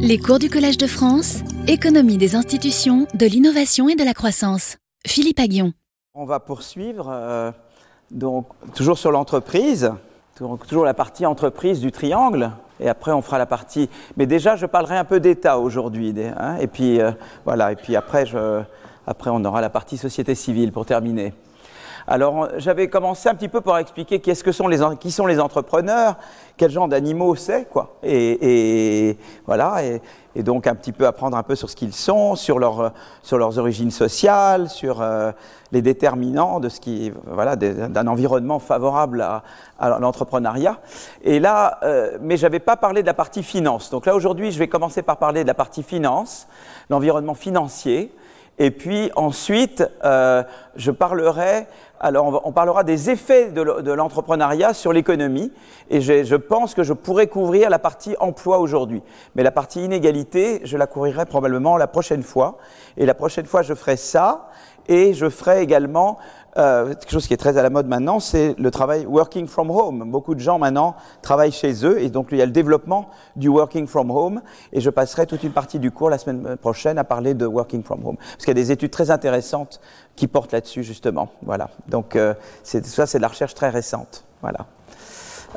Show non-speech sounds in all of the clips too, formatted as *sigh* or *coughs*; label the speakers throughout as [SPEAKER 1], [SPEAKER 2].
[SPEAKER 1] Les cours du Collège de France, économie des institutions, de l'innovation et de la croissance. Philippe Aguillon.
[SPEAKER 2] On va poursuivre, euh, donc toujours sur l'entreprise, toujours la partie entreprise du triangle, et après on fera la partie. Mais déjà, je parlerai un peu d'État aujourd'hui, hein, et puis euh, voilà, et puis après, après on aura la partie société civile pour terminer. Alors, j'avais commencé un petit peu par expliquer qui, que sont les, qui sont les entrepreneurs, quel genre d'animaux c'est, quoi. Et, voilà, et, donc un petit peu apprendre un peu sur ce qu'ils sont, sur, leur, sur leurs origines sociales, sur euh, les déterminants de ce qui, voilà, d'un environnement favorable à, l'entrepreneuriat. Et là, euh, mais j'avais pas parlé de la partie finance. Donc là, aujourd'hui, je vais commencer par parler de la partie finance, l'environnement financier. Et puis ensuite, euh, je parlerai alors, on, parlera des effets de l'entrepreneuriat sur l'économie, et je, pense que je pourrais couvrir la partie emploi aujourd'hui. Mais la partie inégalité, je la couvrirai probablement la prochaine fois. Et la prochaine fois, je ferai ça, et je ferai également euh, quelque chose qui est très à la mode maintenant, c'est le travail working from home. Beaucoup de gens maintenant travaillent chez eux et donc il y a le développement du working from home et je passerai toute une partie du cours la semaine prochaine à parler de working from home parce qu'il y a des études très intéressantes qui portent là-dessus justement. Voilà. Donc euh, ça c'est de la recherche très récente. Voilà.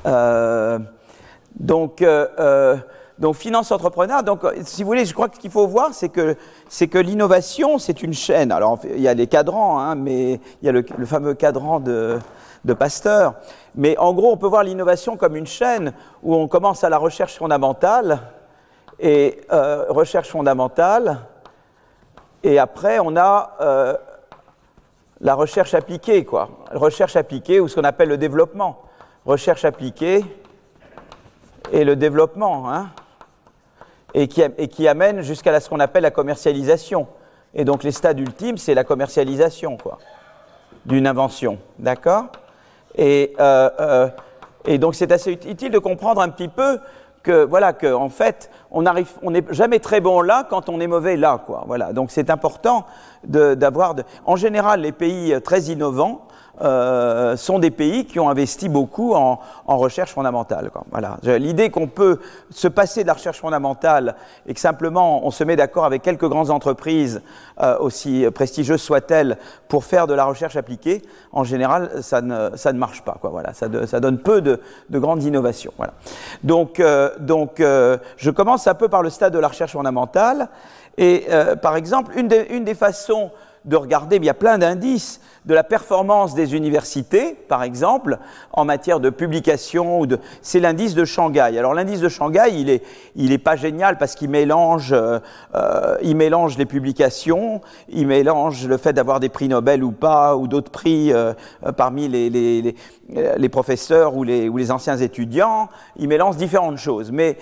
[SPEAKER 2] Euh, donc euh, donc finance entrepreneur, donc si vous voulez, je crois que ce qu'il faut voir, c'est que, c'est que l'innovation, c'est une chaîne. Alors il y a les cadrans, hein, mais il y a le, fameux cadran de, de, Pasteur. Mais en gros, on peut voir l'innovation comme une chaîne où on commence à la recherche fondamentale et euh, recherche fondamentale, et après on a euh, la recherche appliquée, quoi. Recherche appliquée ou ce qu'on appelle le développement. Recherche appliquée et le développement. Hein et qui, amène jusqu'à ce qu'on appelle la commercialisation. Et donc les stades ultimes, c'est la commercialisation, quoi, d'une invention, d'accord? Et, euh, euh, et, donc c'est assez utile de comprendre un petit peu que voilà que en fait on arrive, on n'est jamais très bon là quand on est mauvais là, quoi. Voilà. Donc c'est important d'avoir, en général, les pays très innovants euh, sont des pays qui ont investi beaucoup en, recherche fondamentale. Voilà. L'idée qu'on peut se passer de la recherche fondamentale et que simplement on se met d'accord avec quelques grandes entreprises, euh, aussi prestigieuses soient-elles, pour faire de la recherche appliquée, en général, ça ne, ça ne marche pas. Quoi. Voilà. Ça, ça, donne peu de, de grandes innovations. Voilà. Donc, euh, donc je commence un peu par le stade de la recherche fondamentale. Et par exemple, une des, une des façons de regarder, il y a plein d'indices de la performance des universités, par exemple, en matière de publication. De... C'est l'indice de Shanghai. Alors l'indice de Shanghai, il est, il est pas génial parce qu'il mélange, euh, il mélange les publications, il mélange le fait d'avoir des prix Nobel ou pas, ou d'autres prix euh, parmi les, les, les, professeurs ou les, ou les anciens étudiants. Il mélange différentes choses. Mais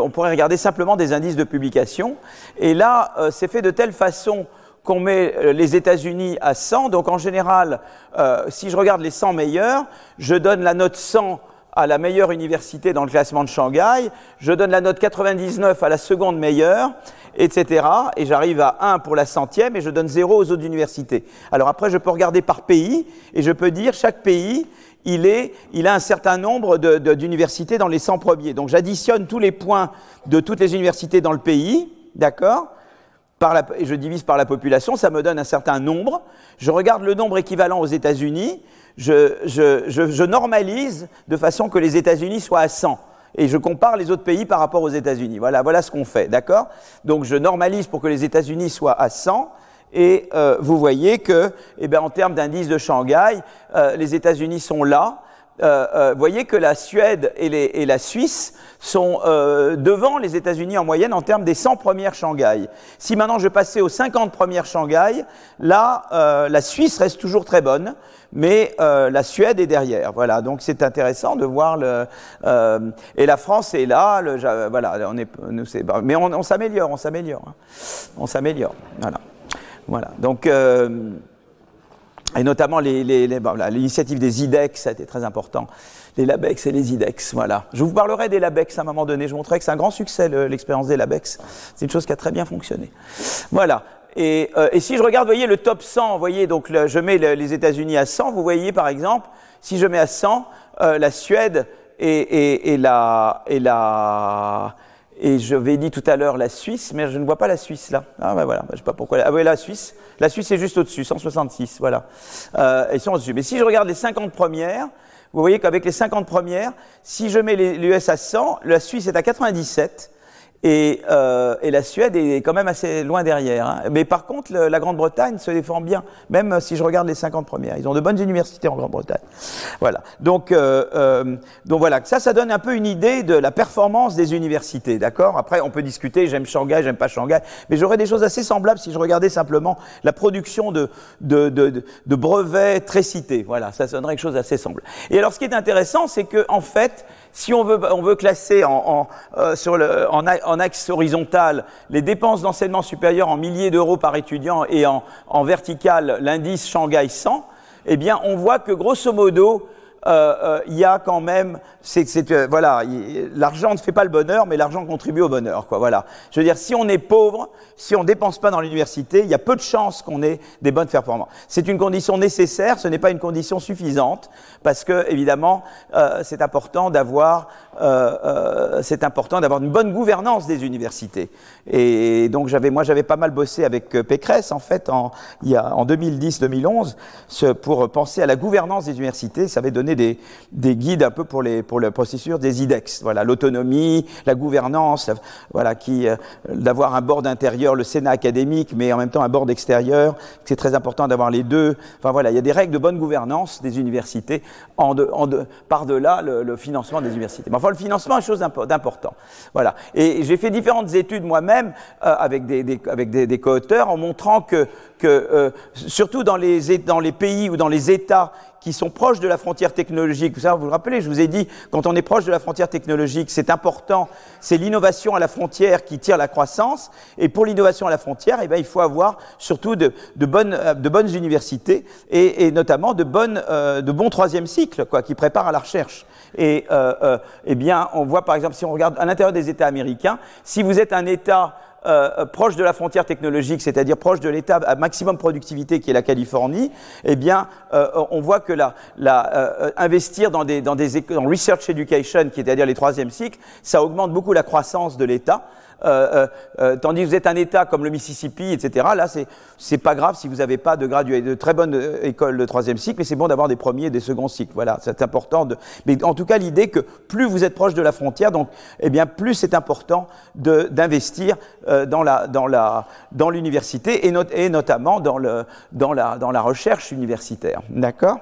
[SPEAKER 2] on pourrait regarder simplement des indices de publication. Et là, euh, c'est fait de telle façon qu'on met euh, les États-Unis à 100. Donc en général, euh, si je regarde les 100 meilleurs, je donne la note 100 à la meilleure université dans le classement de Shanghai, je donne la note 99 à la seconde meilleure, etc. Et j'arrive à 1 pour la centième et je donne 0 aux autres universités. Alors après, je peux regarder par pays et je peux dire chaque pays, il, est, il a un certain nombre d'universités dans les 100 premiers. Donc j'additionne tous les points de toutes les universités dans le pays, d'accord? Je divise par la population, ça me donne un certain nombre. Je regarde le nombre équivalent aux États-Unis, je, normalise de façon que les États-Unis soient à 100 et je compare les autres pays par rapport aux États-Unis. Voilà, voilà ce qu'on fait, d'accord? Donc je normalise pour que les États-Unis soient à 100 et euh, vous voyez que, eh bien, en termes d'indice de Shanghai, euh, les États-Unis sont là. Euh, euh, voyez que la Suède et, les, et la Suisse sont euh, devant les États-Unis en moyenne en termes des 100 premières Shanghai. Si maintenant je passais aux 50 premières Shanghai, là, euh, la Suisse reste toujours très bonne, mais euh, la Suède est derrière. Voilà, donc c'est intéressant de voir le. et la France est là. Le, voilà, on est, nous, mais on, on s'améliore, on s'améliore, hein. on s'améliore. Voilà, voilà. Donc et notamment l'initiative des IDEX, ça a été très important. Les LABEX et les IDEX, voilà. Je vous parlerai des LABEX à un moment donné. Je montrerai que c'est un grand succès, l'expérience des LABEX. C'est une chose qui a très bien fonctionné. Voilà. Et, euh, et, si je regarde, vous voyez, le top 100, vous voyez, donc je mets les États-Unis à 100, vous voyez, par exemple, si je mets à 100, euh, la Suède et, et, et, la, et, la, Et je vais dit tout à l'heure la Suisse, mais je ne vois pas la Suisse là. Ah ben voilà, je ne sais pas pourquoi. Ah oui, la Suisse. La Suisse est juste au-dessus, 166, voilà. Euh, ils sont au-dessus. Mais si je regarde les 50 premières, vous voyez qu'avec les 50 premières, si je mets l'US à 100, la Suisse est à 97 et, euh, et, la Suède est quand même assez loin derrière. Hein. Mais par contre, la Grande-Bretagne se défend bien, même si je regarde les 50 premières. Ils ont de bonnes universités en Grande-Bretagne. Voilà. Donc, euh, euh, donc voilà, ça, ça donne un peu une idée de la performance des universités, d'accord? Après, on peut discuter, j'aime Shanghai, j'aime pas Shanghai, mais j'aurais des choses assez semblables si je regardais simplement la production de, de, de, de brevets très cités. Voilà, ça donnerait quelque chose d'assez semblable. Et alors, ce qui est intéressant, c'est que en fait, si on veut, on veut classer en, en, euh, sur le, en, en, axe horizontal les dépenses d'enseignement supérieur en milliers d'euros par étudiant et en, en vertical l'indice Shanghai 100, eh bien, on voit que grosso modo, euh, euh, il y a quand même, c'est, euh, voilà, l'argent ne fait pas le bonheur, mais l'argent contribue au bonheur, quoi. Voilà. Je veux dire, si on est pauvre, si on dépense pas dans l'université, il y a peu de chances qu'on ait des bonnes performances. C'est une condition nécessaire, ce n'est pas une condition suffisante, parce que évidemment, euh, c'est important d'avoir, euh, euh, c'est important d'avoir une bonne gouvernance des universités. Et donc j'avais, moi, j'avais pas mal bossé avec Pécresse en fait en, il y a, en 2010-2011 pour penser à la gouvernance des universités. Ça avait donné des, guides un peu pour, les, pour le processus des IDEX. Voilà, l'autonomie, la gouvernance, voilà, qui, euh, d'avoir un board intérieur, le Sénat académique, mais en même temps un board extérieur. C'est très important d'avoir les deux. Enfin voilà, il y a des règles de bonne gouvernance des universités par-delà le, financement des universités. Mais enfin, le financement est chose d'important. Voilà. Et j'ai fait différentes études moi-même euh, avec des, co-auteurs en montrant que, euh, surtout dans les pays ou dans les États qui sont proches de la frontière technologique. Vous, vous vous rappelez, je vous ai dit, quand on est proche de la frontière technologique, c'est important, c'est l'innovation à la frontière qui tire la croissance. Et pour l'innovation à la frontière, eh bien, il faut avoir surtout de, de, bonnes, de bonnes universités et, et notamment de, bonnes, euh, de bons troisième cycles quoi, qui préparent à la recherche. Et euh, euh, eh bien, on voit par exemple, si on regarde à l'intérieur des États américains, si vous êtes un État euh, euh, proche de la frontière technologique, c'est-à-dire proche de l'état à maximum productivité qui est la Californie, eh bien, euh, on voit que la, la euh, investir dans des, dans des dans research education, qui est à dire les troisième cycles, ça augmente beaucoup la croissance de l'État. Euh, euh, euh, tandis que vous êtes un État comme le Mississippi, etc. Là, c'est c'est pas grave si vous n'avez pas de très bonnes écoles de troisième cycle, mais c'est bon d'avoir des premiers et des seconds cycles. Voilà, c'est important. Mais en tout cas, l'idée que plus vous êtes proche de la frontière, donc, eh bien, plus c'est important d'investir dans la dans la dans l'université et, et, notamment dans le dans la dans la recherche universitaire. D'accord?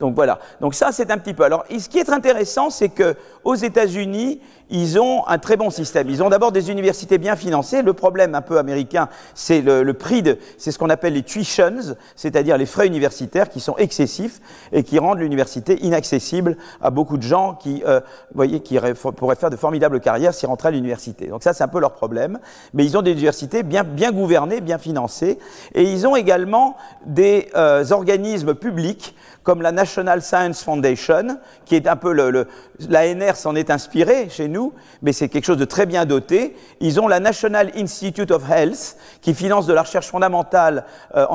[SPEAKER 2] Donc voilà. Donc ça, c'est un petit peu. Alors, ce qui est intéressant, c'est que aux États-Unis, ils ont un très bon système. Ils ont d'abord des universités bien financées. Le problème un peu américain, c'est le, le, prix de, c'est ce qu'on appelle les tuitions, c'est-à-dire les frais universitaires qui sont excessifs et qui rendent l'université inaccessible à beaucoup de gens qui, euh, voyez, qui pourraient faire de formidables carrières s'ils rentraient à l'université. Donc ça, c'est un peu leur problème. Mais ils ont des universités bien, bien gouvernées, bien financées, et ils ont également des euh, organismes publics comme la National Science Foundation, qui est un peu le, l'ANR s'en est inspiré chez nous, mais c'est quelque chose de très bien doté. Ils ont la National Institute of Health, qui finance de la recherche fondamentale euh,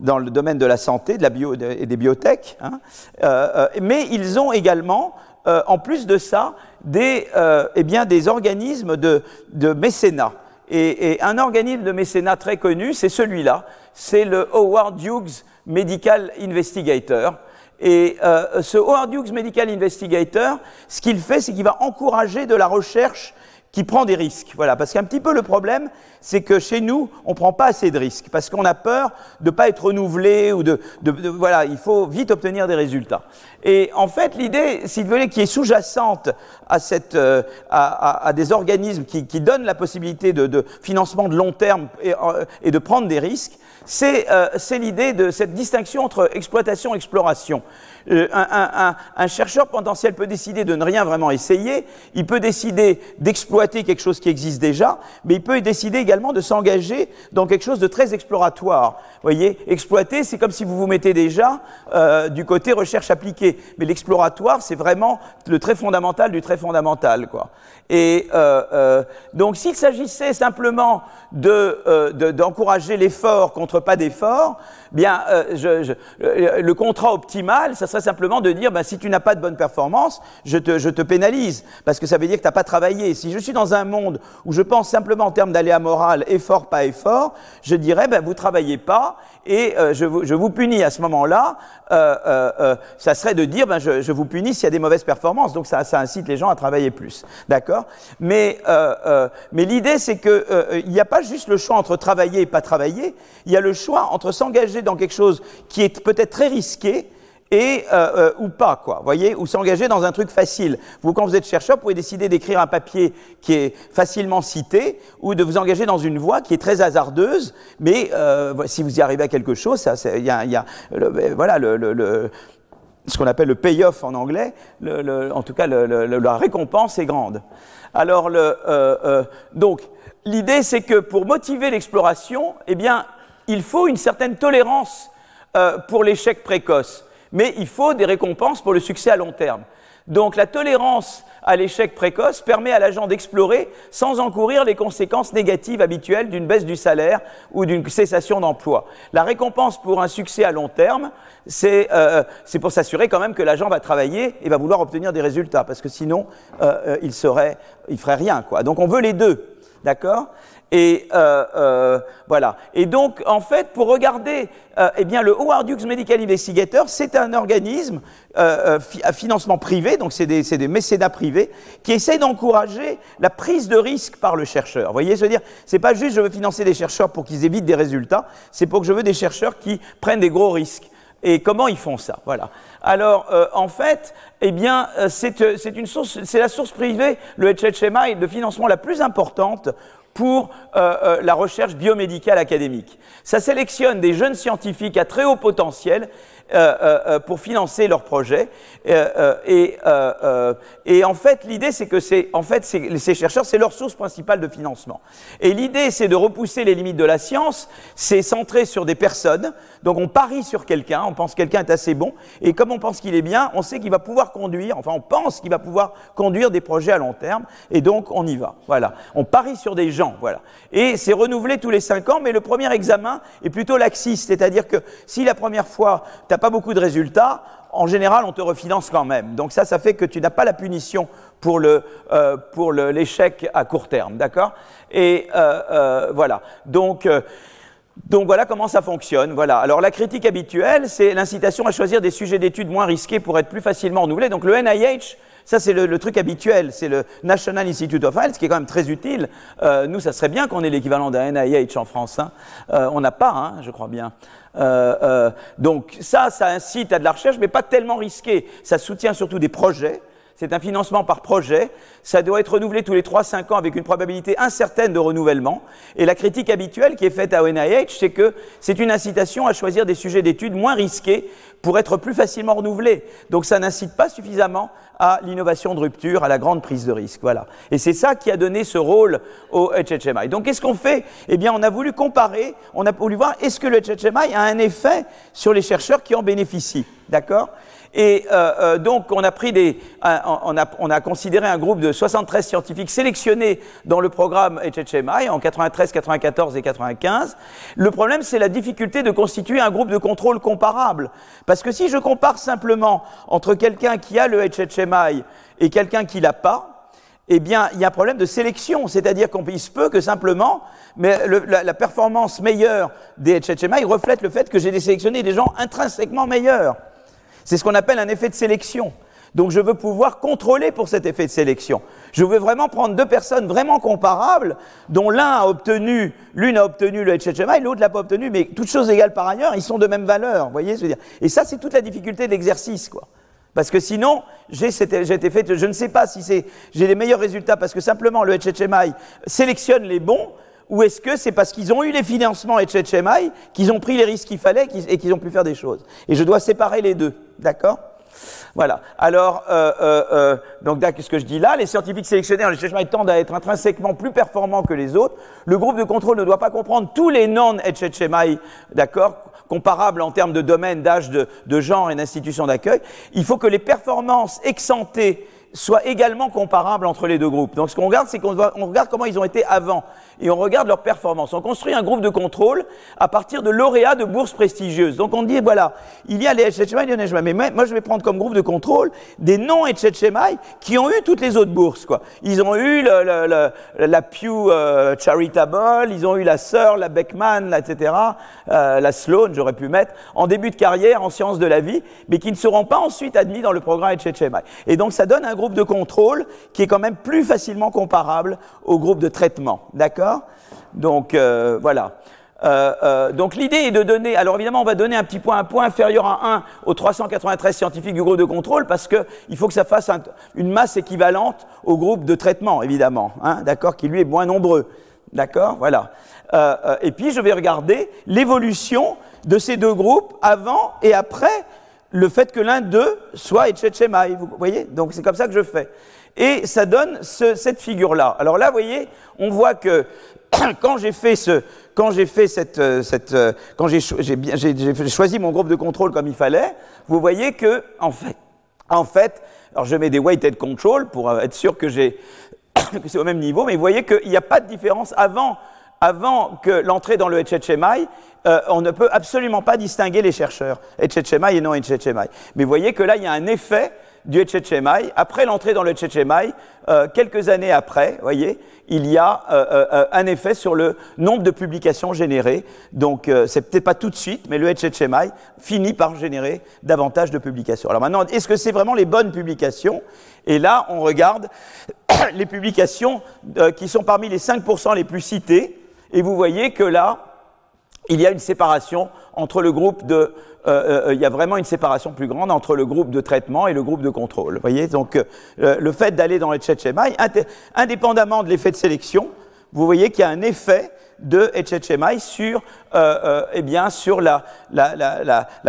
[SPEAKER 2] dans le domaine de la santé et des biotech. Hein. Euh, euh, mais ils ont également, en plus de ça, des, eh organismes de, de mécénat. Et, et, un organisme de mécénat très connu, c'est celui-là, c'est le Howard Hughes Medical Investigator. Et euh, ce Howard Hughes Medical Investigator, ce qu'il fait, c'est qu'il va encourager de la recherche qui prend des risques. Voilà, parce qu'un petit peu le problème, c'est que chez nous, on prend pas assez de risques, parce qu'on a peur de pas être renouvelé ou de, de, de, Voilà, il faut vite obtenir des résultats. Et en fait, l'idée, si vous voulez, qui est sous-jacente à, cette, euh, à, à, à, des organismes qui, qui, donnent la possibilité de, de financement de long terme et, euh, et de prendre des risques, c'est euh, l'idée de cette distinction entre exploitation et exploration. Euh, un, un, un, chercheur potentiel peut décider de ne rien vraiment essayer, il peut décider d'exploiter quelque chose qui existe déjà, mais il peut décider également de s'engager dans quelque chose de très exploratoire. Voyez, exploiter, c'est comme si vous vous mettez déjà euh, du côté recherche appliquée, mais l'exploratoire, c'est vraiment le très fondamental du très fondamental, quoi. Et euh, euh donc, s'il s'agissait simplement d'encourager de, de, l'effort contre pas d'effort, bien, euh, je, je, le contrat optimal, ça serait simplement de dire, ben, si tu n'as pas de bonne performance, je te, je te, pénalise, parce que ça veut dire que tu n'as pas travaillé. Si je suis dans un monde où je pense simplement en termes d'aléa moral, effort, pas effort, je dirais, ben, vous travaillez pas et euh, je, vous, je, vous, punis à ce moment-là. Euh, euh, euh ça serait de dire, ben, je, je vous punis s'il y a des mauvaises performances. Donc ça, ça incite les gens à travailler plus, d'accord? Mais, euh, mais l'idée, c'est que il n'y a pas juste le choix entre travailler et pas travailler. Il y a le choix entre s'engager dans quelque chose qui est peut-être très risqué et euh, euh, ou pas, quoi, voyez, ou s'engager dans un truc facile. Vous, quand vous êtes chercheur, vous pouvez décider d'écrire un papier qui est facilement cité, ou de vous engager dans une voie qui est très hasardeuse, mais euh, si vous y arrivez à quelque chose, ça, il y a, le, voilà, ce qu'on appelle le payoff en anglais, en tout cas, la récompense est grande. Alors, le, donc, l'idée, c'est que pour motiver l'exploration, eh bien, il faut une certaine tolérance pour l'échec précoce mais il faut des récompenses pour le succès à long terme. Donc la tolérance à l'échec précoce permet à l'agent d'explorer sans encourir les conséquences négatives habituelles d'une baisse du salaire ou d'une cessation d'emploi. La récompense pour un succès à long terme, c'est euh, pour s'assurer quand même que l'agent va travailler et va vouloir obtenir des résultats, parce que sinon, euh, euh il serait, il ferait rien. Quoi. Donc on veut les deux. D'accord? Et euh, euh, voilà. Et donc, en fait, pour regarder, euh, eh bien, le Howard Hughes Medical Investigator, c'est un organisme euh, euh, à financement privé, donc c'est des, des, mécénats privés, qui essaie d'encourager la prise de risque par le chercheur. Vous voyez, se dire, c'est pas juste je veux financer des chercheurs pour qu'ils évitent des résultats, c'est pour que je veux des chercheurs qui prennent des gros risques. Et comment ils font ça? Voilà. Alors, euh, en fait, eh bien, euh, c'est la source privée, le HHMI, de financement la plus importante pour euh, euh, la recherche biomédicale académique. Ça sélectionne des jeunes scientifiques à très haut potentiel pour financer leurs projets. Et, en fait, l'idée, c'est que en fait, ces chercheurs, c'est leur source principale de financement. Et l'idée, c'est de repousser les limites de la science. C'est centré sur des personnes. Donc, on parie sur quelqu'un. On pense que quelqu'un est assez bon. Et comme on pense qu'il est bien, on sait qu'il va pouvoir conduire. Enfin, on pense qu'il va pouvoir conduire des projets à long terme. Et donc, on y va. Voilà. On parie sur des gens. Voilà. Et c'est renouvelé tous les cinq ans. Mais le premier examen est plutôt laxiste. C'est-à-dire que si la première fois, pas beaucoup de résultats, en général, on te refinance quand même. Donc ça, ça fait que tu n'as pas la punition pour le euh, pour l'échec à court terme, d'accord? Et euh, euh, voilà. Donc donc voilà comment ça fonctionne. Voilà. Alors la critique habituelle, c'est l'incitation à choisir des sujets d'études moins risqués pour être plus facilement renouvelés. Donc le NIH ça, c'est le, truc habituel. C'est le National Institute of Health, qui est quand même très utile. Euh, nous, ça serait bien qu'on ait l'équivalent d'un NIH en France. Hein. Euh, on n'a pas, hein, je crois bien. Euh, donc ça, ça incite à de la recherche, mais pas tellement risqué. Ça soutient surtout des projets c'est un financement par projet, ça doit être renouvelé tous les 3-5 ans avec une probabilité incertaine de renouvellement. Et la critique habituelle qui est faite à ONIH, c'est que c'est une incitation à choisir des sujets d'études moins risqués pour être plus facilement renouvelés. Donc ça n'incite pas suffisamment à l'innovation de rupture, à la grande prise de risque. Voilà. Et c'est ça qui a donné ce rôle au HHMI. Donc qu'est-ce qu'on fait? Eh bien, on a voulu comparer, on a voulu voir est-ce que le HHMI a un effet sur les chercheurs qui en bénéficient. D'accord? Et euh, euh, donc, on a, pris des, on, a, on a considéré un groupe de 73 scientifiques sélectionnés dans le programme HHMI en 93, 94 et 95. Le problème, c'est la difficulté de constituer un groupe de contrôle comparable. Parce que si je compare simplement entre quelqu'un qui a le HHMI et quelqu'un qui l'a pas, eh bien, il y a un problème de sélection, c'est-à-dire qu'on se peut que simplement, mais le, la, la, performance meilleure des HHMI reflète le fait que j'ai sélectionné des gens intrinsèquement meilleurs. C'est ce qu'on appelle un effet de sélection. Donc je veux pouvoir contrôler pour cet effet de sélection. Je veux vraiment prendre deux personnes vraiment comparables, dont l'un a obtenu, l'une a obtenu le HHMI, l'autre l'a pas obtenu, mais toutes choses égales par ailleurs, ils sont de même valeur. Voyez, dire? Et ça, c'est toute la difficulté de l'exercice, quoi. Parce que sinon, j'ai été fait, je ne sais pas si c'est, j'ai les meilleurs résultats parce que simplement le HHMI sélectionne les bons, ou est-ce que c'est parce qu'ils ont eu les financements HHMI qu'ils ont pris les risques qu'il fallait et qu'ils ont pu faire des choses Et je dois séparer les deux, d'accord? Voilà. Alors, euh, euh, euh donc, ce que je dis là, les scientifiques sélectionnés en HHMI tendent à être intrinsèquement plus performants que les autres. Le groupe de contrôle ne doit pas comprendre tous les non-HHMI, d'accord, comparables en termes de domaine, d'âge, de, genre et d'institution d'accueil. Il faut que les performances exemptées soit également comparable entre les deux groupes. Donc ce qu'on regarde, c'est qu'on regarde comment ils ont été avant et on regarde leur performance. On construit un groupe de contrôle à partir de lauréats de bourses prestigieuses. Donc on dit, voilà, il y a les Etchechemai et les. Mais moi, je vais prendre comme groupe de contrôle des non-Etchechemai qui ont eu toutes les autres bourses. Quoi. Ils ont eu la Pew euh, Charitable, ils ont eu la Sœur, la Beckman, etc., euh, la Sloan, j'aurais pu mettre, en début de carrière en sciences de la vie, mais qui ne seront pas ensuite admis dans le programme Etchechemai. Et donc ça donne un groupe de contrôle qui est quand même plus facilement comparable au groupe de traitement. D'accord? Donc euh, voilà. Euh, euh, donc l'idée est de donner, alors évidemment on va donner un petit point, un point inférieur à 1 aux 393 scientifiques du groupe de contrôle parce qu'il faut que ça fasse une masse équivalente au groupe de traitement évidemment, hein, d'accord, qui lui est moins nombreux, d'accord, voilà. et puis je vais regarder l'évolution de ces deux groupes avant et après le fait que l'un d'eux soit Etchechemai, vous voyez, donc c'est comme ça que je fais. Et ça donne cette figure-là. Alors là, vous voyez, on voit que *coughs* quand j'ai fait ce, quand j'ai fait cette, euh, cette euh, quand j'ai choisi mon groupe de contrôle comme il fallait, vous voyez que en fait, en fait, alors je mets des weighted control pour euh, être sûr que j'ai *coughs* que c'est au même niveau, mais vous voyez qu'il n'y a pas de différence avant avant que l'entrée dans le HHMI, on ne peut absolument pas distinguer les chercheurs, HHMI et non HHMI. Mais vous voyez que là, il y a un effet du Etchechemai. Après l'entrée dans le Etchechemai, euh, quelques années après, voyez, il y a euh, euh, un effet sur le nombre de publications générées. Donc, c'est peut-être pas tout de suite, mais le Etchechemai finit par générer davantage de publications. Alors maintenant, est-ce que c'est vraiment les bonnes publications? Et là, on regarde *coughs* les publications qui sont parmi les 5% les plus citées. Et vous voyez que là, il y a une séparation entre le groupe de euh, euh, il y a vraiment une séparation plus grande entre le groupe de traitement et le groupe de contrôle. Vous voyez, donc euh, le fait d'aller dans les Etchechemai, indépendamment de l'effet de sélection, vous voyez qu'il y a un effet de sur, eh sur la,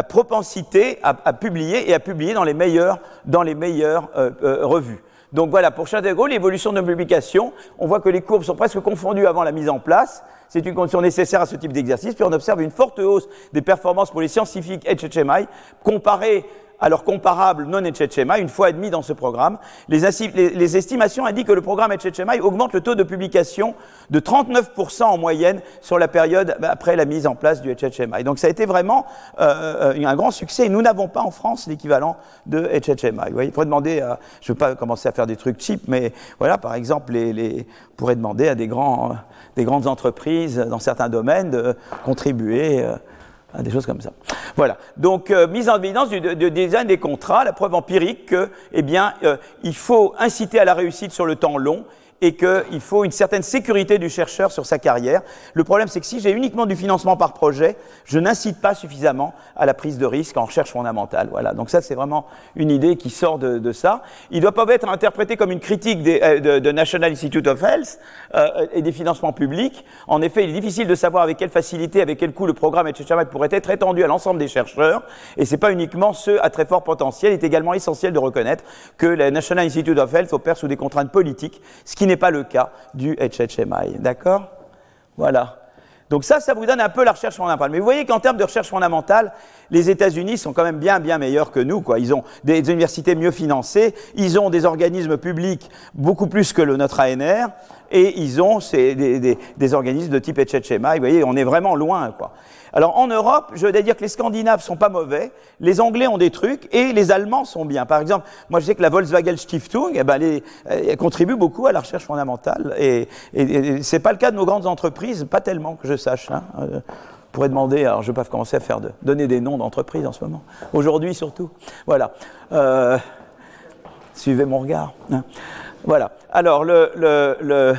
[SPEAKER 2] propensité à, publier et à publier dans les meilleures revues. Donc voilà, pour Chadego, l'évolution de publication, on voit que les courbes sont presque confondues avant la mise en place. C'est une condition nécessaire à ce type d'exercice. Puis on observe une forte hausse des performances pour les scientifiques HHMI comparé alors comparable non HHMI une fois admis dans ce programme. Les, estimations indiquent que le programme HHMI augmente le taux de publication de 39% en moyenne sur la période après la mise en place du HHMI. Donc ça a été vraiment euh, un grand succès nous n'avons pas en France l'équivalent de voyez, il faudrait demander, à, je ne veux pas commencer à faire des trucs cheap, mais voilà, par exemple, les, les, on pourrait demander à des, grands, des grandes entreprises dans certains domaines de contribuer. Hein, des choses comme ça. Voilà. Donc, euh, mise en évidence du, design des contrats, la preuve empirique que, eh bien, euh, il faut inciter à la réussite sur le temps long et qu'il faut une certaine sécurité du chercheur sur sa carrière. Le problème, c'est que si j'ai uniquement du financement par projet, je n'incite pas suffisamment à la prise de risque en recherche fondamentale. Voilà. Donc ça, c'est vraiment une idée qui sort de, de ça. Il ne doit pas être interprété comme une critique des, euh, de, de, National Institute of Health euh, et des financements publics. En effet, il est difficile de savoir avec quelle facilité, avec quel coût le programme etc. pourrait être étendu à l'ensemble des chercheurs. Et c'est pas uniquement ceux à très fort potentiel. Il est également essentiel de reconnaître que la National Institute of Health opère sous des contraintes politiques, ce qui n'est pas le cas du HHMI. D'accord? Voilà. Donc ça, ça vous donne un peu la recherche fondamentale. Mais vous voyez qu'en termes de recherche fondamentale, les États-Unis sont quand même bien, bien meilleurs que nous. Ils ont des universités mieux financées, ils ont des organismes publics beaucoup plus que notre ANR, et ils ont des, organismes de type HHMI. Vous voyez, on est vraiment loin. Alors en Europe, je veux dire que les Scandinaves sont pas mauvais, les Anglais ont des trucs et les Allemands sont bien. Par exemple, moi je sais que la Volkswagen Stiftung, eh ben, elle, contribue beaucoup à la recherche fondamentale et, et, c'est pas le cas de nos grandes entreprises, pas tellement que je sache. Hein. Euh, demander, alors je vais pas commencer à faire de, donner des noms d'entreprises en ce moment, aujourd'hui surtout. Voilà. Euh, suivez mon regard. Hein. Voilà. Alors, le, le, le,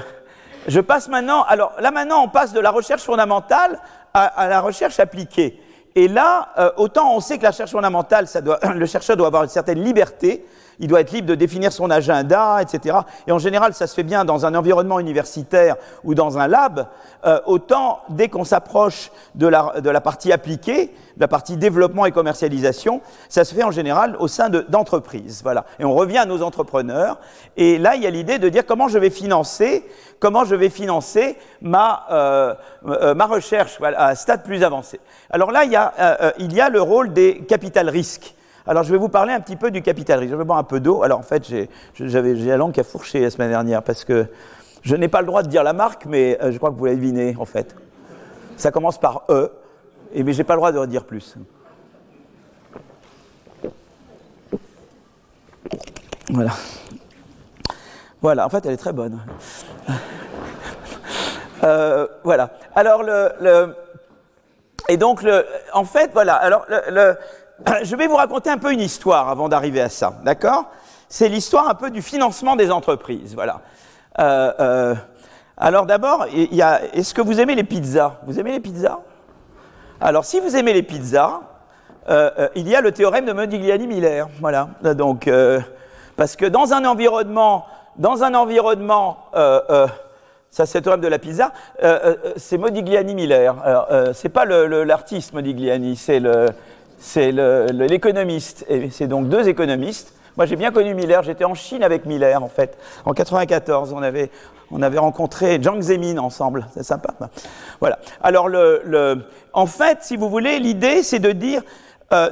[SPEAKER 2] je passe maintenant. Alors là, maintenant, on passe de la recherche fondamentale à, la recherche appliquée. Et là, euh, autant on sait que la recherche fondamentale, ça doit, *clears throat* le chercheur doit avoir une certaine liberté, il doit être libre de définir son agenda, etc. Et en général, ça se fait bien dans un environnement universitaire ou dans un lab. Euh, autant, dès qu'on s'approche de la, de la, partie appliquée, de la partie développement et commercialisation, ça se fait en général au sein d'entreprises. voilà. Et on revient à nos entrepreneurs. Et là, il y a l'idée de dire comment je vais financer comment je vais financer ma, euh, euh, ma recherche à un stade plus avancé. Alors là, il y a, euh, il y a le rôle des capital risques. Alors je vais vous parler un petit peu du capital. Je vais boire un peu d'eau. Alors en fait, j'ai la langue qui a fourché la semaine dernière parce que je n'ai pas le droit de dire la marque, mais euh, je crois que vous l'avez deviné en fait. Ça commence par E, et, mais je n'ai pas le droit de redire plus. Voilà. Voilà, en fait, elle est très bonne. *laughs* Euh, voilà. Alors, le, et donc, le, en fait, voilà. Alors, le, je vais vous raconter un peu une histoire avant d'arriver à ça, d'accord? C'est l'histoire un peu du financement des entreprises, voilà. Euh, euh, alors d'abord, est-ce que vous aimez les pizzas? Vous aimez les pizzas? Alors, si vous aimez les pizzas, il y a le théorème de Modigliani-Miller, voilà. Donc, parce que dans un environnement dans un environnement, euh, euh, ça c'est le théorème de la pizza, euh, c'est Modigliani Miller. c'est pas l'artiste Modigliani, c'est l'économiste. Et c'est donc deux économistes. Moi j'ai bien connu Miller, j'étais en Chine avec Miller en fait. En 94, on avait, on avait rencontré Jiang Zemin ensemble, c'est sympa. Voilà. Alors en fait, si vous voulez, l'idée c'est de dire,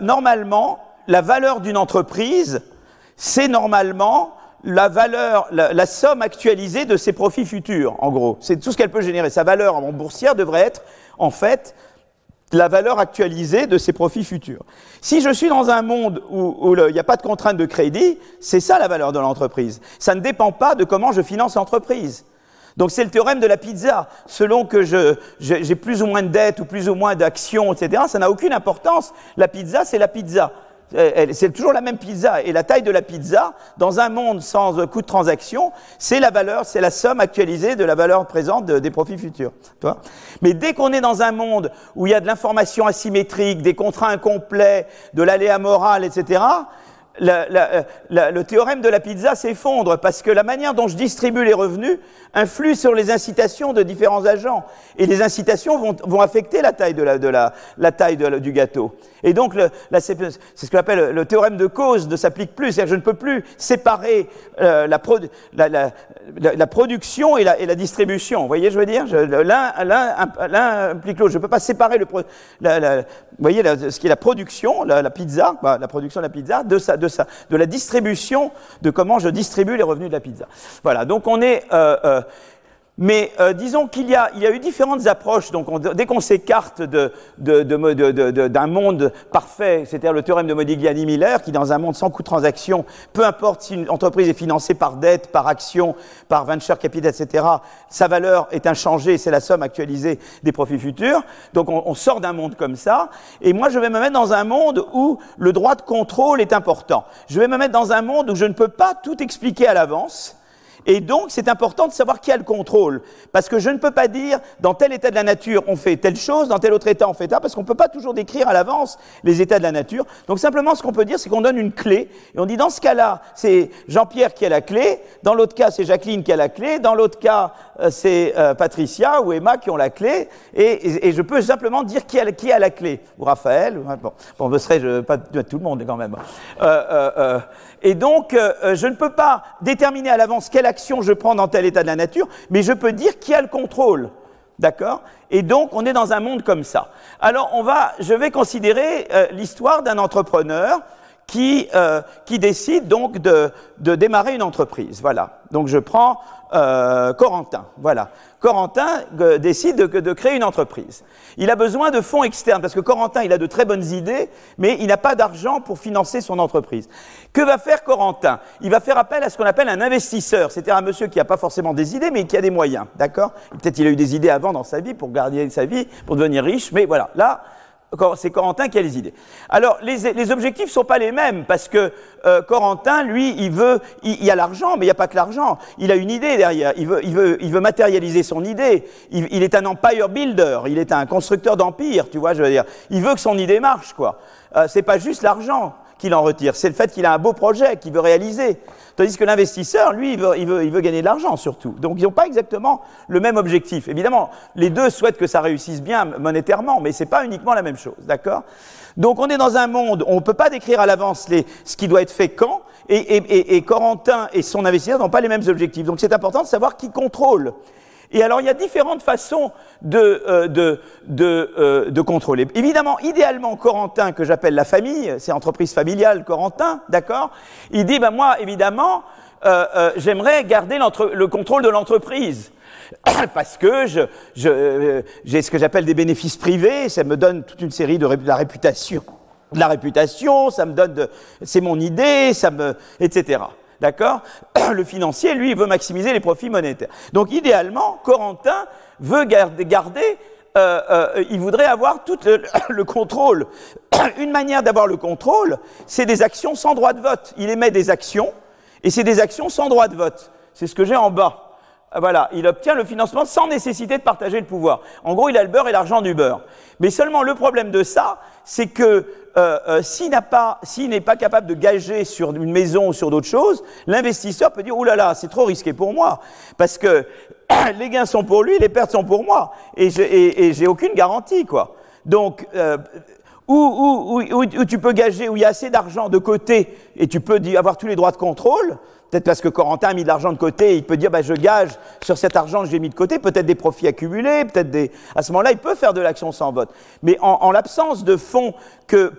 [SPEAKER 2] normalement, la valeur d'une entreprise, c'est normalement la valeur, la, somme actualisée de ses profits futurs, en gros. C'est tout ce qu'elle peut générer. Sa valeur en boursière devrait être, en fait, la valeur actualisée de ses profits futurs. Si je suis dans un monde où il n'y a pas de contrainte de crédit, c'est ça la valeur de l'entreprise. Ça ne dépend pas de comment je finance l'entreprise. Donc c'est le théorème de la pizza. Selon que j'ai plus ou moins de dettes ou plus ou moins d'actions, etc., ça n'a aucune importance. La pizza, c'est la pizza c'est toujours la même pizza. Et la taille de la pizza, dans un monde sans coût de transaction, c'est la valeur, c'est la somme actualisée de la valeur présente des profits futurs. Mais dès qu'on est dans un monde où il y a de l'information asymétrique, des contrats incomplets, de l'aléa moral, etc., euh, le théorème de la pizza s'effondre parce que la manière dont je distribue les revenus influe sur les incitations de différents agents. Et les incitations vont, vont affecter la taille, de la, de la, taille du gâteau. Et donc, c'est ce qu'on appelle le théorème de cause ne s'applique plus. C'est-à-dire je ne peux plus séparer euh, la, la, la, production et la, la distribution. Vous voyez, je veux dire? L'un implique l'autre. Je ne peux pas séparer le, vous voyez, ce qui est la production, la, pizza, bah, la production de la pizza, de de la distribution, de comment je distribue les revenus de la pizza. Voilà, donc on est... Euh, euh, mais euh, disons qu'il y, y a eu différentes approches. Donc, dès qu'on s'écarte d'un de, de, monde parfait, c'est-à-dire le théorème de Modigliani-Miller, qui dans un monde sans coût de transaction, peu importe si une entreprise est financée par dette, par action, par venture capital, etc., sa valeur est inchangée, c'est la somme actualisée des profits futurs. Donc, on, on sort d'un monde comme ça. Et moi, je vais me mettre dans un monde où le droit de contrôle est important. Je vais me mettre dans un monde où je ne peux pas tout expliquer à l'avance et donc, c'est important de savoir qui a le contrôle. Parce que je ne peux pas dire, dans tel état de la nature, on fait telle chose, dans tel autre état, on fait ça, parce qu'on ne peut pas toujours décrire à l'avance les états de la nature. Donc, simplement, ce qu'on peut dire, c'est qu'on donne une clé. Et on dit, dans ce cas-là, c'est Jean-Pierre qui a la clé. Dans l'autre cas, c'est Jacqueline qui a la clé. Dans l'autre cas, euh, c'est euh, Patricia ou Emma qui ont la clé. Et, je peux simplement dire qui a, la clé. Ou Raphaël. Bon, bon ce serait pas tout le monde quand même. Euh, et donc, je ne peux pas déterminer à l'avance quelle action je prends dans tel état de la nature, mais je peux dire qui a le contrôle. D'accord? Et donc, on est dans un monde comme ça. Alors, on va, je vais considérer euh, l'histoire d'un entrepreneur qui, euh, qui décide donc de, de, démarrer une entreprise. Voilà. Donc, je prends euh, Corentin. Voilà. Corentin euh, décide de, de, créer une entreprise. Il a besoin de fonds externes parce que Corentin, il a de très bonnes idées, mais il n'a pas d'argent pour financer son entreprise. Que va faire Corentin? Il va faire appel à ce qu'on appelle un investisseur, c'est-à-dire un monsieur qui n'a pas forcément des idées, mais qui a des moyens. D'accord? Peut-être il a eu des idées avant dans sa vie pour garder sa vie, pour devenir riche, mais voilà. Là, c'est Corentin qui a les idées. Alors, les, les objectifs sont pas les mêmes, parce que euh, Corentin, lui, il veut, il, y a l'argent, mais il n'y a pas que l'argent. Il a une idée derrière. Il veut, il veut, il veut matérialiser son idée. Il, il, est un empire builder. Il est un constructeur d'empire, tu vois, je veux dire. Il veut que son idée marche, quoi. Euh, c'est pas juste l'argent qu'il en retire, c'est le fait qu'il a un beau projet qu'il veut réaliser. Tandis que l'investisseur, lui, il veut, il, veut, il veut, gagner de l'argent surtout. Donc ils n'ont pas exactement le même objectif. Évidemment, les deux souhaitent que ça réussisse bien monétairement, mais ce n'est pas uniquement la même chose, d'accord? Donc on est dans un monde où on ne peut pas décrire à l'avance ce qui doit être fait quand, et, et, et, et Corentin et son investisseur n'ont pas les mêmes objectifs. Donc c'est important de savoir qui contrôle Et alors, il y a différentes façons de, euh, de, de, euh, de, contrôler. Évidemment, idéalement, Corentin, que j'appelle la famille, c'est entreprise familiale Corentin, d'accord? Il dit, ben moi, évidemment, euh, j'aimerais garder le contrôle de l'entreprise. *coughs* Parce que j'ai je, j'ai ce que j'appelle des bénéfices privés, ça me donne toute une série de, de la réputation. De la réputation, ça me donne c'est mon idée, ça me, etc. D'accord *clears throat* Le financier, lui, veut maximiser les profits monétaires. Donc, idéalement, Corentin veut garder, euh, euh, il voudrait avoir tout le, *clears throat* contrôle. *clears throat* Une manière d'avoir le contrôle, c'est des actions sans droit de vote. Il émet des actions, et c'est des actions sans droit de vote. C'est ce que j'ai en bas. Ah, voilà, il obtient le financement sans nécessité de partager le pouvoir. En gros, il a le beurre et l'argent du beurre. Mais seulement le problème de ça, c'est que euh, euh, s'il n'est pas capable de gager sur une maison ou sur d'autres choses, l'investisseur peut dire, oh là là, c'est trop risqué pour moi, parce que *clears throat* les gains sont pour lui, les pertes sont pour moi, et j'ai aucune garantie, quoi. Donc, euh, où, où, tu peux gager, où il y a assez d'argent de côté, et tu peux avoir tous les droits de contrôle, Peut-être parce que Corentin a mis de l'argent de côté, il peut dire bah, je gage sur cet argent que j'ai mis de côté, peut-être des profits accumulés, peut-être des. À ce moment-là, il peut faire de l'action sans vote. Mais en, l'absence de fonds que,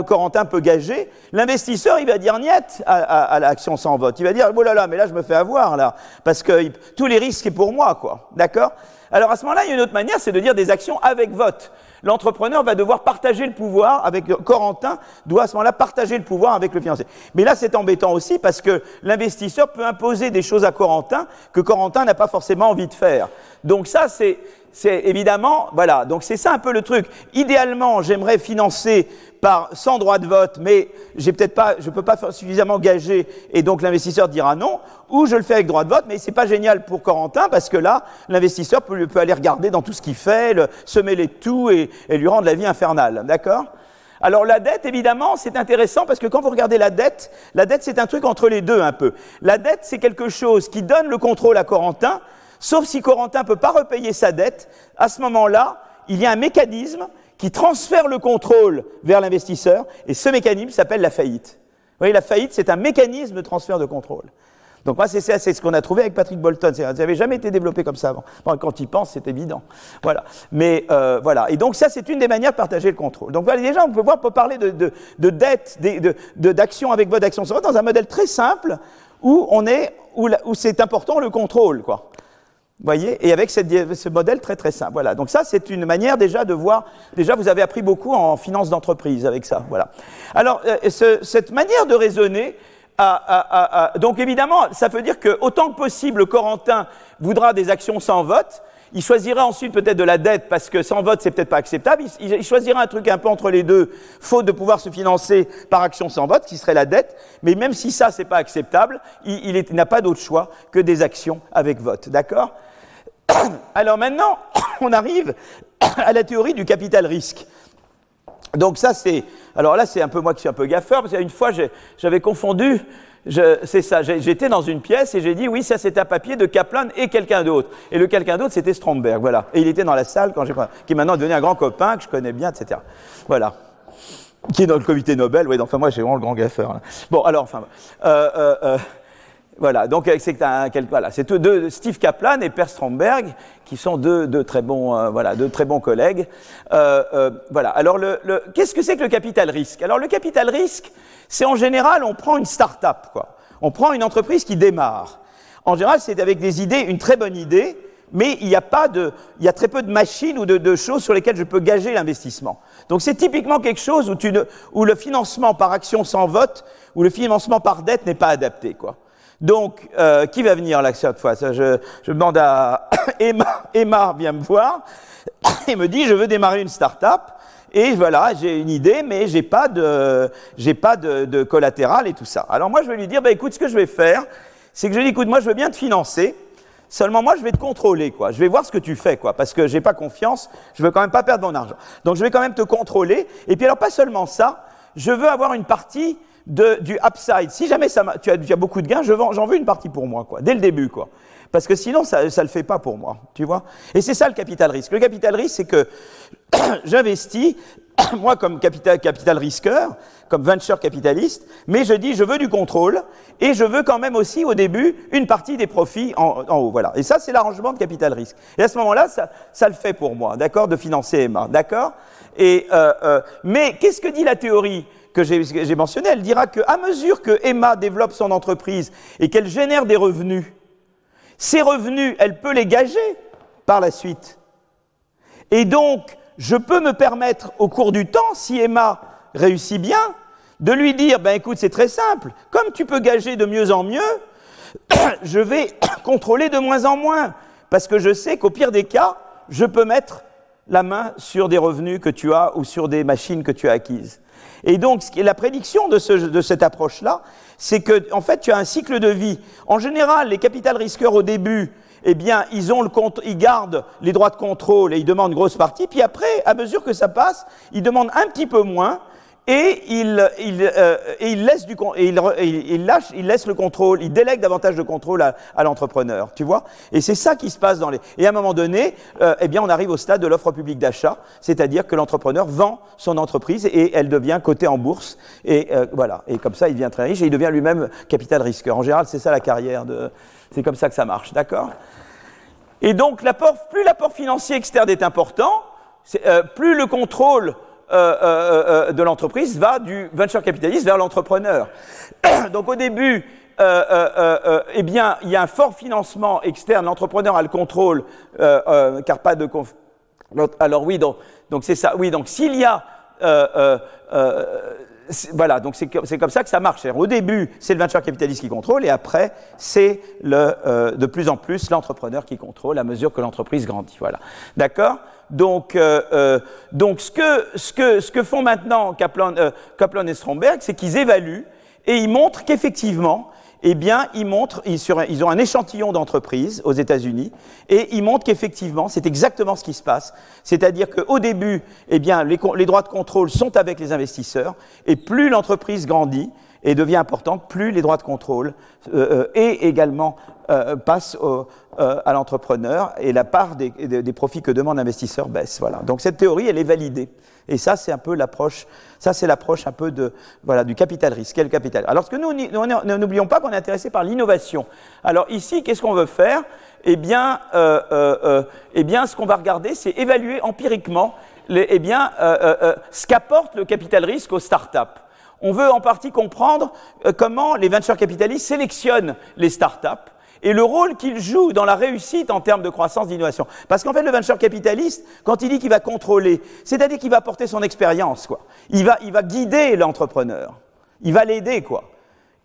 [SPEAKER 2] Corentin peut gager, l'investisseur, il va dire niet à, l'action sans vote. Il va dire oh là là, mais là je me fais avoir là, parce que tous les risques sont pour moi, quoi. D'accord? Alors à ce moment-là, il y a une autre manière, c'est de dire des actions avec vote l'entrepreneur va devoir partager le pouvoir avec Corentin, doit à ce moment-là partager le pouvoir avec le financier. Mais là, c'est embêtant aussi parce que l'investisseur peut imposer des choses à Corentin que Corentin n'a pas forcément envie de faire. Donc ça, c'est c'est évidemment, voilà, donc c'est ça un peu le truc. Idéalement, j'aimerais financer par sans droit de vote, mais j'ai peut-être pas, je peux pas suffisamment gager, et donc l'investisseur dira non, ou je le fais avec droit de vote, mais c'est pas génial pour Corentin parce que là, l'investisseur peut, peut, aller regarder dans tout ce qu'il fait, le, se mêler de tout et, et lui rendre la vie infernale, d'accord? Alors la dette, évidemment, c'est intéressant parce que quand vous regardez la dette, la dette c'est un truc entre les deux un peu. La dette c'est quelque chose qui donne le contrôle à Corentin, Sauf si Corentin ne peut pas repayer sa dette, à ce moment-là, il y a un mécanisme qui transfère le contrôle vers l'investisseur, et ce mécanisme s'appelle la faillite. Vous voyez, la faillite, c'est un mécanisme de transfert de contrôle. Donc moi, c'est ce qu'on a trouvé avec Patrick Bolton. Ça n'avait jamais été développé comme ça avant. quand il pense, c'est évident. Voilà. Mais euh, voilà. Et donc ça, c'est une des manières de partager le contrôle. Donc voilà, déjà, on peut voir, on parler de, de, de dette, d'action avec votre action dans un modèle très simple où on est, où c'est important le contrôle, quoi voyez Et avec ce modèle très très simple. Voilà. Donc ça, c'est une manière déjà de voir. Déjà, vous avez appris beaucoup en finance d'entreprise avec ça. Voilà. Alors, euh, cette manière de raisonner. donc évidemment, ça veut dire que autant que possible, Corentin voudra des actions sans vote. Il choisira ensuite peut-être de la dette parce que sans vote, c'est peut-être pas acceptable. Il, choisira un truc un peu entre les deux, faute de pouvoir se financer par action sans vote, qui serait la dette. Mais même si ça, c'est pas acceptable, il, il n'a pas d'autre choix que des actions avec vote. D'accord? *coughs* Alors maintenant, *coughs* on arrive *coughs* à la théorie du capital risque. Donc ça, c'est... Alors là, c'est un peu moi qui suis un peu gaffeur, parce qu'une fois, j'avais confondu... C'est ça, j'étais dans une pièce et j'ai dit, oui, ça c'est un papier de Kaplan et quelqu'un d'autre. Et le quelqu'un d'autre, c'était Stromberg, voilà. Et il était dans la salle, quand j'ai qui est maintenant devenu un grand copain, que je connais bien, etc. Voilà qui est dans le comité Nobel. Oui, enfin moi j'ai vraiment le grand gaffeur. Bon, alors, enfin, euh, euh, euh voilà, donc euh, c'est un, voilà, deux, Steve Kaplan et Per Stromberg, qui sont deux, deux très bons, euh, voilà, deux très bons collègues. Euh, euh, voilà. Alors, le, le, qu'est-ce que c'est que le capital risque? Alors, le capital risque, c'est en général, on prend une start-up, quoi. On prend une entreprise qui démarre. En général, c'est avec des idées, une très bonne idée, mais il y a pas de, il y a très peu de machines ou de, de choses sur lesquelles je peux gager l'investissement. Donc, c'est typiquement quelque chose où, tu ne, où le financement par action sans vote, ou le financement par dette n'est pas adapté, quoi. Donc, euh, qui va venir là cette fois? Je, je, demande à *coughs* Emma, Emma vient me voir *coughs* et me dit, je veux démarrer une start-up. Et voilà, j'ai une idée, mais j'ai pas de, j'ai pas de, collatéral et tout ça. Alors moi, je vais lui dire, bah écoute, ce que je vais faire, c'est que je lui dis, écoute, moi, je veux bien te financer. Seulement, moi, je vais te contrôler, quoi. Je vais voir ce que tu fais, quoi, parce que j'ai pas confiance. Je veux quand même pas perdre mon argent. Donc, je vais quand même te contrôler. Et puis, alors, pas seulement ça. Je veux avoir une partie de, du upside. Si jamais ça tu, as, tu as beaucoup de gains, j'en veux une partie pour moi, quoi, dès le début, quoi. Parce que sinon, ça ne le fait pas pour moi, tu vois. Et c'est ça le capital risque. Le capital risque, c'est que *coughs* j'investis *coughs* moi comme capital, capital risqueur, comme venture capitaliste, mais je dis je veux du contrôle et je veux quand même aussi au début une partie des profits en, haut. Voilà. Et ça, c'est l'arrangement de capital risque. Et à ce moment-là, ça, ça, le fait pour moi, d'accord, de financer Emma, d'accord et, euh, euh, Mais qu'est-ce que dit la théorie? Que j'ai mentionnée Elle dira qu'à mesure que Emma développe son entreprise et qu'elle génère des revenus, ces revenus, elle peut les gager par la suite. Et donc, je peux me permettre au cours du temps, si Emma réussit bien, de lui dire, ben écoute, c'est très simple, comme tu peux gager de mieux en mieux, *coughs* je vais *coughs* contrôler de moins en moins, parce que je sais qu'au pire des cas, je peux mettre la main sur des revenus que tu as ou sur des machines que tu as acquises. Et donc, la prédiction de, de cette approche-là, c'est que, en fait, tu as un cycle de vie. En général, les capital risqueurs au début, eh bien, ils, ont le compte, ils gardent les droits de contrôle et ils demandent une grosse partie. Puis après, à mesure que ça passe, ils demandent un petit peu moins et ils, ils, euh, et ils laissent du et ils, ils, lâchent, ils laissent le contrôle, ils délèguent davantage de contrôle à, à l'entrepreneur, tu vois. Et c'est ça qui se passe dans les. Et à un moment donné, euh, eh bien, on arrive au stade de l'offre publique d'achat, c'est-à-dire que l'entrepreneur vend son entreprise et elle devient cotée en bourse. Et euh, voilà. Et comme ça, il devient très riche et il devient lui-même capital risqueur. En général, c'est ça la carrière de. C'est comme ça que ça marche, d'accord? Et donc, l'apport, plus l'apport financier externe est important, euh, plus le contrôle euh, euh, de l'entreprise va du venture capitaliste vers l'entrepreneur. *clears throat* donc, au début, eh bien, il y a un fort financement externe, l'entrepreneur a le contrôle, car pas de... Alors oui, donc c'est ça. Oui, donc s'il y a voilà, donc c'est comme ça que ça marche. Au début, c'est le venture capitaliste qui contrôle, et après, c'est euh, de plus en plus l'entrepreneur qui contrôle à mesure que l'entreprise grandit. Voilà, d'accord? Donc, euh, euh, donc ce que, ce, que, ce que font maintenant Kaplan, Kaplan et Stromberg, c'est qu'ils évaluent et ils montrent qu'effectivement, eh bien, ils montrent, ils, ont un échantillon d'entreprises aux États-Unis, et ils montrent qu'effectivement, c'est exactement ce qui se passe. C'est-à-dire qu'au début, eh bien, les, droits de contrôle sont avec les investisseurs, et plus l'entreprise grandit et devient importante, plus les droits de contrôle euh, euh, et également euh, passent à l'entrepreneur, et la part des, des profits que demande l'investisseur baisse. Voilà. Donc cette théorie, elle est validée. Et ça, c'est un peu l'approche, ça c'est l'approche un peu de, voilà, du capital risque. Quel capital? Alors, que nous, n'oublions pas qu'on est intéressé par l'innovation. Alors ici, qu'est-ce qu'on veut faire? Eh bien, euh, euh, euh, eh bien, ce qu'on va regarder, c'est évaluer empiriquement eh bien, ce qu'apporte le capital risque aux startups. On veut en partie comprendre comment les venture capitalistes sélectionnent les startups et le rôle qu'il joue dans la réussite en termes de croissance, d'innovation. Parce qu'en fait, le venture capitaliste, quand il dit qu'il va contrôler, c'est-à-dire qu'il va porter son expérience, quoi. Il va, il va guider l'entrepreneur. Il va l'aider, quoi.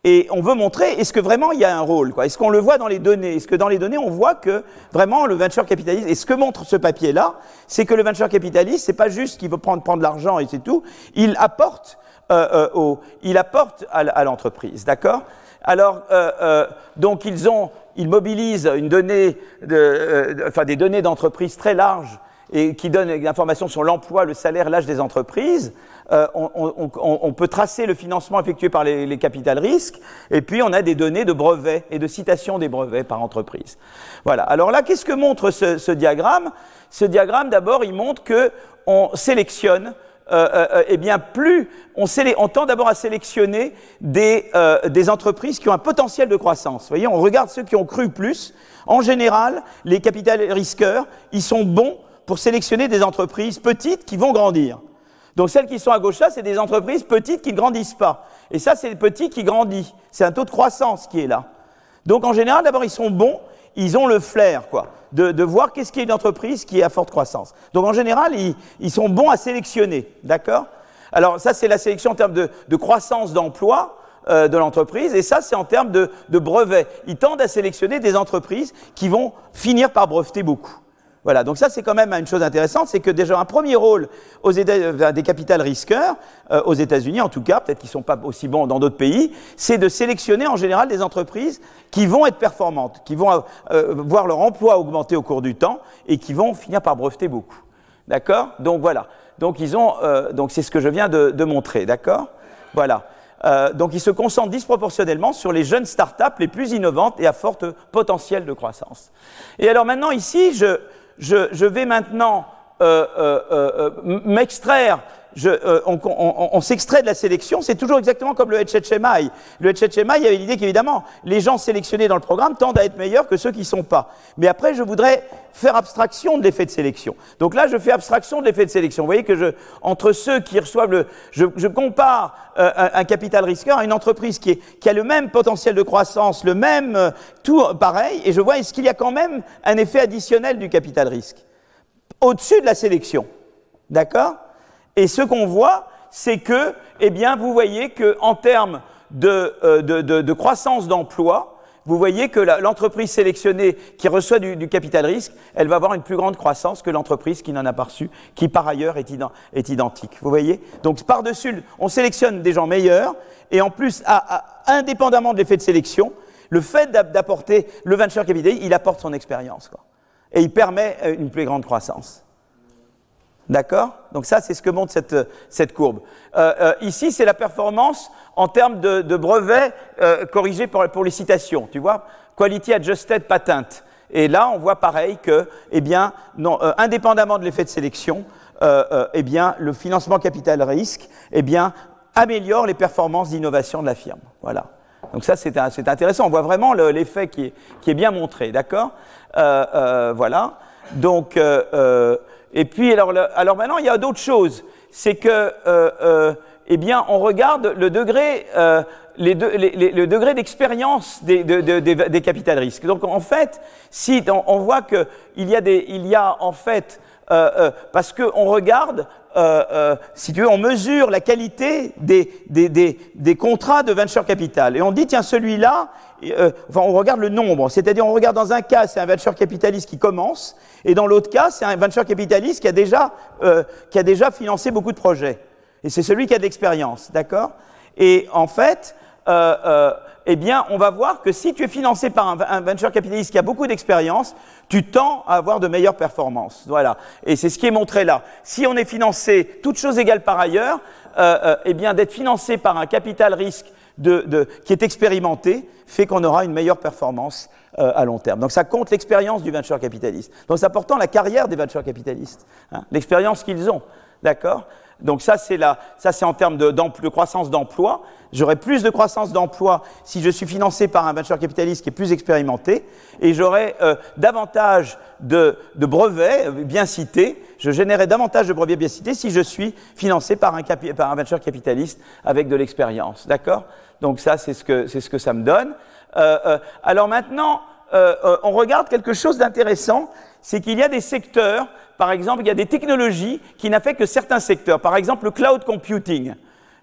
[SPEAKER 2] Et on veut montrer, est-ce que vraiment il y a un rôle quoi? Est-ce qu'on le voit dans les données? Est-ce que dans les données, on voit que vraiment le venture capitaliste, et ce que montre ce papier-là, c'est que le venture capitaliste, c'est pas juste qu'il veut prendre, prendre l'argent et c'est tout, il apporte, euh, euh, au, il apporte à, l'entreprise, d'accord? Alors, euh, donc ils ont, donnée de, euh, des données d'entreprise très larges et qui donnent des informations sur l'emploi, le salaire, l'âge des entreprises. Euh, on, peut tracer le financement effectué par les, les capital risques, et puis on a des données de brevets et de citation des brevets par entreprise. Voilà. Alors là, qu'est-ce que montre ce, ce diagramme? Ce diagramme, d'abord, il montre que on sélectionne euh, euh, euh, eh bien, plus on, on tend d'abord à sélectionner des, des, entreprises qui ont un potentiel de croissance. Vous voyez, on regarde ceux qui ont cru plus. En général, les capital risqueurs, ils sont bons pour sélectionner des entreprises petites qui vont grandir. Donc celles qui sont à gauche là, c'est des entreprises petites qui ne grandissent pas. Et ça, c'est les petits qui grandissent. C'est un taux de croissance qui est là. Donc en général, d'abord, ils sont bons, ils ont le flair, quoi de, voir qu'est-ce qui est une entreprise qui est à forte croissance. Donc en général, ils, sont bons à sélectionner, d'accord? Alors ça, c'est la sélection en termes de, croissance d'emploi euh, de l'entreprise, et ça, c'est en termes de, de brevets. Ils tendent à sélectionner des entreprises qui vont finir par breveter beaucoup. Voilà, donc ça c'est quand même une chose intéressante, c'est que déjà un premier rôle euh, des capitales risqueurs, euh, aux États-Unis en tout cas, peut-être qu'ils ne sont pas aussi bons dans d'autres pays, c'est de sélectionner en général des entreprises qui vont être performantes, qui vont euh, voir leur emploi augmenter au cours du temps et qui vont finir par breveter beaucoup. D'accord? Donc voilà. Donc ils ont, donc c'est ce que je viens de, de montrer. D'accord? Voilà. Euh, donc ils se concentrent disproportionnellement sur les jeunes startups les plus innovantes et à fort potentiel de croissance. Et alors maintenant ici, je, je, je vais maintenant euh, euh, euh m'extraire euh, on, s'extrait de la sélection, c'est toujours exactement comme le HHMI. Le HHMI, il y avait l'idée qu'évidemment, les gens sélectionnés dans le programme tendent à être meilleurs que ceux qui ne sont pas. Mais après, je voudrais faire abstraction de l'effet de sélection. Donc là, je fais abstraction de l'effet de sélection. Vous voyez que je, entre ceux qui reçoivent le... Je, compare euh, un, capital risqueur à une entreprise qui, a le même potentiel de croissance, le même... Euh, tout pareil, et je vois est-ce qu'il y a quand même un effet additionnel du capital risque au-dessus de la sélection? D'accord? Et ce qu'on voit, c'est que, eh bien, vous voyez qu'en termes euh, de, croissance d'emploi, vous voyez que l'entreprise sélectionnée qui reçoit du, capital risque, elle va avoir une plus grande croissance que l'entreprise qui n'en a pas reçu, qui par ailleurs est, identique. Vous voyez? Donc par-dessus, on sélectionne des gens meilleurs, et en plus, indépendamment de l'effet de sélection, le fait d'apporter le venture capital, il apporte son expérience. Et il permet euh, une plus grande croissance. D'accord? Donc ça, c'est ce que montre cette, cette courbe. Euh, euh, ici, c'est la performance en termes de, de brevets euh, corrigés pour, les citations. Tu vois? Quality Adjusted Patent. Et là, on voit pareil que, eh bien, non, indépendamment de l'effet de sélection, eh bien, le financement capital risque, eh bien, améliore les performances d'innovation de la firme. Voilà. Donc ça, c'est intéressant. On voit vraiment l'effet qui, est, qui est bien montré. D'accord? Voilà. Donc et puis, alors, alors maintenant, il y a d'autres choses. C'est que, euh, euh, eh bien, on regarde le degré, euh, les les, le degré d'expérience des, de, de, des, des capital risques. Donc, en fait, si on, on voit qu'il y a des, il y a en fait, euh, euh, parce qu'on regarde euh, euh, si tu veux, on mesure la qualité des, des, des, des, contrats de venture capital. Et on dit, tiens, celui-là, euh, enfin, on regarde le nombre. C'est-à-dire, on regarde dans un cas, c'est un venture capitaliste qui commence, et dans l'autre cas, c'est un venture capitaliste qui a déjà, euh, qui a déjà financé beaucoup de projets. Et c'est celui qui a de l'expérience, d'accord? Et en fait, euh, eh bien, on va voir que si tu es financé par un, venture capitaliste qui a beaucoup d'expérience, tu tends à avoir de meilleures performances. Voilà. Et c'est ce qui est montré là. Si on est financé, toutes choses égales par ailleurs, euh, euh, eh bien, d'être financé par un capital risque de, de, qui est expérimenté fait qu'on aura une meilleure performance euh, à long terme. Donc ça compte l'expérience du venture capitaliste. Donc c'est important la carrière des venture capitalistes, hein, l'expérience qu'ils ont. D'accord? Donc ça, c'est ça, c'est en termes de, de croissance d'emploi. J'aurai plus de croissance d'emploi si je suis financé par un venture capitaliste qui est plus expérimenté, et j'aurai euh, davantage de, de, brevets euh, bien cités. Je générerai davantage de brevets bien cités si je suis financé par un, par un venture capitaliste avec de l'expérience. D'accord? Donc ça, c'est ce que c'est ce que ça me donne. Euh, euh alors maintenant, on regarde quelque chose d'intéressant, c'est qu'il y a des secteurs par exemple, il y a des technologies qui n'affectent que certains secteurs. Par exemple, le cloud computing,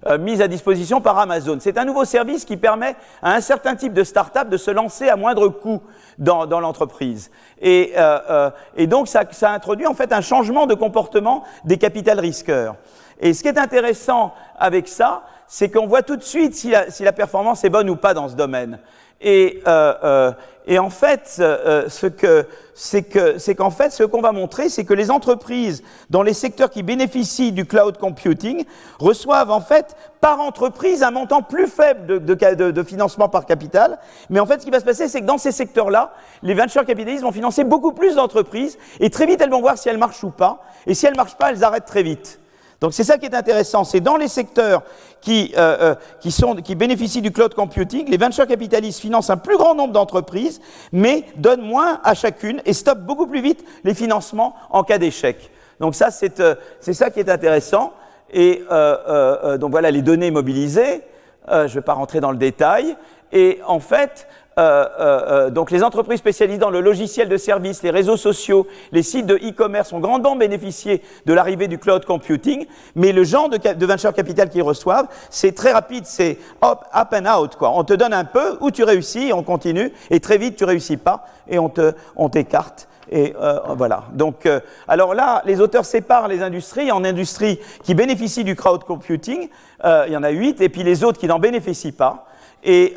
[SPEAKER 2] euh, mis à disposition par Amazon. C'est un nouveau service qui permet à un certain type de start-up de se lancer à moindre coût dans, l'entreprise. Et, euh, euh, et, donc, ça, ça, introduit en fait un changement de comportement des capital risqueurs. Et ce qui est intéressant avec ça, c'est qu'on voit tout de suite si la, si la, performance est bonne ou pas dans ce domaine. Et, euh, euh, et en fait, euh, ce que c'est que c'est qu'en fait, ce qu'on va montrer, c'est que les entreprises dans les secteurs qui bénéficient du cloud computing reçoivent en fait par entreprise un montant plus faible de, financement par capital. Mais en fait, ce qui va se passer, c'est que dans ces secteurs-là, les venture capitalistes vont financer beaucoup plus d'entreprises et très vite, elles vont voir si elles marchent ou pas. Et si elles marchent pas, elles arrêtent très vite. Donc c'est ça qui est intéressant, c'est dans les secteurs qui, euh, euh, qui, bénéficient du cloud computing, les venture capitalistes financent un plus grand nombre d'entreprises, mais donnent moins à chacune et stoppent beaucoup plus vite les financements en cas d'échec. Donc ça, c'est euh, ça qui est intéressant. Et euh, donc voilà les données mobilisées. je ne vais pas rentrer dans le détail. Et en fait, euh, euh, euh, donc les entreprises spécialisées dans le logiciel de service, les réseaux sociaux, les sites de e-commerce ont grandement bénéficié de l'arrivée du cloud computing, mais le genre de, de venture capital qu'ils reçoivent, c'est très rapide, c'est up, up and out. Quoi. On te donne un peu, ou tu réussis, on continue, et très vite tu réussis pas, et on te, on t'écarte. Et euh, voilà. Donc, euh, alors là, les auteurs séparent les industries en industries qui bénéficient du cloud computing. Euh, il y en a huit, et puis les autres qui n'en bénéficient pas. Et,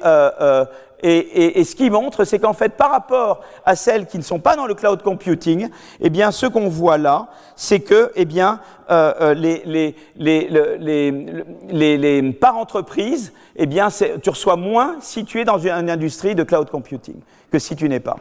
[SPEAKER 2] et, et, ce qui montre, c'est qu'en fait, par rapport à celles qui ne sont pas dans le cloud computing, eh bien, ce qu'on voit là, c'est que, eh bien, euh, euh les, par entreprise, eh bien, tu reçois moins si tu es dans une, industrie de cloud computing que si tu n'es pas.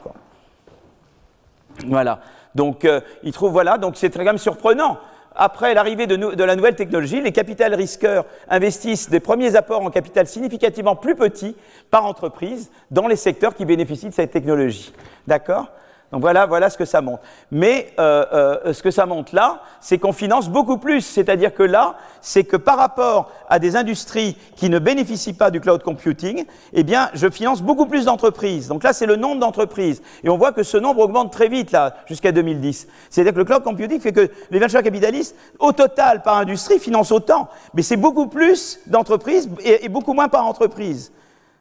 [SPEAKER 2] Voilà. Donc, euh, il trouve, voilà, donc c'est quand même surprenant après l'arrivée de, la nouvelle technologie, les capital risqueurs investissent des premiers apports en capital significativement plus petits par entreprise dans les secteurs qui bénéficient de cette technologie. D'accord? Donc voilà, voilà ce que ça montre. Mais euh, euh, ce que ça montre là, c'est qu'on finance beaucoup plus. C'est-à-dire que là, c'est que par rapport à des industries qui ne bénéficient pas du cloud computing, eh bien, je finance beaucoup plus d'entreprises. Donc là, c'est le nombre d'entreprises. Et on voit que ce nombre augmente très vite là, jusqu'à 2010. C'est-à-dire que le cloud computing fait que les venture capitalistes, au total, par industrie, financent autant. Mais c'est beaucoup plus d'entreprises et, et beaucoup moins par entreprise.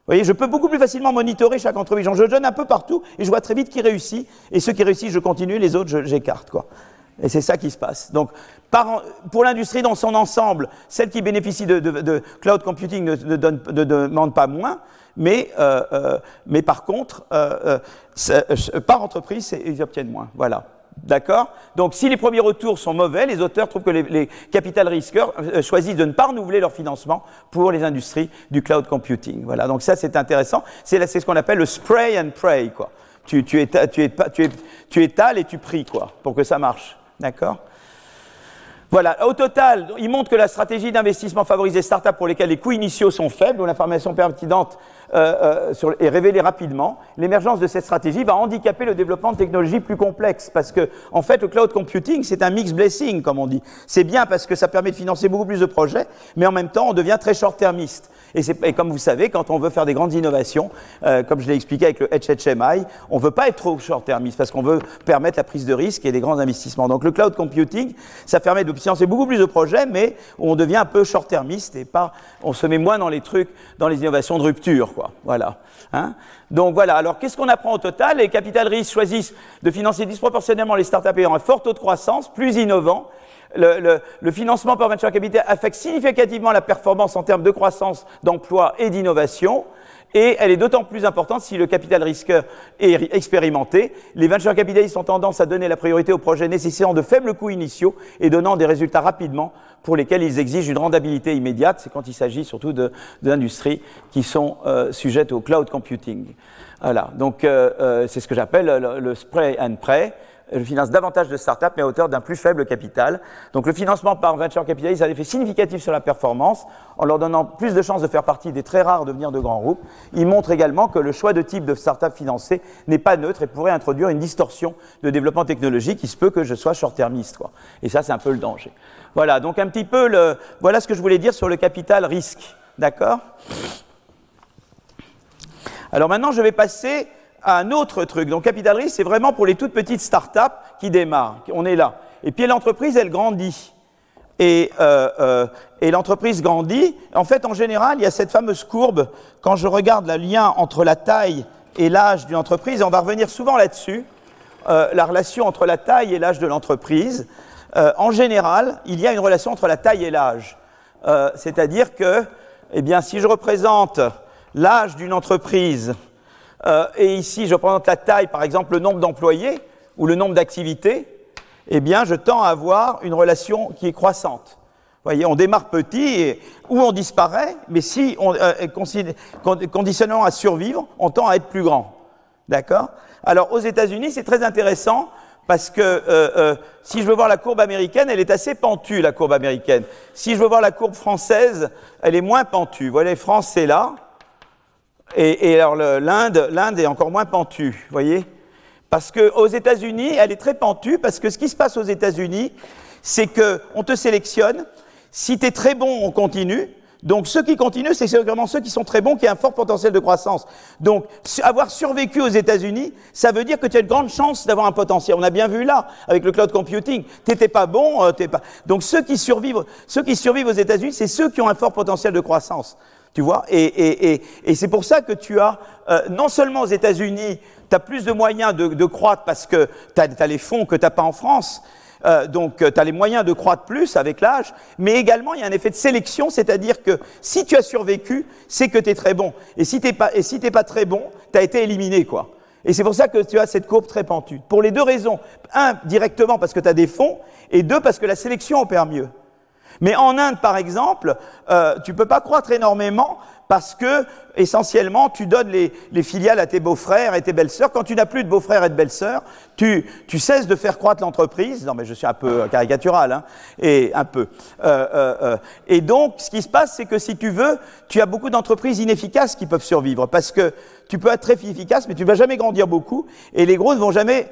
[SPEAKER 2] Vous voyez, je peux beaucoup plus facilement monitorer chaque entreprise. Je donne un peu partout et je vois très vite qui réussit. Et ceux qui réussissent, je continue, les autres, j'écarte. Et c'est ça qui se passe. Donc, par, pour l'industrie dans son ensemble, celle qui bénéficie de, de, de cloud computing ne, ne, donne, ne, demande pas moins, mais, euh, euh, mais par contre, euh, euh par entreprise, ils obtiennent moins. Voilà. D'accord Donc, si les premiers retours sont mauvais, les auteurs trouvent que les, capital risqueurs euh, choisissent de ne pas renouveler leur financement pour les industries du cloud computing. Voilà, donc ça c'est intéressant. C'est ce qu'on appelle le spray and pray, quoi. Tu, tu, étales, tu étales et tu pries, quoi, pour que ça marche. D'accord voilà, au total, il montre que la stratégie d'investissement favorise les startups pour lesquelles les coûts initiaux sont faibles, où l'information pertinente euh, euh, est révélée rapidement. L'émergence de cette stratégie va handicaper le développement de technologies plus complexes, parce que, en fait, le cloud computing, c'est un mix blessing, comme on dit. C'est bien parce que ça permet de financer beaucoup plus de projets, mais en même temps, on devient très short-termiste. Et, comme vous savez, quand on veut faire des grandes innovations, euh, comme je l'ai expliqué avec le HHMI, on ne veut pas être trop short-termiste parce qu'on veut permettre la prise de risque et des grands investissements. Donc le cloud computing, ça permet de financer beaucoup plus de projets, mais on devient un peu short-termiste et on se met moins dans les trucs, dans les innovations de rupture, quoi. Voilà. Hein Donc voilà. Alors qu'est-ce qu'on apprend au total? Les capital risques choisissent de financer disproportionnellement les startups ayant un fort taux de croissance, plus innovants, le, financement par venture capital affecte significativement la performance en termes de croissance, d'emploi et d'innovation. Et elle est d'autant plus importante si le capital risqueur est expérimenté. Les venture capitalistes ont tendance à donner la priorité aux projets nécessitant de faibles coûts initiaux et donnant des résultats rapidement pour lesquels ils exigent une rendabilité immédiate. C'est quand il s'agit surtout d'industries qui sont euh, sujettes au cloud computing. Voilà, donc euh, euh, c'est ce que j'appelle le, le, spray and pray je finance davantage de startups, mais à hauteur d'un plus faible capital. Donc le financement par venture capitalist a un effet significatif sur la performance, en leur donnant plus de chances de faire partie des très rares devenir de grands groupes. Il montre également que le choix de type de startup financé n'est pas neutre et pourrait introduire une distorsion de développement technologique. Il se peut que je sois short-termiste. Quoi. Et ça, c'est un peu le danger. Voilà, donc un petit peu, le, voilà ce que je voulais dire sur le capital risque. D'accord? Alors maintenant, je vais passer un autre truc. Donc capital risque, c'est vraiment pour les toutes petites startups qui démarrent. On est là. Et puis l'entreprise, elle grandit. Et, euh, euh, et l'entreprise grandit. En fait, en général, il y a cette fameuse courbe. Quand je regarde le lien entre la taille et l'âge d'une entreprise, on va revenir souvent là-dessus, euh, la relation entre la taille et l'âge de l'entreprise. En général, il y a une relation entre la taille et l'âge. C'est-à-dire que, eh bien, si je représente l'âge d'une entreprise euh, et ici je représente la taille, par exemple le nombre d'employés ou le nombre d'activités, eh bien je tends à avoir une relation qui est croissante. Vous voyez, on démarre petit et, ou on disparaît, mais si on euh, conditionnant à survivre, on tend à être plus grand. D'accord? Alors aux États-Unis, c'est très intéressant parce que euh, euh, si je veux voir la courbe américaine, elle est assez pentue, la courbe américaine. Si je veux voir la courbe française, elle est moins pentue. Vous voyez, France, c'est là. Et, et alors l'Inde, l'Inde est encore moins pentue, voyez? Parce qu'aux États-Unis, elle est très pentue, parce que ce qui se passe aux États-Unis, c'est qu'on te sélectionne. Si tu es très bon, on continue. Donc ceux qui continuent, c'est vraiment ceux qui sont très bons, qui ont un fort potentiel de croissance. Donc avoir survécu aux États-Unis, ça veut dire que tu as une grande chance d'avoir un potentiel. On a bien vu là avec le cloud computing. T'étais pas bon, euh, t'es pas. Donc ceux qui survivent, ceux qui survivent aux États-Unis, c'est ceux qui ont un fort potentiel de croissance. Tu vois Et, et, et, c'est pour ça que tu as, euh, non seulement aux États-Unis, tu as plus de moyens de, croître parce que tu as, les fonds que tu n'as pas en France. Euh, donc, tu as les moyens de croître plus avec l'âge, mais également, il y a un effet de sélection, c'est-à-dire que si tu as survécu, c'est que tu es très bon. Et si tu n'es pas, et si pas très bon, tu as été éliminé, quoi. Et c'est pour ça que tu as cette courbe très pentue. Pour les deux raisons. Un, directement parce que tu as des fonds, et deux, parce que la sélection opère mieux. Mais en Inde, par exemple, euh, tu peux pas croître énormément parce que essentiellement tu donnes les, les filiales à tes beaux-frères et tes belles-sœurs. Quand tu n'as plus de beaux-frères et de belles-sœurs, tu, tu cesses de faire croître l'entreprise. Non, mais je suis un peu caricatural, hein, et un peu. Euh, euh, euh. Et donc, ce qui se passe, c'est que si tu veux, tu as beaucoup d'entreprises inefficaces qui peuvent survivre parce que tu peux être très efficace, mais tu ne vas jamais grandir beaucoup, et les gros ne vont jamais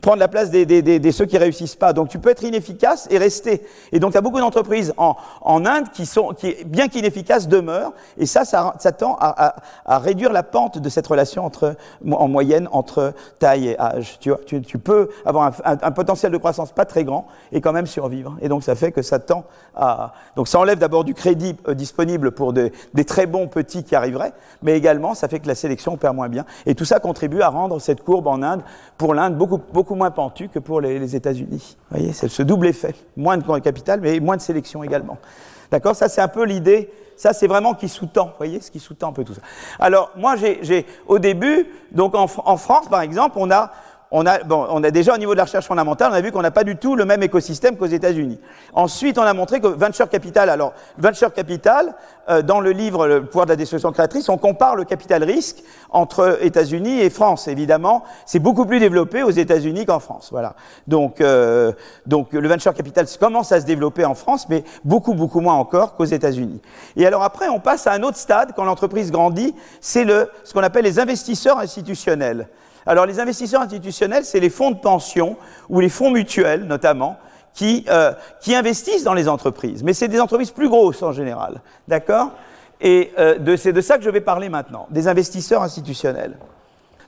[SPEAKER 2] prendre la place des, des, des, des, ceux qui réussissent pas. Donc tu peux être inefficace et rester. Et donc tu as beaucoup d'entreprises en, en, Inde qui sont, qui, bien qu'inefficaces, demeurent. Et ça, ça, ça tend à, à, à, réduire la pente de cette relation entre, en moyenne entre taille et âge. Tu, vois, tu, tu peux avoir un, un, potentiel de croissance pas très grand et quand même survivre. Et donc ça fait que ça tend à... Donc ça enlève d'abord du crédit euh, disponible pour des très bons petits qui arriveraient, mais également ça fait que la sélection perd moins bien. Et tout ça contribue à rendre cette courbe en Inde, pour l'Inde, beaucoup beaucoup moins pentu que pour les, États-Unis. Vous voyez, c'est ce double effet. Moins de capital, mais moins de sélection également. D'accord? Ça, c'est un peu l'idée. Ça, c'est vraiment qui sous-tend. Vous voyez ce qui sous-tend un peu tout ça. Alors, moi, j'ai, au début, donc en France, par exemple, on a on a, bon, on a déjà au niveau de la recherche fondamentale, on a vu qu'on n'a pas du tout le même écosystème qu'aux États-Unis. Ensuite, on a montré que venture capital, alors venture capital, euh, dans le livre Le pouvoir de la destruction créatrice, on compare le capital risque entre États-Unis et France. Évidemment, c'est beaucoup plus développé aux États-Unis qu'en France. Voilà. Donc, euh, donc le venture capital commence à se développer en France, mais beaucoup beaucoup moins encore qu'aux États-Unis. Et alors après, on passe à un autre stade quand l'entreprise grandit, c'est le ce qu'on appelle les investisseurs institutionnels. Alors les investisseurs institutionnels, c'est les fonds de pension ou les fonds mutuels notamment qui, euh, qui investissent dans les entreprises. Mais c'est des entreprises plus grosses en général. D'accord? Et euh, c'est de ça que je vais parler maintenant, des investisseurs institutionnels.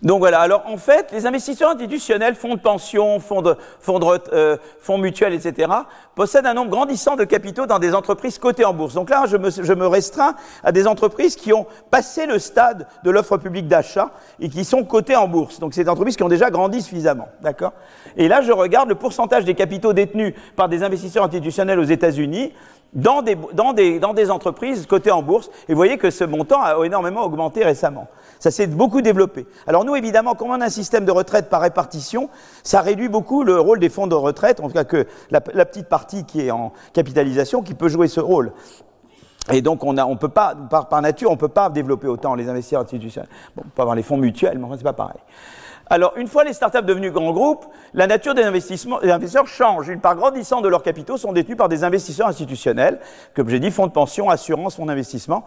[SPEAKER 2] Donc voilà, alors en fait, les investisseurs institutionnels, fonds de pension, fonds, de, fonds, euh, mutuels, etc., possèdent un nombre grandissant de capitaux dans des entreprises cotées en bourse. Donc là, je me, je me restreins à des entreprises qui ont passé le stade de l'offre publique d'achat et qui sont cotées en bourse. Donc c'est des entreprises qui ont déjà grandi suffisamment. D'accord? Et là, je regarde le pourcentage des capitaux détenus par des investisseurs institutionnels aux États-Unis dans des entreprises cotées en bourse. Et vous voyez que ce montant a énormément augmenté récemment. Ça s'est beaucoup développé. Alors nous, évidemment, comme on a un système de retraite par répartition, ça réduit beaucoup le rôle des fonds de retraite, en tout cas que la, petite partie qui est en capitalisation, qui peut jouer ce rôle. Et donc, on ne on peut pas, par, nature, on ne peut pas développer autant les investisseurs institutionnels. Bon, on peut avoir les fonds mutuels, mais enfin, c'est pas pareil. Alors, une fois les startups devenues grands groupes, la nature des, investissements, des investisseurs change. Une part grandissante de leurs capitaux sont détenus par des investisseurs institutionnels, comme j'ai dit, fonds de pension, assurance, fonds d'investissement.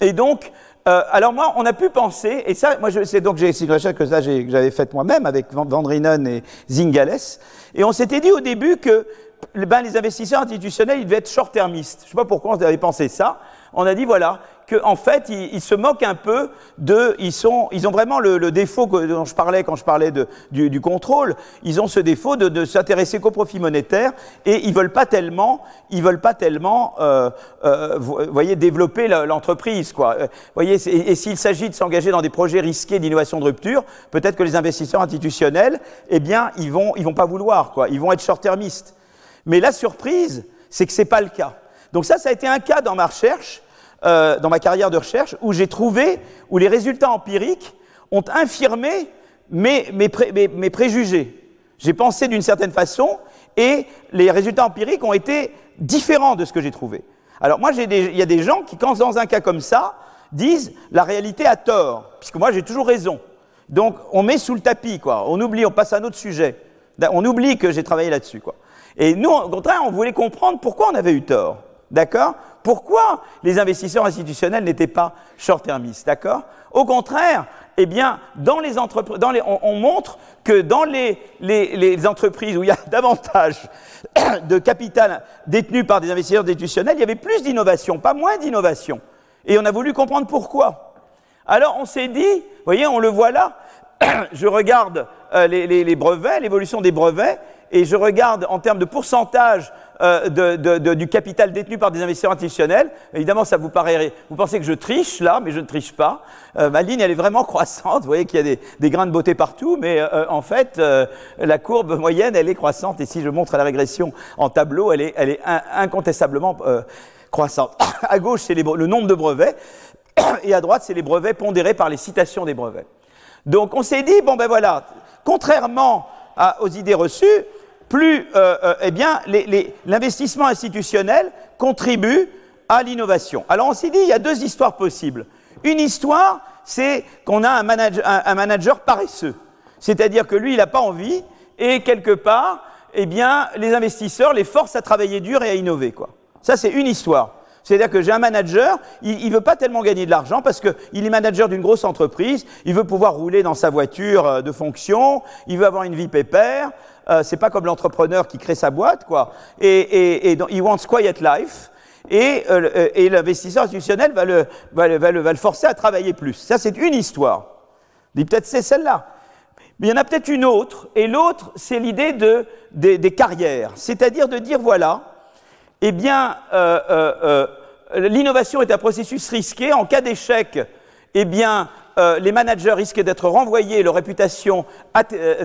[SPEAKER 2] Et donc, euh, alors moi, on a pu penser, et ça, moi, c'est donc j'ai une recherche que ça j'avais faite moi-même avec Vandrinen et Zingales, et on s'était dit au début que ben, les investisseurs institutionnels, ils devaient être short-termistes. Je ne sais pas pourquoi on avait pensé ça. On a dit voilà, qu'en en fait, ils, se moquent un peu de, ils sont, ils ont vraiment le, le défaut que, dont je parlais quand je parlais de, du, du, contrôle. Ils ont ce défaut de, de s'intéresser qu'au profit monétaire et ils veulent pas tellement, ils veulent pas tellement, euh, euh, voyez, développer l'entreprise, quoi. Vous voyez, et, et s'il s'agit de s'engager dans des projets risqués d'innovation de rupture, peut-être que les investisseurs institutionnels, eh bien, ils vont, ils vont pas vouloir, quoi. Ils vont être short-termistes. Mais la surprise, c'est que c'est pas le cas. Donc ça, ça a été un cas dans ma recherche euh, dans ma carrière de recherche où j'ai trouvé, où les résultats empiriques ont infirmé mes, mes, pré, mes, préjugés. J'ai pensé d'une certaine façon et les résultats empiriques ont été différents de ce que j'ai trouvé. Alors moi, il y a des gens qui, quand dans un cas comme ça, disent la réalité a tort, puisque moi j'ai toujours raison. Donc on met sous le tapis, quoi. On oublie, on passe à un autre sujet. On oublie que j'ai travaillé là-dessus, quoi. Et nous, au contraire, on voulait comprendre pourquoi on avait eu tort. D'accord? Pourquoi les investisseurs institutionnels n'étaient pas short-termistes? D'accord? Au contraire, eh bien, dans les entreprises, on, on, montre que dans les, entreprises où il y a *laughs* davantage *coughs* de capital détenu par des investisseurs institutionnels, il y avait plus d'innovation, pas moins d'innovation. Et on a voulu comprendre pourquoi. Alors on s'est dit, vous voyez, on le voit là, *coughs* je regarde euh, les, brevets, l'évolution des brevets, et je regarde en termes de pourcentage euh, de, de, de, du capital détenu par des investisseurs institutionnels. Évidemment, ça vous paraît, vous pensez que je triche là, mais je ne triche pas. Euh, ma ligne, elle est vraiment *laughs* croissante. Vous voyez qu'il y a des, des, grains de beauté partout, mais euh, en fait, euh, la courbe moyenne, elle est croissante. Et si je montre la régression en tableau, elle est, elle est in, incontestablement euh, croissante. *coughs* à gauche, c'est le nombre de brevets, *coughs* et à droite, c'est les brevets pondérés par les citations des brevets. Donc, on s'est dit, bon ben voilà, contrairement à, aux idées reçues, plus euh, euh, eh bien, l'investissement institutionnel contribue à l'innovation. Alors on s'est dit, il y a deux histoires possibles. Une histoire, c'est qu'on a un manager, paresseux. C'est-à-dire que lui, il n'a pas envie, et quelque part, eh bien, les investisseurs les forcent à travailler dur et à innover. Quoi. Ça, c'est une histoire. C'est-à-dire que j'ai un manager, il ne veut pas tellement gagner de l'argent parce qu'il est manager d'une grosse entreprise, il veut pouvoir rouler dans sa voiture euh, de fonction, il veut avoir une vie pépère. Euh, c'est pas comme l'entrepreneur qui crée sa boîte, quoi. Et, et, et donc, he wants quiet life. Et, euh, l'investisseur institutionnel va le, va, le, va, le, forcer à travailler plus. Ça, c'est une histoire. dit peut-être c'est celle-là. Mais il y en a peut-être une autre, et l'autre, c'est l'idée de, des, carrières. C'est-à-dire de dire, voilà, eh bien, euh, l'innovation est un processus risqué. En cas d'échec, eh bien, les managers risquent d'être renvoyés, leur réputation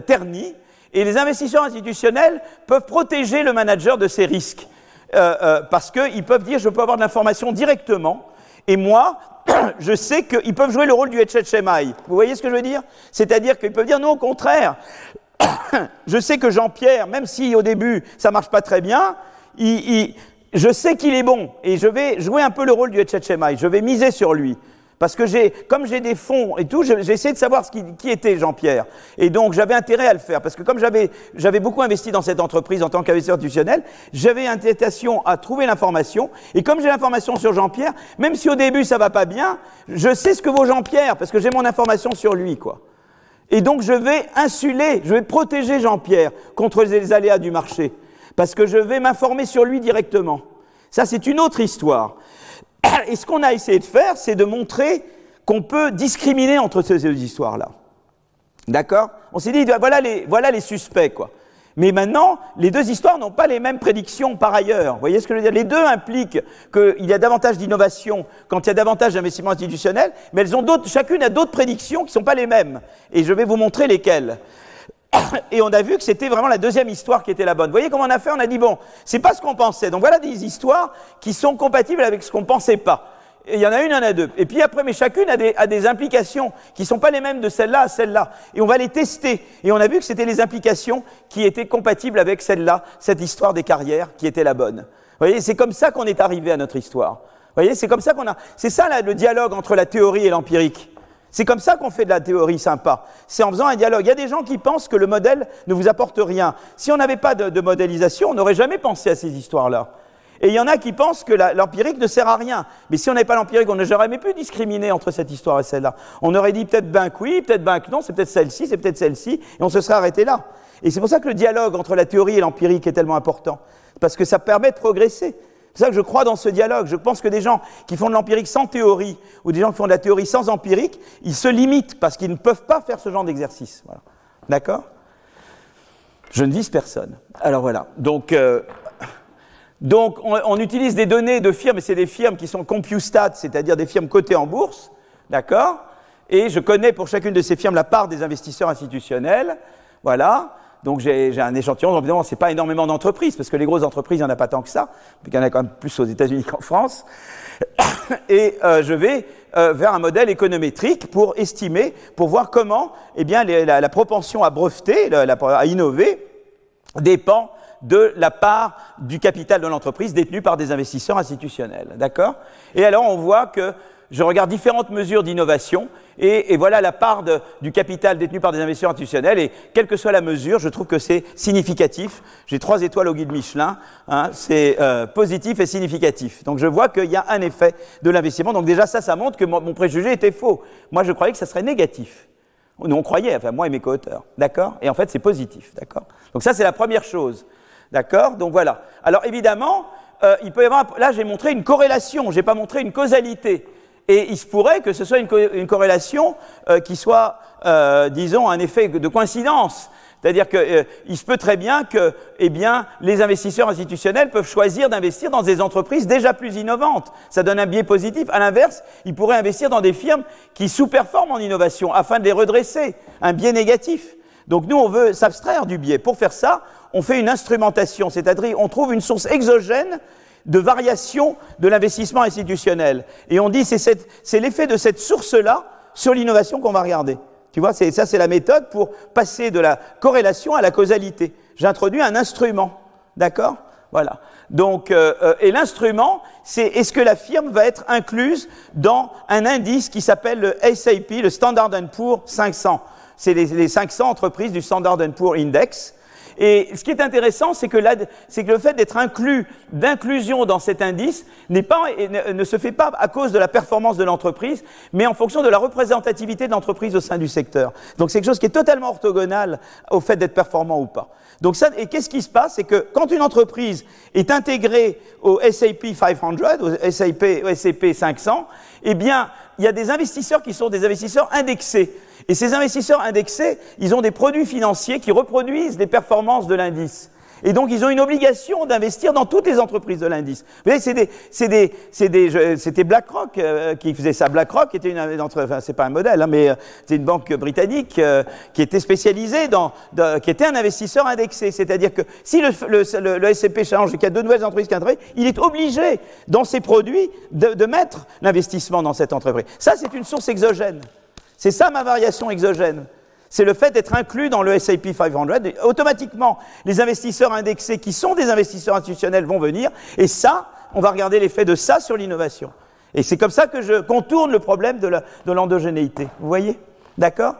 [SPEAKER 2] ternie, et les investisseurs institutionnels peuvent protéger le manager de ces risques. parce qu'ils peuvent dire, je peux avoir de l'information directement, et moi, *clears throat* je sais qu'ils peuvent jouer le rôle du HHMI. Vous voyez ce que je veux dire? C'est-à-dire qu'ils peuvent dire, non, au contraire, *clears throat* je sais que Jean-Pierre, même si au début ça marche pas très bien, je sais qu'il est bon et je vais jouer un peu le rôle du HHMI, je vais miser sur lui. Parce que j'ai, comme j'ai des fonds et tout, j'ai essayé de savoir qui, était Jean-Pierre. Et donc, j'avais intérêt à le faire. Parce que comme j'avais, j'avais beaucoup investi dans cette entreprise en tant qu'investisseur institutionnel, j'avais intention à trouver l'information. Et comme j'ai l'information sur Jean-Pierre, même si au début ça va pas bien, je sais ce que vaut Jean-Pierre parce que j'ai mon information sur lui, quoi. Et donc, je vais insuler, je vais protéger Jean-Pierre contre les aléas du marché parce que je vais m'informer sur lui directement. Ça, c'est une autre histoire. Et ce qu'on a essayé de faire, c'est de montrer qu'on peut discriminer entre ces deux histoires-là. D'accord? On s'est dit, voilà les, suspects, quoi. Mais maintenant, les deux histoires n'ont pas les mêmes prédictions par ailleurs. Vous voyez ce que je veux dire? Les deux impliquent qu'il y a davantage d'innovation quand il y a davantage d'investissement institutionnel, mais elles ont chacune a d'autres prédictions qui ne sont pas les mêmes. Et je vais vous montrer lesquelles. *coughs* Et on a vu que c'était vraiment la deuxième histoire qui était la bonne. Vous voyez comment on a fait? On a dit, bon, c'est pas ce qu'on pensait. Donc voilà des histoires qui sont compatibles avec ce qu'on pensait pas. il y en a une, il y en a deux. Et puis après, mais chacune a des, a des implications qui sont pas les mêmes de celle-là à celle-là. Et on va les tester. Et on a vu que c'était les implications qui étaient compatibles avec celle-là, cette histoire des carrières qui était la bonne. Vous voyez, c'est comme ça qu'on est arrivé à notre histoire. Vous voyez, c'est comme ça qu'on a. C'est ça là, le dialogue entre la théorie et l'empirique. C'est comme ça qu'on fait de la théorie sympa. C'est en faisant un dialogue. Il y a des gens qui pensent que le modèle ne vous apporte rien. Si on n'avait pas de, modélisation, on n'aurait jamais pensé à ces histoires-là. Et il y en a qui pensent que l'empirique ne sert à rien. Mais si on n'avait pas l'empirique, on n'aurait jamais pu discriminer entre cette histoire et celle-là. On aurait dit peut-être ben que oui, peut-être ben que non, c'est peut-être celle-ci, c'est peut-être celle-ci, et on se serait arrêté là. Et c'est pour ça que le dialogue entre la théorie et l'empirique est tellement important. Parce que ça permet de progresser. C'est ça que je crois dans ce dialogue. Je pense que des gens qui font de l'empirique sans théorie ou des gens qui font de la théorie sans empirique, ils se limitent parce qu'ils ne peuvent pas faire ce genre d'exercice. D'accord? Je ne vise personne. Alors voilà. Donc, euh, donc on, utilise des données de firmes, et c'est des firmes qui sont CompuStat, c'est-à-dire des firmes cotées en bourse. D'accord? Et je connais pour chacune de ces firmes la part des investisseurs institutionnels. Voilà. Donc j'ai un échantillon. Donc évidemment, ce n'est pas énormément d'entreprises, parce que les grosses entreprises, il n'y en a pas tant que ça. Il y en a quand même plus aux États-Unis *laughs* qu'en France. *coughs* Et euh, je vais euh, vers un modèle économétrique pour estimer, pour voir comment eh bien, la, propension à breveter, à innover, dépend de la part du capital de l'entreprise détenue par des investisseurs institutionnels. D'accord? Et alors, on voit que je regarde différentes mesures d'innovation et, voilà la part du capital détenu par des investisseurs institutionnels et quelle que soit la mesure, je trouve que c'est significatif. J'ai trois étoiles au guide Michelin, hein, c'est euh, positif et significatif. Donc je vois qu'il y a un effet de l'investissement. Donc déjà ça, ça montre que mon, préjugé était faux. Moi je croyais que ça serait négatif. On croyait, enfin moi et mes co-auteurs, d'accord? Et en fait c'est positif, d'accord? Donc ça c'est la première chose, d'accord? Donc voilà. Alors évidemment, euh, il peut y avoir, là j'ai montré une corrélation, j'ai pas montré une causalité. Et il se pourrait que ce soit une, corrélation euh, qui soit, euh, disons, un effet de coïncidence. C'est-à-dire qu'il euh, se peut très bien que eh bien, les investisseurs institutionnels peuvent choisir d'investir dans des entreprises déjà plus innovantes. Ça donne un biais positif. À l'inverse, ils pourraient investir dans des firmes qui sous-performent en innovation afin de les redresser. Un biais négatif. Donc nous, on veut s'abstraire du biais. Pour faire ça, on fait une instrumentation, c'est-à-dire on trouve une source exogène de variation de l'investissement institutionnel. Et on dit c'est l'effet de cette source-là sur l'innovation qu'on va regarder. Tu vois, ça c'est la méthode pour passer de la corrélation à la causalité. J'introduis un instrument. D'accord? Voilà. Donc, euh, euh, et l'instrument, c'est est-ce que la firme va être incluse dans un indice qui s'appelle le SAP, le Standard Poor's 500. C'est les, les 500 entreprises du Standard Poor's Index. Et ce qui est intéressant, c'est que, que le fait d'être inclus, d'inclusion dans cet indice, n'est pas, ne, ne, se fait pas à cause de la performance de l'entreprise, mais en fonction de la représentativité de l'entreprise au sein du secteur. Donc c'est quelque chose qui est totalement orthogonal au fait d'être performant ou pas. Donc ça, et qu'est-ce qui se passe? C'est que quand une entreprise est intégrée au SAP 500, au SAP, au SAP 500, eh bien, il y a des investisseurs qui sont des investisseurs indexés. Et ces investisseurs indexés, ils ont des produits financiers qui reproduisent les performances de l'indice. Et donc, ils ont une obligation d'investir dans toutes les entreprises de l'indice. Vous voyez, c'était BlackRock euh, qui faisait ça. BlackRock était une entreprise, enfin, c'est pas un modèle, hein, mais euh, c'est une banque britannique euh, qui était spécialisée dans, qui était un investisseur indexé. C'est-à-dire que si le, le, SCP change et qu'il y a deux nouvelles entreprises qui entrent, il est obligé, dans ses produits, de, de mettre l'investissement dans cette entreprise. Ça, c'est une source exogène. C'est ça ma variation exogène. C'est le fait d'être inclus dans le SAP 500. automatiquement, les investisseurs indexés qui sont des investisseurs institutionnels vont venir. Et ça, on va regarder l'effet de ça sur l'innovation. Et c'est comme ça que je contourne le problème de l'endogénéité. Vous voyez? D'accord?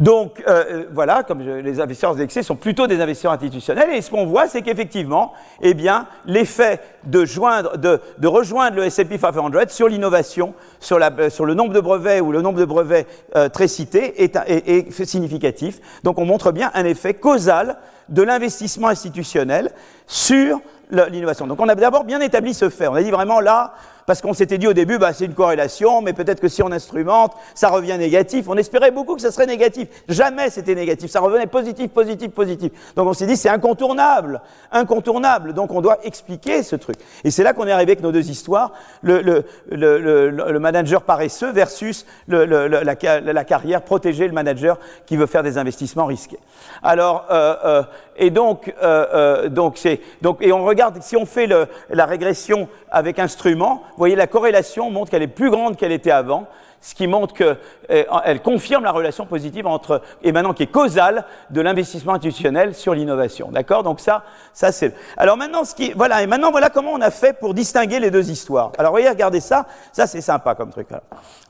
[SPEAKER 2] Donc euh, euh, voilà, comme les investisseurs indexés sont plutôt des investisseurs institutionnels, et ce qu'on voit, c'est qu'effectivement, eh bien, l'effet de, joindre, de, de, rejoindre le S&P 500 sur l'innovation, sur, euh, sur, le nombre de brevets ou le nombre de brevets très cités est, est, est, significatif. Donc on montre bien un effet causal de l'investissement institutionnel sur l'innovation. Donc on a d'abord bien établi ce fait. On a dit vraiment là, parce qu'on s'était dit au début, bah, c'est une corrélation, mais peut-être que si on instrumente, ça revient négatif. On espérait beaucoup que ça serait négatif. Jamais c'était négatif. Ça revenait positif, positif, positif. Donc on s'est dit, c'est incontournable, incontournable. Donc on doit expliquer ce truc. Et c'est là qu'on est arrivé avec nos deux histoires, le, le, le, le manager paresseux versus la, la, carrière protégée, le manager qui veut faire des investissements risqués. Alors, euh, euh, et donc, euh, euh, donc c'est donc et on regarde si on fait la régression avec instrument, vous voyez la corrélation montre qu'elle est plus grande qu'elle était avant, ce qui montre que euh, confirme la relation positive entre et maintenant qui est causale de l'investissement institutionnel sur l'innovation. D'accord? Donc ça, ça c'est. Alors maintenant, ce qui voilà et maintenant voilà comment on a fait pour distinguer les deux histoires. Alors voyez, regardez ça, ça c'est sympa comme truc.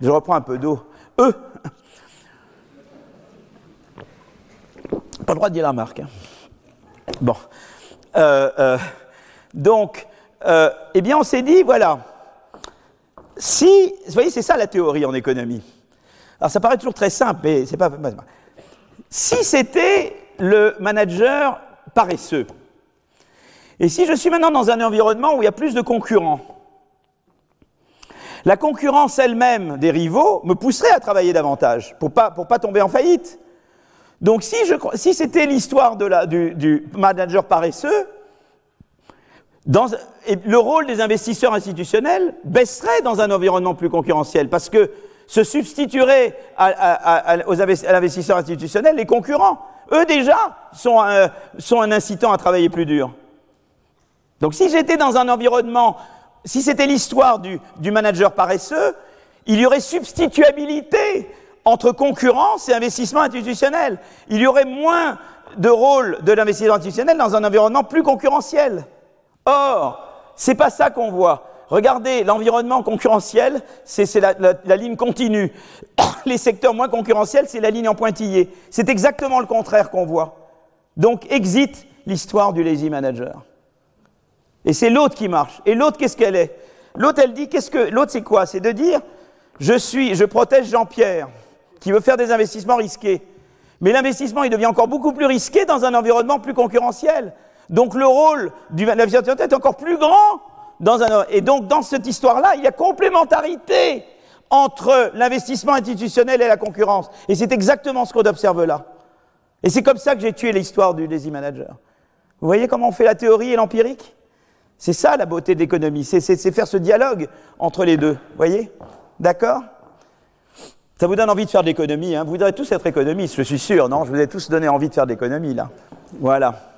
[SPEAKER 2] Je reprends un peu d'eau. E. Pas le droit de dire la marque. Hein. Bon. Euh, euh, donc, eh bien, on s'est dit, voilà, si, vous voyez, c'est ça la théorie en économie. Alors, ça paraît toujours très simple, mais c'est pas. Si c'était le manager paresseux, et si je suis maintenant dans un environnement où il y a plus de concurrents, la concurrence elle-même des rivaux me pousserait à travailler davantage pour pas, pour pas tomber en faillite. Donc si, si c'était l'histoire du, du, manager paresseux, le rôle des investisseurs institutionnels baisserait dans un environnement plus concurrentiel parce que se substitueraient à, à, à, aux investisseurs institutionnels les concurrents. Eux déjà sont un, sont un incitant à travailler plus dur. Donc si j'étais dans un environnement, si c'était l'histoire du, du manager paresseux, il y aurait substituabilité entre concurrence et investissement institutionnel. Il y aurait moins de rôle de l'investissement institutionnel dans un environnement plus concurrentiel. Or, c'est pas ça qu'on voit. Regardez, l'environnement concurrentiel, c'est la, ligne continue. *coughs* Les secteurs moins concurrentiels, c'est la ligne en pointillé. C'est exactement le contraire qu'on voit. Donc, exit l'histoire du lazy manager. Et c'est l'autre qui marche. Et l'autre, qu'est-ce qu'elle est? L'autre, elle dit, qu'est-ce que l'autre, c'est quoi? C'est de dire, je suis, je protège Jean-Pierre qui veut faire des investissements risqués. Mais l'investissement, il devient encore beaucoup plus risqué dans un environnement plus concurrentiel. Donc le rôle du l'investisseur est encore plus grand. Dans un, et donc dans cette histoire-là, il y a complémentarité entre l'investissement institutionnel et la concurrence. Et c'est exactement ce qu'on observe là. Et c'est comme ça que j'ai tué l'histoire du lazy manager. Vous voyez comment on fait la théorie et l'empirique? C'est ça la beauté de l'économie, c'est faire ce dialogue entre les deux. Vous voyez? D'accord? Ça vous donne envie de faire de l'économie, hein Vous voudrez tous être économistes, je suis sûr, non? Je vous ai tous donné envie de faire de l'économie, là. Voilà.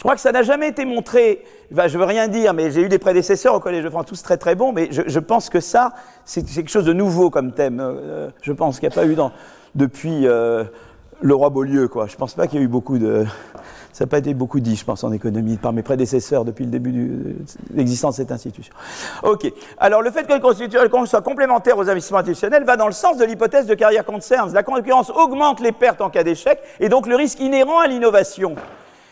[SPEAKER 2] Je crois que ça n'a jamais été montré, enfin, je veux rien dire, mais j'ai eu des prédécesseurs au Collège de France, tous très très bons, mais je, pense que ça, c'est quelque chose de nouveau comme thème. Euh, je pense qu'il n'y a pas eu dans, depuis... Euh, le roi Beaulieu, quoi. Je pense pas qu'il y ait eu beaucoup de. Ça n'a pas été beaucoup dit, je pense, en économie, par mes prédécesseurs depuis le début de l'existence de cette institution. OK. Alors, le fait que le soit complémentaire aux investissements institutionnels va dans le sens de l'hypothèse de carrière concerns. La concurrence augmente les pertes en cas d'échec et donc le risque inhérent à l'innovation.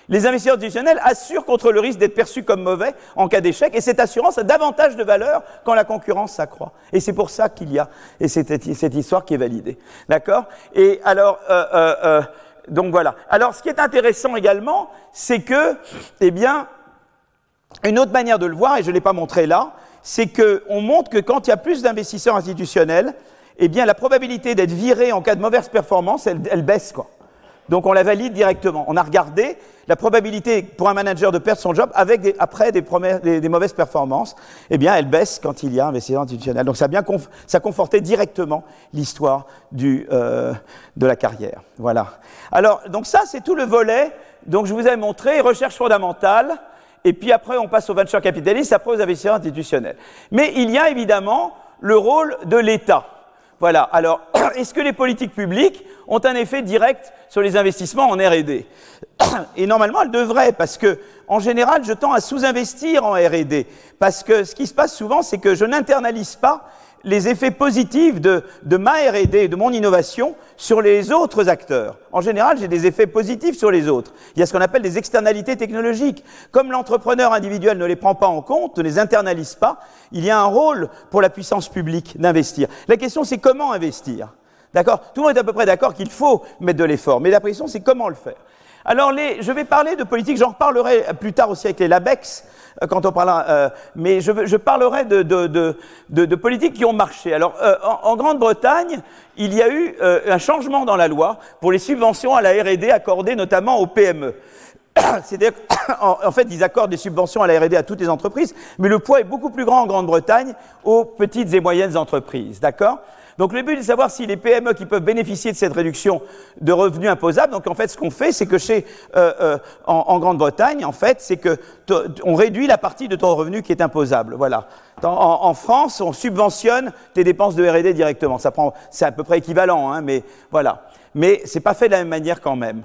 [SPEAKER 2] Les investisseurs institutionnels assurent contre le risque d'être perçus comme mauvais en cas d'échec, et cette assurance a davantage de valeur quand la concurrence s'accroît. Et c'est pour ça qu'il y a et c'est cette histoire qui est validée. D'accord? Et alors, euh, euh, euh, donc voilà. Alors, ce qui est intéressant également, c'est que, eh bien, une autre manière de le voir, et je ne l'ai pas montré là, c'est qu'on montre que quand il y a plus d'investisseurs institutionnels, eh bien, la probabilité d'être viré en cas de mauvaise performance, elle, elle baisse, quoi. Donc on la valide directement. On a regardé la probabilité pour un manager de perdre son job avec après des, mauvaises performances. Eh bien, elle baisse quand il y a un investisseur institutionnel. Donc ça a bien ça confortait directement l'histoire euh, de la carrière. Voilà. Alors donc ça c'est tout le volet. Donc je vous ai montré recherche fondamentale. Et puis après, on passe au venture capitaliste, après aux investisseurs institutionnels. Mais il y a évidemment le rôle de l'État. Voilà. Alors, *clears throat* est-ce que les politiques publiques ont un effet direct sur les investissements en R&D *clears throat* Et normalement, elles devraient, parce que, en général, je tends à sous-investir en R&D, parce que ce qui se passe souvent, c'est que je n'internalise pas les effets positifs de, ma R&D, de mon innovation, sur les autres acteurs. En général, j'ai des effets positifs sur les autres. Il y a ce qu'on appelle des externalités technologiques. Comme l'entrepreneur individuel ne les prend pas en compte, ne les internalise pas, il y a un rôle pour la puissance publique d'investir. La question, c'est comment investir? D'accord? Tout le monde est à peu près d'accord qu'il faut mettre de l'effort, mais la question, c'est comment le faire. Alors, les, je vais parler de politique, j'en reparlerai plus tard aussi avec les LABEX, euh, quand on parlera, euh, mais je, je parlerai de, de, de, de, politiques qui ont marché. Alors, euh, en, Grande-Bretagne, il y a eu un changement dans la loi pour les subventions à la R&D accordées notamment aux PME. *coughs* C'est-à-dire qu'en *coughs* fait, ils accordent des subventions à la R&D à toutes les entreprises, mais le poids est beaucoup plus grand en Grande-Bretagne aux petites et moyennes entreprises. D'accord? Donc le but est de savoir si les PME qui peuvent bénéficier de cette réduction de revenus imposables, donc en fait ce qu'on fait, c'est que chez euh, euh, en, Grande-Bretagne, en fait, c'est que on réduit la partie de ton revenu qui est imposable. Voilà. En, France, on subventionne tes dépenses de R&D directement. Ça prend, c'est à peu près équivalent, hein, mais voilà. Mais c'est pas fait de la même manière quand même.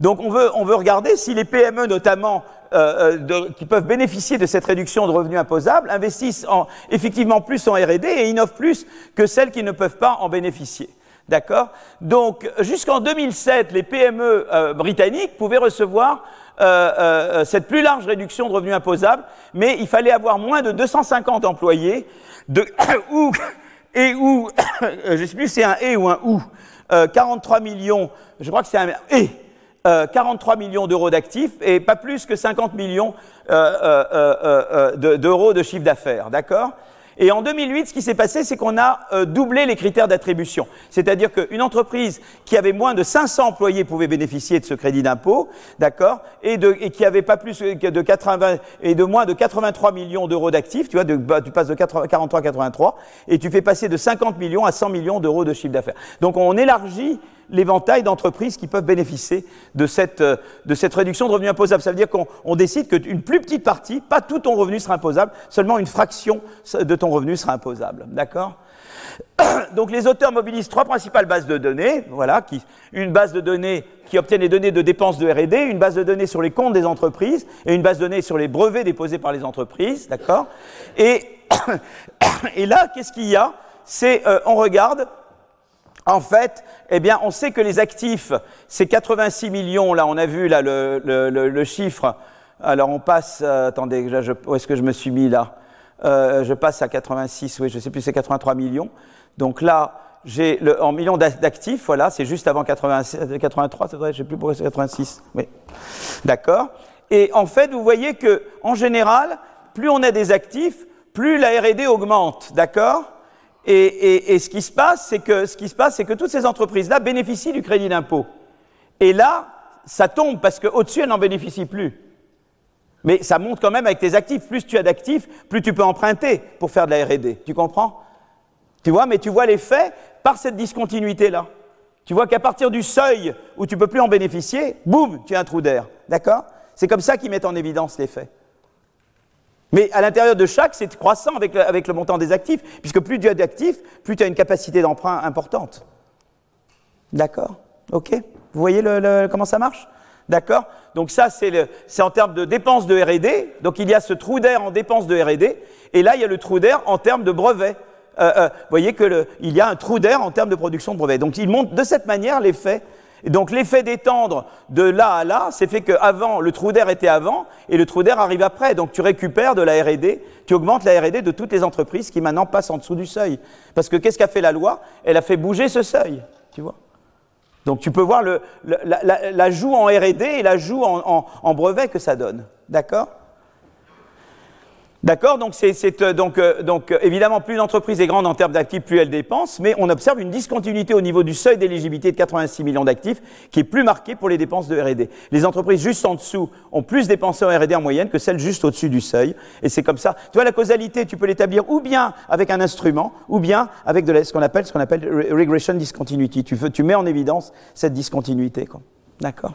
[SPEAKER 2] Donc on veut, on veut regarder si les PME notamment euh, euh, qui peuvent bénéficier de cette réduction de revenus imposables investissent en, effectivement plus en R&D et innovent plus que celles qui ne peuvent pas en bénéficier. D'accord? Donc jusqu'en 2007, les PME euh, britanniques pouvaient recevoir cette plus large réduction de revenus imposables, mais il fallait avoir moins de 250 employés de, *coughs* ou, et ou, *coughs* je sais plus c'est un et ou un ou, 43 millions, je crois que c'est un et, 43 euh, millions d'euros d'actifs et pas plus que 50 millions euh, euh, d'euros de chiffre d'affaires, d'accord? Et en 2008, ce qui s'est passé, c'est qu'on a doublé les critères d'attribution. C'est-à-dire qu'une entreprise qui avait moins de 500 employés pouvait bénéficier de ce crédit d'impôt, d'accord, et, qui avait pas plus de 80 et de moins de 83 millions d'euros d'actifs, tu vois, de, bah, tu passes de 43 à 83, et tu fais passer de 50 millions à 100 millions d'euros de chiffre d'affaires. Donc on élargit l'éventail d'entreprises qui peuvent bénéficier de cette, euh, de cette réduction de revenus imposables. Ça veut dire qu'on décide qu'une plus petite partie, pas tout ton revenu sera imposable, seulement une fraction de ton revenu sera imposable. D'accord? *coughs* Donc les auteurs mobilisent trois principales bases de données, voilà, qui, une base de données qui obtient les données de dépenses de R&D, une base de données sur les comptes des entreprises et une base de données sur les brevets déposés par les entreprises, d'accord? Et, *coughs* et là, qu'est-ce qu'il y a? C'est, euh, on regarde en fait, eh bien, on sait que les actifs, c'est 86 millions, là, on a vu là, le, chiffre. Alors, on passe, euh, attendez, où est-ce que je me suis mis là? Euh, Je passe à 86, oui, je sais plus, c'est 83 millions. Donc là, j'ai en millions d'actifs, voilà, c'est juste avant 83, je ne sais plus pourquoi c'est 86. Oui. D'accord Et en fait, vous voyez que, en général, plus on a des actifs, plus la R&D augmente, d'accord? Et, ce qui se passe, c'est que, toutes ces entreprises-là bénéficient du crédit d'impôt. Et là, ça tombe parce qu'au-dessus, elles n'en bénéficient plus. Mais ça monte quand même avec tes actifs. Plus tu as d'actifs, plus tu peux emprunter pour faire de la R&D. Tu comprends? Tu vois, mais tu vois l'effet par cette discontinuité-là. Tu vois qu'à partir du seuil où tu peux plus en bénéficier, boum, tu as un trou d'air. D'accord? C'est comme ça qu'ils mettent en évidence l'effet. Mais à l'intérieur de chaque, c'est croissant avec le, avec le, montant des actifs, puisque plus tu as d'actifs, plus tu as une capacité d'emprunt importante. D'accord? Ok? Vous voyez comment ça marche? D'accord? Donc ça, c'est en termes de dépenses de R&D. Donc il y a ce trou d'air en dépenses de R&D. Et là, il y a le trou d'air en termes de brevets. Euh, euh, vous voyez qu'il y a un trou d'air en termes de production de brevets. Donc il montre de cette manière l'effet. Donc l'effet d'étendre de là à là, c'est fait qu'avant, le trou d'air était avant et le trou d'air arrive après. Donc tu récupères de la R&D, tu augmentes la R&D de toutes les entreprises qui maintenant passent en dessous du seuil. Parce que qu'est-ce qu'a fait la loi? Elle a fait bouger ce seuil, tu vois donc tu peux voir l'ajout en RD et l'ajout en, en brevet que ça donne. D'accord? D'accord Donc, euh, donc, euh, donc, euh, évidemment, plus l'entreprise est grande en termes d'actifs, plus elle dépense, mais on observe une discontinuité au niveau du seuil d'éligibilité de 86 millions d'actifs qui est plus marquée pour les dépenses de R&D. Les entreprises juste en dessous ont plus dépensé en R&D en moyenne que celles juste au-dessus du seuil, et c'est comme ça. Tu vois, la causalité, tu peux l'établir ou bien avec un instrument, ou bien avec de ce qu'on appelle, ce qu'on appelle regression discontinuity. Tu, tu mets en évidence cette discontinuité. D'accord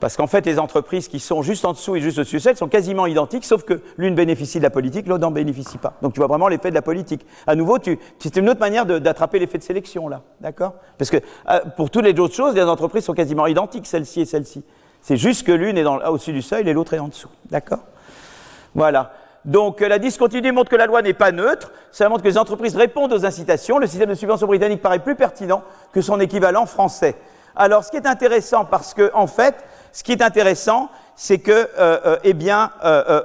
[SPEAKER 2] parce qu'en fait, les entreprises qui sont juste en dessous et juste au-dessus de celles sont quasiment identiques, sauf que l'une bénéficie de la politique, l'autre n'en bénéficie pas. Donc tu vois vraiment l'effet de la politique. À nouveau, c'est une autre manière d'attraper l'effet de sélection, là. D'accord? Parce que euh, pour toutes les autres choses, les entreprises sont quasiment identiques, celle-ci et celle-ci. C'est juste que l'une est au-dessus du seuil et l'autre est en dessous. D'accord? Voilà. Donc la discontinuité montre que la loi n'est pas neutre, ça montre que les entreprises répondent aux incitations. Le système de subvention britannique paraît plus pertinent que son équivalent français. Alors ce qui est intéressant, parce que en fait, ce qui est intéressant, c'est que, euh, euh, eh bien, euh,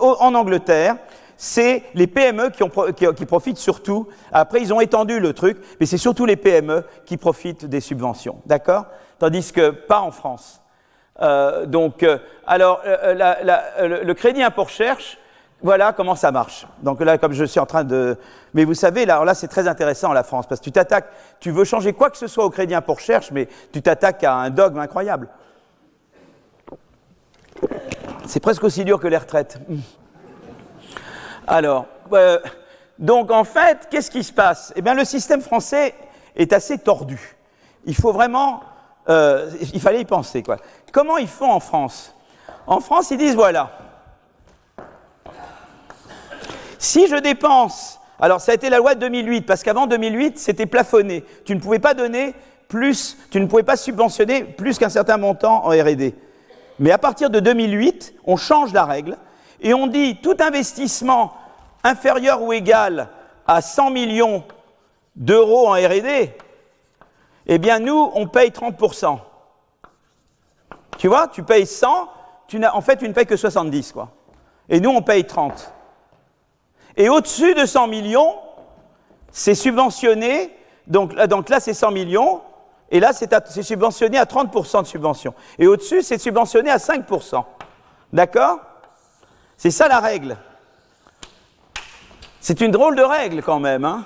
[SPEAKER 2] en Angleterre, c'est les PME qui, profitent surtout. Après, ils ont étendu le truc, mais c'est surtout les PME qui profitent des subventions, d'accord? Tandis que pas en France. donc, alors, le crédit impôt recherche, voilà comment ça marche. Donc là, comme je suis en train de... Mais vous savez, là, là c'est très intéressant la France, parce que tu t'attaques, tu veux changer quoi que ce soit au crédit impôt recherche, mais tu t'attaques à un dogme incroyable. C'est presque aussi dur que les retraites. Alors, euh, donc en fait, qu'est-ce qui se passe? Eh bien, le système français est assez tordu. Il faut vraiment, euh, il fallait y penser quoi. Comment ils font en France? En France, ils disent voilà, si je dépense, alors ça a été la loi de 2008, parce qu'avant 2008, c'était plafonné. Tu ne pouvais pas donner plus, tu ne pouvais pas subventionner plus qu'un certain montant en R&D. Mais à partir de 2008, on change la règle et on dit tout investissement inférieur ou égal à 100 millions d'euros en R&D, eh bien nous, on paye 30%. Tu vois, tu payes 100, tu en fait, tu ne payes que 70, quoi. Et nous, on paye 30. Et au-dessus de 100 millions, c'est subventionné, donc, donc là, c'est 100 millions, et là, c'est subventionné à 30% de subvention. Et au-dessus, c'est subventionné à 5%. D'accord? C'est ça la règle. C'est une drôle de règle quand même. Hein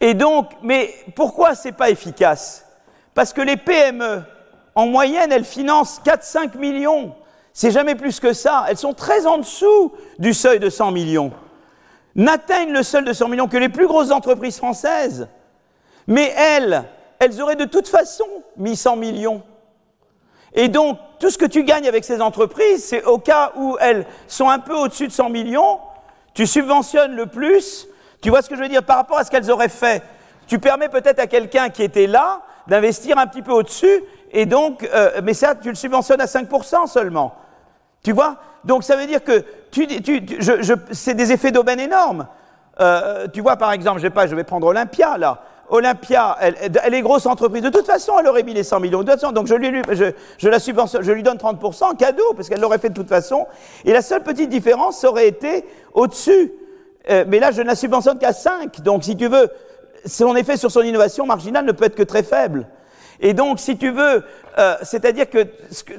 [SPEAKER 2] et donc, mais pourquoi c'est pas efficace? Parce que les PME, en moyenne, elles financent 4-5 millions. C'est jamais plus que ça. Elles sont très en dessous du seuil de 100 millions. N'atteignent le seuil de 100 millions que les plus grosses entreprises françaises. Mais elles, elles auraient de toute façon mis 100 millions. Et donc, tout ce que tu gagnes avec ces entreprises, c'est au cas où elles sont un peu au-dessus de 100 millions, tu subventionnes le plus. Tu vois ce que je veux dire par rapport à ce qu'elles auraient fait? Tu permets peut-être à quelqu'un qui était là d'investir un petit peu au-dessus, et donc, euh, mais ça, tu le subventionnes à 5% seulement. Tu vois? Donc, ça veut dire que tu, tu, c'est des effets d'aubaine énormes. Euh, tu vois, par exemple, je, pas, je vais prendre Olympia, là. Olympia, elle, est grosse entreprise. De toute façon, elle aurait mis les 100 millions. De toute donc je lui, je, la subventionne, je lui donne 30% en cadeau, parce qu'elle l'aurait fait de toute façon. Et la seule petite différence aurait été au-dessus. Euh, mais là, je ne la subventionne qu'à 5. Donc, si tu veux, son effet sur son innovation marginale ne peut être que très faible. Et donc, si tu veux, euh, c'est-à-dire que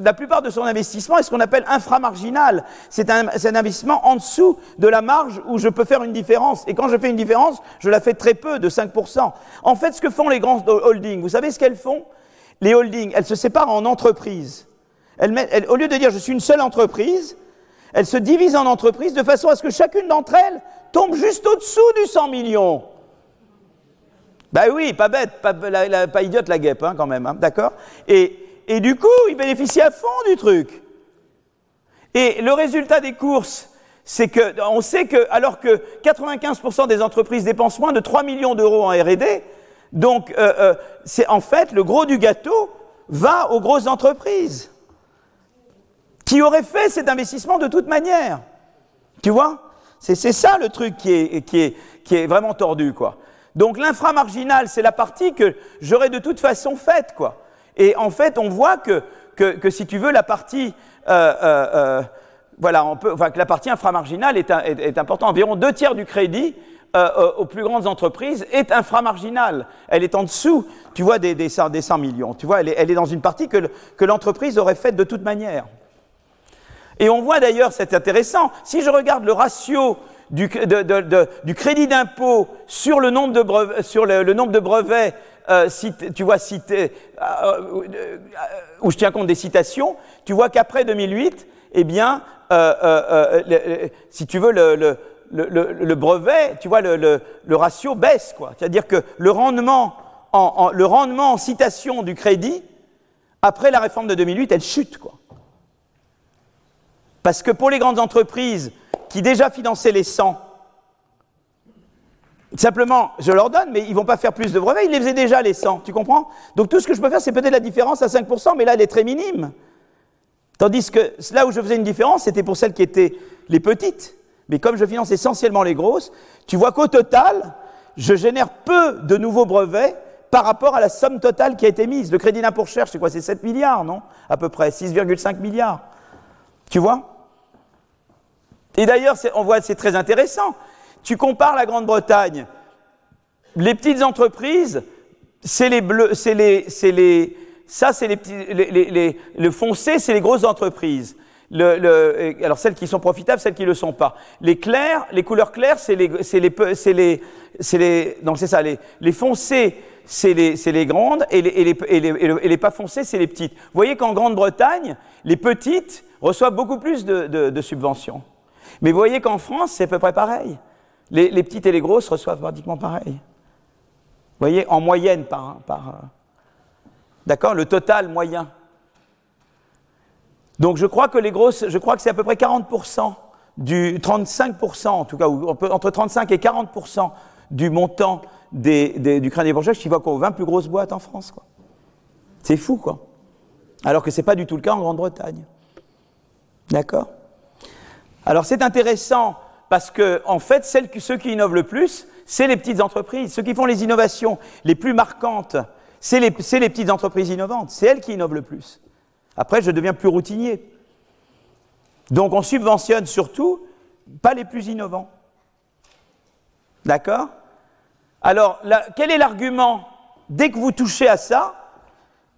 [SPEAKER 2] la plupart de son investissement est ce qu'on appelle inframarginal. C'est un, investissement en dessous de la marge où je peux faire une différence. Et quand je fais une différence, je la fais très peu, de 5%. En fait, ce que font les grands holdings, vous savez ce qu'elles font? Les holdings, elles se séparent en entreprises. Elles au lieu de dire je suis une seule entreprise, elles se divisent en entreprises de façon à ce que chacune d'entre elles tombe juste au-dessous du 100 millions. Ben oui, pas bête, pas, idiote la guêpe, hein, quand même, hein, d'accord et, du coup, ils bénéficient à fond du truc. Et le résultat des courses, c'est que, on sait que, alors que 95% des entreprises dépensent moins de 3 millions d'euros en R&D, Donc, euh, euh, c'est en fait le gros du gâteau va aux grosses entreprises qui auraient fait cet investissement de toute manière. Tu vois? C'est ça le truc qui est, qui est, qui est vraiment tordu, quoi. Donc l'inframarginal, c'est la partie que j'aurais de toute façon faite, quoi. Et en fait, on voit que, si tu veux, la partie, euh, euh, euh voilà, que la inframarginale est, est, importante. Environ deux tiers du crédit aux plus grandes entreprises est inframarginale. Elle est en dessous, tu vois, des, des, 100, des 100 millions. Tu vois, elle est, dans une partie que l'entreprise aurait faite de toute manière. Et on voit d'ailleurs, c'est intéressant, si je regarde le ratio du, crédit d'impôt sur le nombre de brevets, sur le, nombre de brevets euh, tu vois, cité, euh, euh, où je tiens compte des citations, tu vois qu'après 2008, eh bien, le, si tu veux, le, brevet, tu vois, le, ratio baisse, quoi. C'est-à-dire que le rendement, en, en, le rendement en citation du crédit, après la réforme de 2008, elle chute, quoi. Parce que pour les grandes entreprises qui déjà finançaient les 100, simplement, je leur donne, mais ils ne vont pas faire plus de brevets, ils les faisaient déjà les 100, tu comprends? Donc tout ce que je peux faire, c'est peut-être la différence à 5%, mais là, elle est très minime. Tandis que là où je faisais une différence, c'était pour celles qui étaient les petites. Mais comme je finance essentiellement les grosses, tu vois qu'au total, je génère peu de nouveaux brevets par rapport à la somme totale qui a été mise. Le crédit d'impôt recherche, c'est quoi? C'est 7 milliards, non? À peu près, 6,5 milliards. Tu vois? Et d'ailleurs, on voit, c'est très intéressant. Tu compares la Grande-Bretagne, les petites entreprises, c'est les bleus, c'est les, c'est les, ça c'est les petits, les, les, les, le foncé, c'est les grosses entreprises. Le, le, alors celles qui sont profitables, celles qui ne le sont pas. Les clairs, les couleurs claires, c'est les, c'est les, c'est les, c'est les, donc c'est ça, les, les foncés, c'est les, c'est les grandes, et les, et les, et les, et les pas foncés, c'est les petites. Vous voyez qu'en Grande-Bretagne, les petites reçoivent beaucoup plus de, de, de subventions. Mais vous voyez qu'en France, c'est à peu près pareil. Les, petites et les grosses reçoivent pratiquement pareil. Vous voyez, en moyenne par, par d'accord, le total moyen. Donc je crois que les grosses, je crois que c'est à peu près 40%, du 35% en tout cas, entre 35 et 40% du montant des, des, du crédit projet qui va aux 20 plus grosses boîtes en France. C'est fou, quoi. Alors que ce n'est pas du tout le cas en Grande-Bretagne. D'accord? Alors c'est intéressant parce que, en fait, ceux qui innovent le plus, c'est les petites entreprises. Ceux qui font les innovations les plus marquantes, c'est les, les petites entreprises innovantes. C'est elles qui innovent le plus. Après, je deviens plus routinier. Donc on subventionne surtout pas les plus innovants. D'accord? Alors, quel est l'argument? Dès que vous touchez à ça,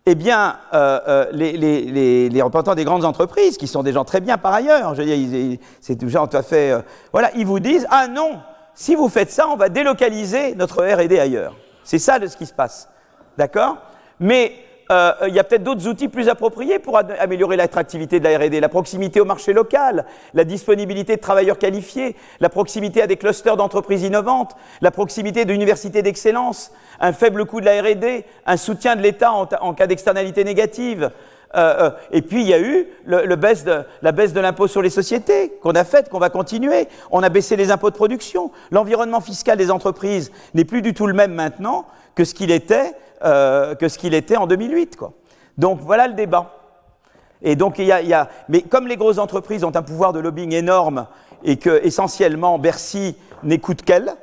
[SPEAKER 2] eh bien, euh, euh, les, les, représentants des grandes entreprises, qui sont des gens très bien par ailleurs, je veux dire, c'est des tout à fait... Euh, voilà, ils vous disent, ah non, si vous faites ça, on va délocaliser notre R&D ailleurs. C'est ça de ce qui se passe. D'accord? Mais euh, il y a peut-être d'autres outils plus appropriés pour améliorer l'attractivité de la R&D, la proximité au marché local, la disponibilité de travailleurs qualifiés, la proximité à des clusters d'entreprises innovantes, la proximité d'universités d'excellence, un faible coût de la R&D, un soutien de l'État en, cas d'externalité négative. Euh, euh, et puis il y a eu la baisse de l'impôt sur les sociétés qu'on a faite, qu'on va continuer. On a baissé les impôts de production. L'environnement fiscal des entreprises n'est plus du tout le même maintenant que ce qu'il était euh, que ce qu'il était en 2008. Quoi. Donc voilà le débat. Et donc il y, a, mais comme les grosses entreprises ont un pouvoir de lobbying énorme et que essentiellement Bercy n'écoute qu'elles,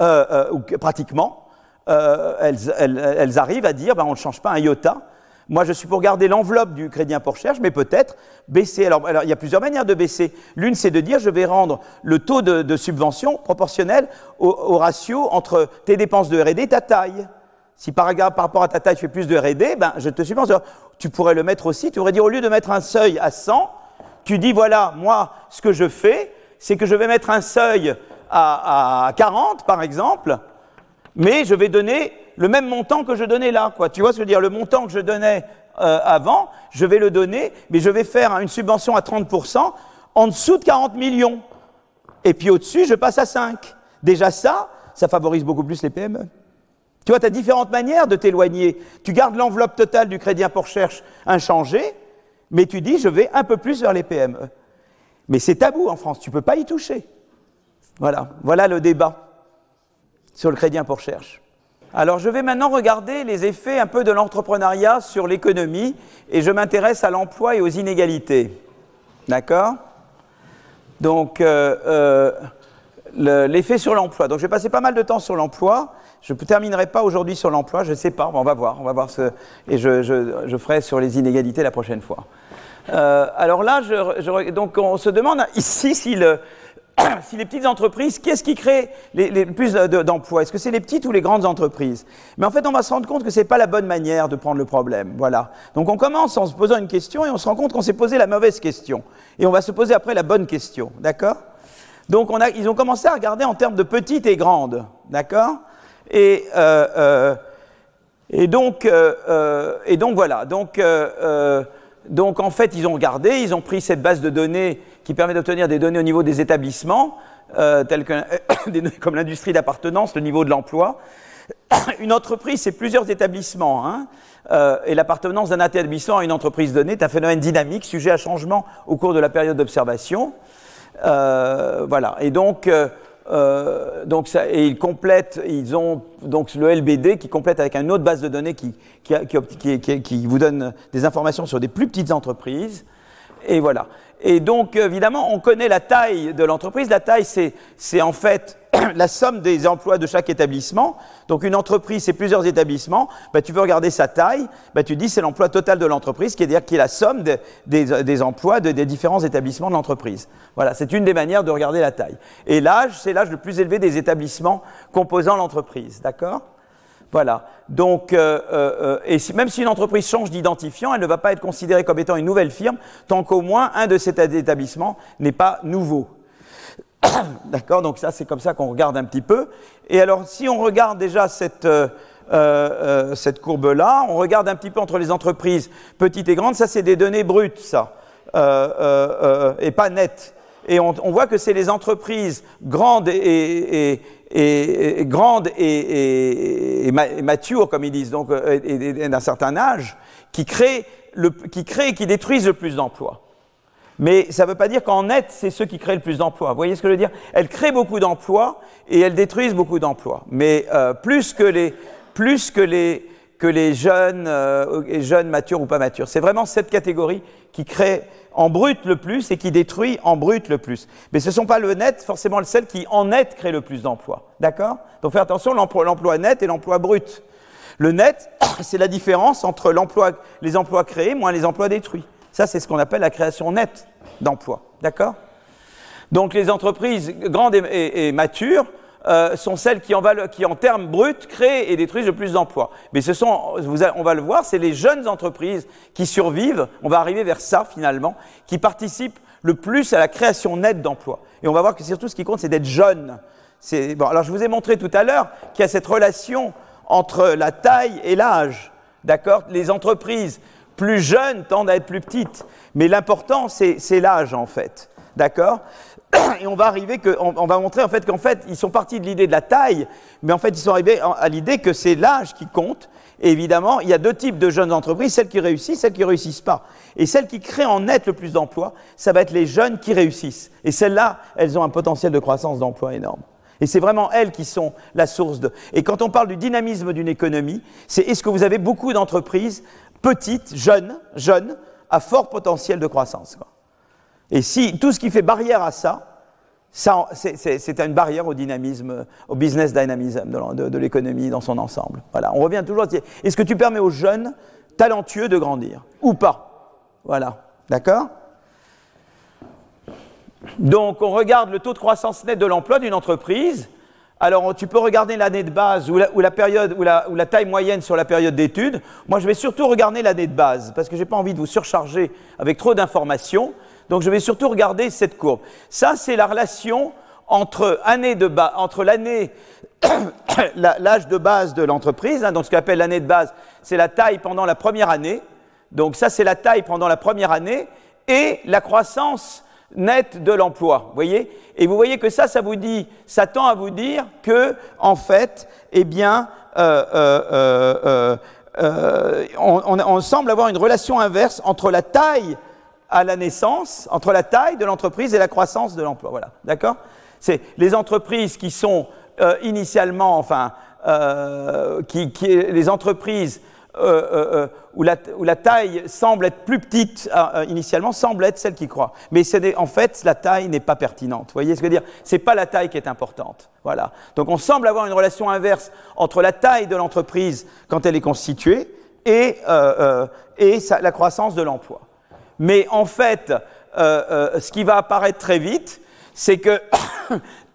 [SPEAKER 2] euh, euh, pratiquement, elles, arrivent à dire ben, on ne change pas un iota. Moi, je suis pour garder l'enveloppe du crédit impôt recherche, mais peut-être baisser. Alors, il y a plusieurs manières de baisser. L'une, c'est de dire je vais rendre le taux de, de subvention proportionnel au, au, ratio entre tes dépenses de R&D et ta taille. Si par, rapport à ta taille, tu fais plus de R&D, ben, je te suppose, tu pourrais le mettre aussi. Tu aurais dit, au lieu de mettre un seuil à 100, tu dis, voilà, moi, ce que je fais, c'est que je vais mettre un seuil à, à 40, par exemple, mais je vais donner le même montant que je donnais là. Quoi. Tu vois ce que je veux dire? Le montant que je donnais euh, avant, je vais le donner, mais je vais faire une subvention à 30% en dessous de 40 millions. Et puis au-dessus, je passe à 5. Déjà ça, ça favorise beaucoup plus les PME. Tu vois, tu as différentes manières de t'éloigner. Tu gardes l'enveloppe totale du crédit impôt recherche inchangée, mais tu dis je vais un peu plus vers les PME. Mais c'est tabou en France, tu ne peux pas y toucher. Voilà, voilà le débat sur le crédit impôt recherche. Alors je vais maintenant regarder les effets un peu de l'entrepreneuriat sur l'économie et je m'intéresse à l'emploi et aux inégalités. D'accord? Donc euh, euh, l'effet sur l'emploi. Donc je vais passer pas mal de temps sur l'emploi. Je ne terminerai pas aujourd'hui sur l'emploi, je ne sais pas, on va voir, on va voir ce, et je, je, ferai sur les inégalités la prochaine fois. Euh, alors là, je, donc on se demande ici si le, *coughs* si les petites entreprises, qu'est-ce qui crée les, plus d'emplois? Est-ce que c'est les petites ou les grandes entreprises? Mais en fait, on va se rendre compte que ce n'est pas la bonne manière de prendre le problème. Voilà. Donc on commence en se posant une question et on se rend compte qu'on s'est posé la mauvaise question. Et on va se poser après la bonne question. D'accord? Donc on a, ils ont commencé à regarder en termes de petites et grandes. D'accord? Et, euh, euh, euh, et donc voilà. Donc, en fait, ils ont regardé, ils ont pris cette base de données qui permet d'obtenir des données au niveau des établissements, tels que, *coughs* comme l'industrie d'appartenance, le niveau de l'emploi. *coughs* Une entreprise, c'est plusieurs établissements. Hein, et l'appartenance d'un établissement à une entreprise donnée est un phénomène dynamique, sujet à changement au cours de la période d'observation. Voilà. Et donc, euh, donc ça, et ils complètent, ils ont donc le LBD qui complète avec une autre base de données qui, qui, qui, qui, vous donne des informations sur des plus petites entreprises. Et voilà. Et donc, évidemment, on connaît la taille de l'entreprise. La taille, c'est en fait *coughs* la somme des emplois de chaque établissement. Donc, une entreprise, c'est plusieurs établissements. Bah, tu veux regarder sa taille. Bah, tu dis c'est l'emploi total de l'entreprise, qui est dire qui est la somme des, emplois des différents établissements de l'entreprise. Voilà, c'est une des manières de regarder la taille. Et l'âge, c'est l'âge le plus élevé des établissements composant l'entreprise. D'accord? Voilà. Donc, euh, euh, et même si une entreprise change d'identifiant, elle ne va pas être considérée comme étant une nouvelle firme tant qu'au moins un de ces établissements n'est pas nouveau. *coughs* D'accord Donc ça, c'est comme ça qu'on regarde un petit peu. Et alors, si on regarde déjà cette, euh, cette courbe-là, on regarde un petit peu entre les entreprises petites et grandes, ça, c'est des données brutes, ça, et pas nettes. Et on, voit que c'est les entreprises grandes et, et, grandes et, matures, comme ils disent, donc euh, d'un certain âge, qui créent, le, qui créent et qui détruisent le plus d'emplois. Mais ça ne veut pas dire qu'en net, c'est ceux qui créent le plus d'emplois. Vous voyez ce que je veux dire? Elles créent beaucoup d'emplois et elles détruisent beaucoup d'emplois. Mais euh, plus que les, plus que les, que les jeunes, euh, jeunes matures ou pas matures. C'est vraiment cette catégorie qui crée en brut le plus et qui détruit en brut le plus. Mais ce ne sont pas le net, forcément celles qui en net créent le plus d'emplois. D'accord? Donc faites attention, l'emploi net et l'emploi brut. Le net, *coughs* c'est la différence entre les emplois créés moins les emplois détruits. Ça, c'est ce qu'on appelle la création nette d'emplois. D'accord? Donc les entreprises grandes et matures euh, sont celles qui en, termes bruts, créent et détruisent le plus d'emplois. Mais ce sont, on va le voir, c'est les jeunes entreprises qui survivent, on va arriver vers ça finalement, qui participent le plus à la création nette d'emplois. Et on va voir que surtout ce qui compte, c'est d'être jeune. Bon, alors je vous ai montré tout à l'heure qu'il y a cette relation entre la taille et l'âge. D'accord? Les entreprises plus jeunes tendent à être plus petites. Mais l'important, c'est l'âge, en fait. D'accord? Et on va arriver que, va montrer en fait qu'en fait ils sont partis de l'idée de la taille, mais en fait ils sont arrivés à l'idée que c'est l'âge qui compte. Et évidemment, il y a deux types de jeunes entreprises, celles qui réussissent, celles qui réussissent pas. Et celles qui créent en net le plus d'emplois, ça va être les jeunes qui réussissent. Et celles-là, elles ont un potentiel de croissance d'emploi énorme. Et c'est vraiment elles qui sont la source de. Et quand on parle du dynamisme d'une économie, c'est est-ce que vous avez beaucoup d'entreprises petites, jeunes, jeunes, à fort potentiel de croissance. Et si tout ce qui fait barrière à ça, c'est une barrière au dynamisme, au business dynamism de, l'économie dans son ensemble. Voilà, on revient toujours à dire, est-ce que tu permets aux jeunes talentueux de grandir ou pas? Voilà, d'accord? Donc on regarde le taux de croissance net de l'emploi d'une entreprise. Alors tu peux regarder l'année de base ou la, période ou la, taille moyenne sur la période d'études. Moi je vais surtout regarder l'année de base parce que je n'ai pas envie de vous surcharger avec trop d'informations. Donc je vais surtout regarder cette courbe. Ça, c'est la relation entre, année de entre l'année, *coughs* l'âge de base de l'entreprise, hein, donc ce qu'on appelle l'année de base, c'est la taille pendant la première année. Donc ça, c'est la taille pendant la première année et la croissance nette de l'emploi. Voyez? Et vous voyez que ça, ça vous dit, ça tend à vous dire que, en fait, eh bien, euh, euh, euh, on, semble avoir une relation inverse entre la taille à la naissance, entre la taille de l'entreprise et la croissance de l'emploi. Voilà, d'accord? C'est les entreprises qui sont initialement, enfin, qui, les entreprises où, la, taille semble être plus petite initialement, semble être celle qui croît. Mais en fait, la taille n'est pas pertinente. Vous voyez ce que je veux dire? C'est pas la taille qui est importante. Voilà. Donc on semble avoir une relation inverse entre la taille de l'entreprise quand elle est constituée et, et la croissance de l'emploi. Mais en fait, ce qui va apparaître très vite, c'est que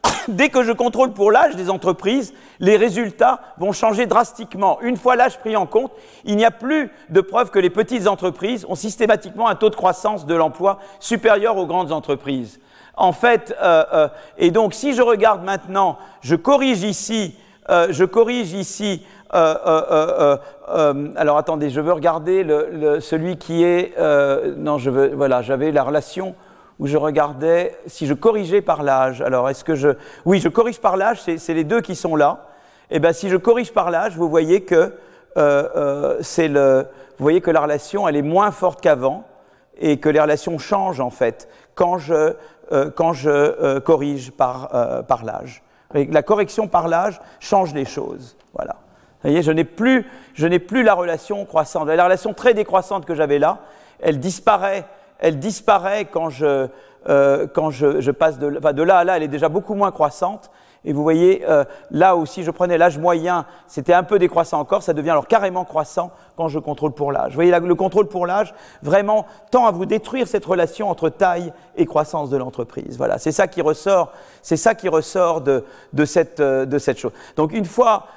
[SPEAKER 2] *coughs* dès que je contrôle pour l'âge des entreprises, les résultats vont changer drastiquement. Une fois l'âge pris en compte, il n'y a plus de preuve que les petites entreprises ont systématiquement un taux de croissance de l'emploi supérieur aux grandes entreprises. En fait, euh, euh, et donc si je regarde maintenant, je corrige ici, euh, je corrige ici. alors attendez, je veux regarder celui qui est. non, je veux. Voilà, j'avais la relation où je regardais si je corrigeais par l'âge. Alors, est-ce que je. Oui, je corrige par l'âge, c'est les deux qui sont là. Et eh bien, si je corrige par l'âge, vous voyez que euh, euh, c'est le. Vous voyez que la relation, elle est moins forte qu'avant et que les relations changent en fait quand je, euh, quand je corrige par, par l'âge. La correction par l'âge change les choses. Voilà. Vous voyez, je n'ai plus, je n'ai plus la relation croissante. La relation très décroissante que j'avais là, elle disparaît elle disparaît quand je, euh, quand je, passe de, de, là à là, elle est déjà beaucoup moins croissante. Et vous voyez, euh, là où si je prenais l'âge moyen, c'était un peu décroissant encore, ça devient alors carrément croissant quand je contrôle pour l'âge. Vous voyez, le contrôle pour l'âge vraiment tend à vous détruire cette relation entre taille et croissance de l'entreprise. Voilà, c'est ça qui ressort, c'est ça qui ressort de, de, cette, euh, de cette chose. Donc une fois,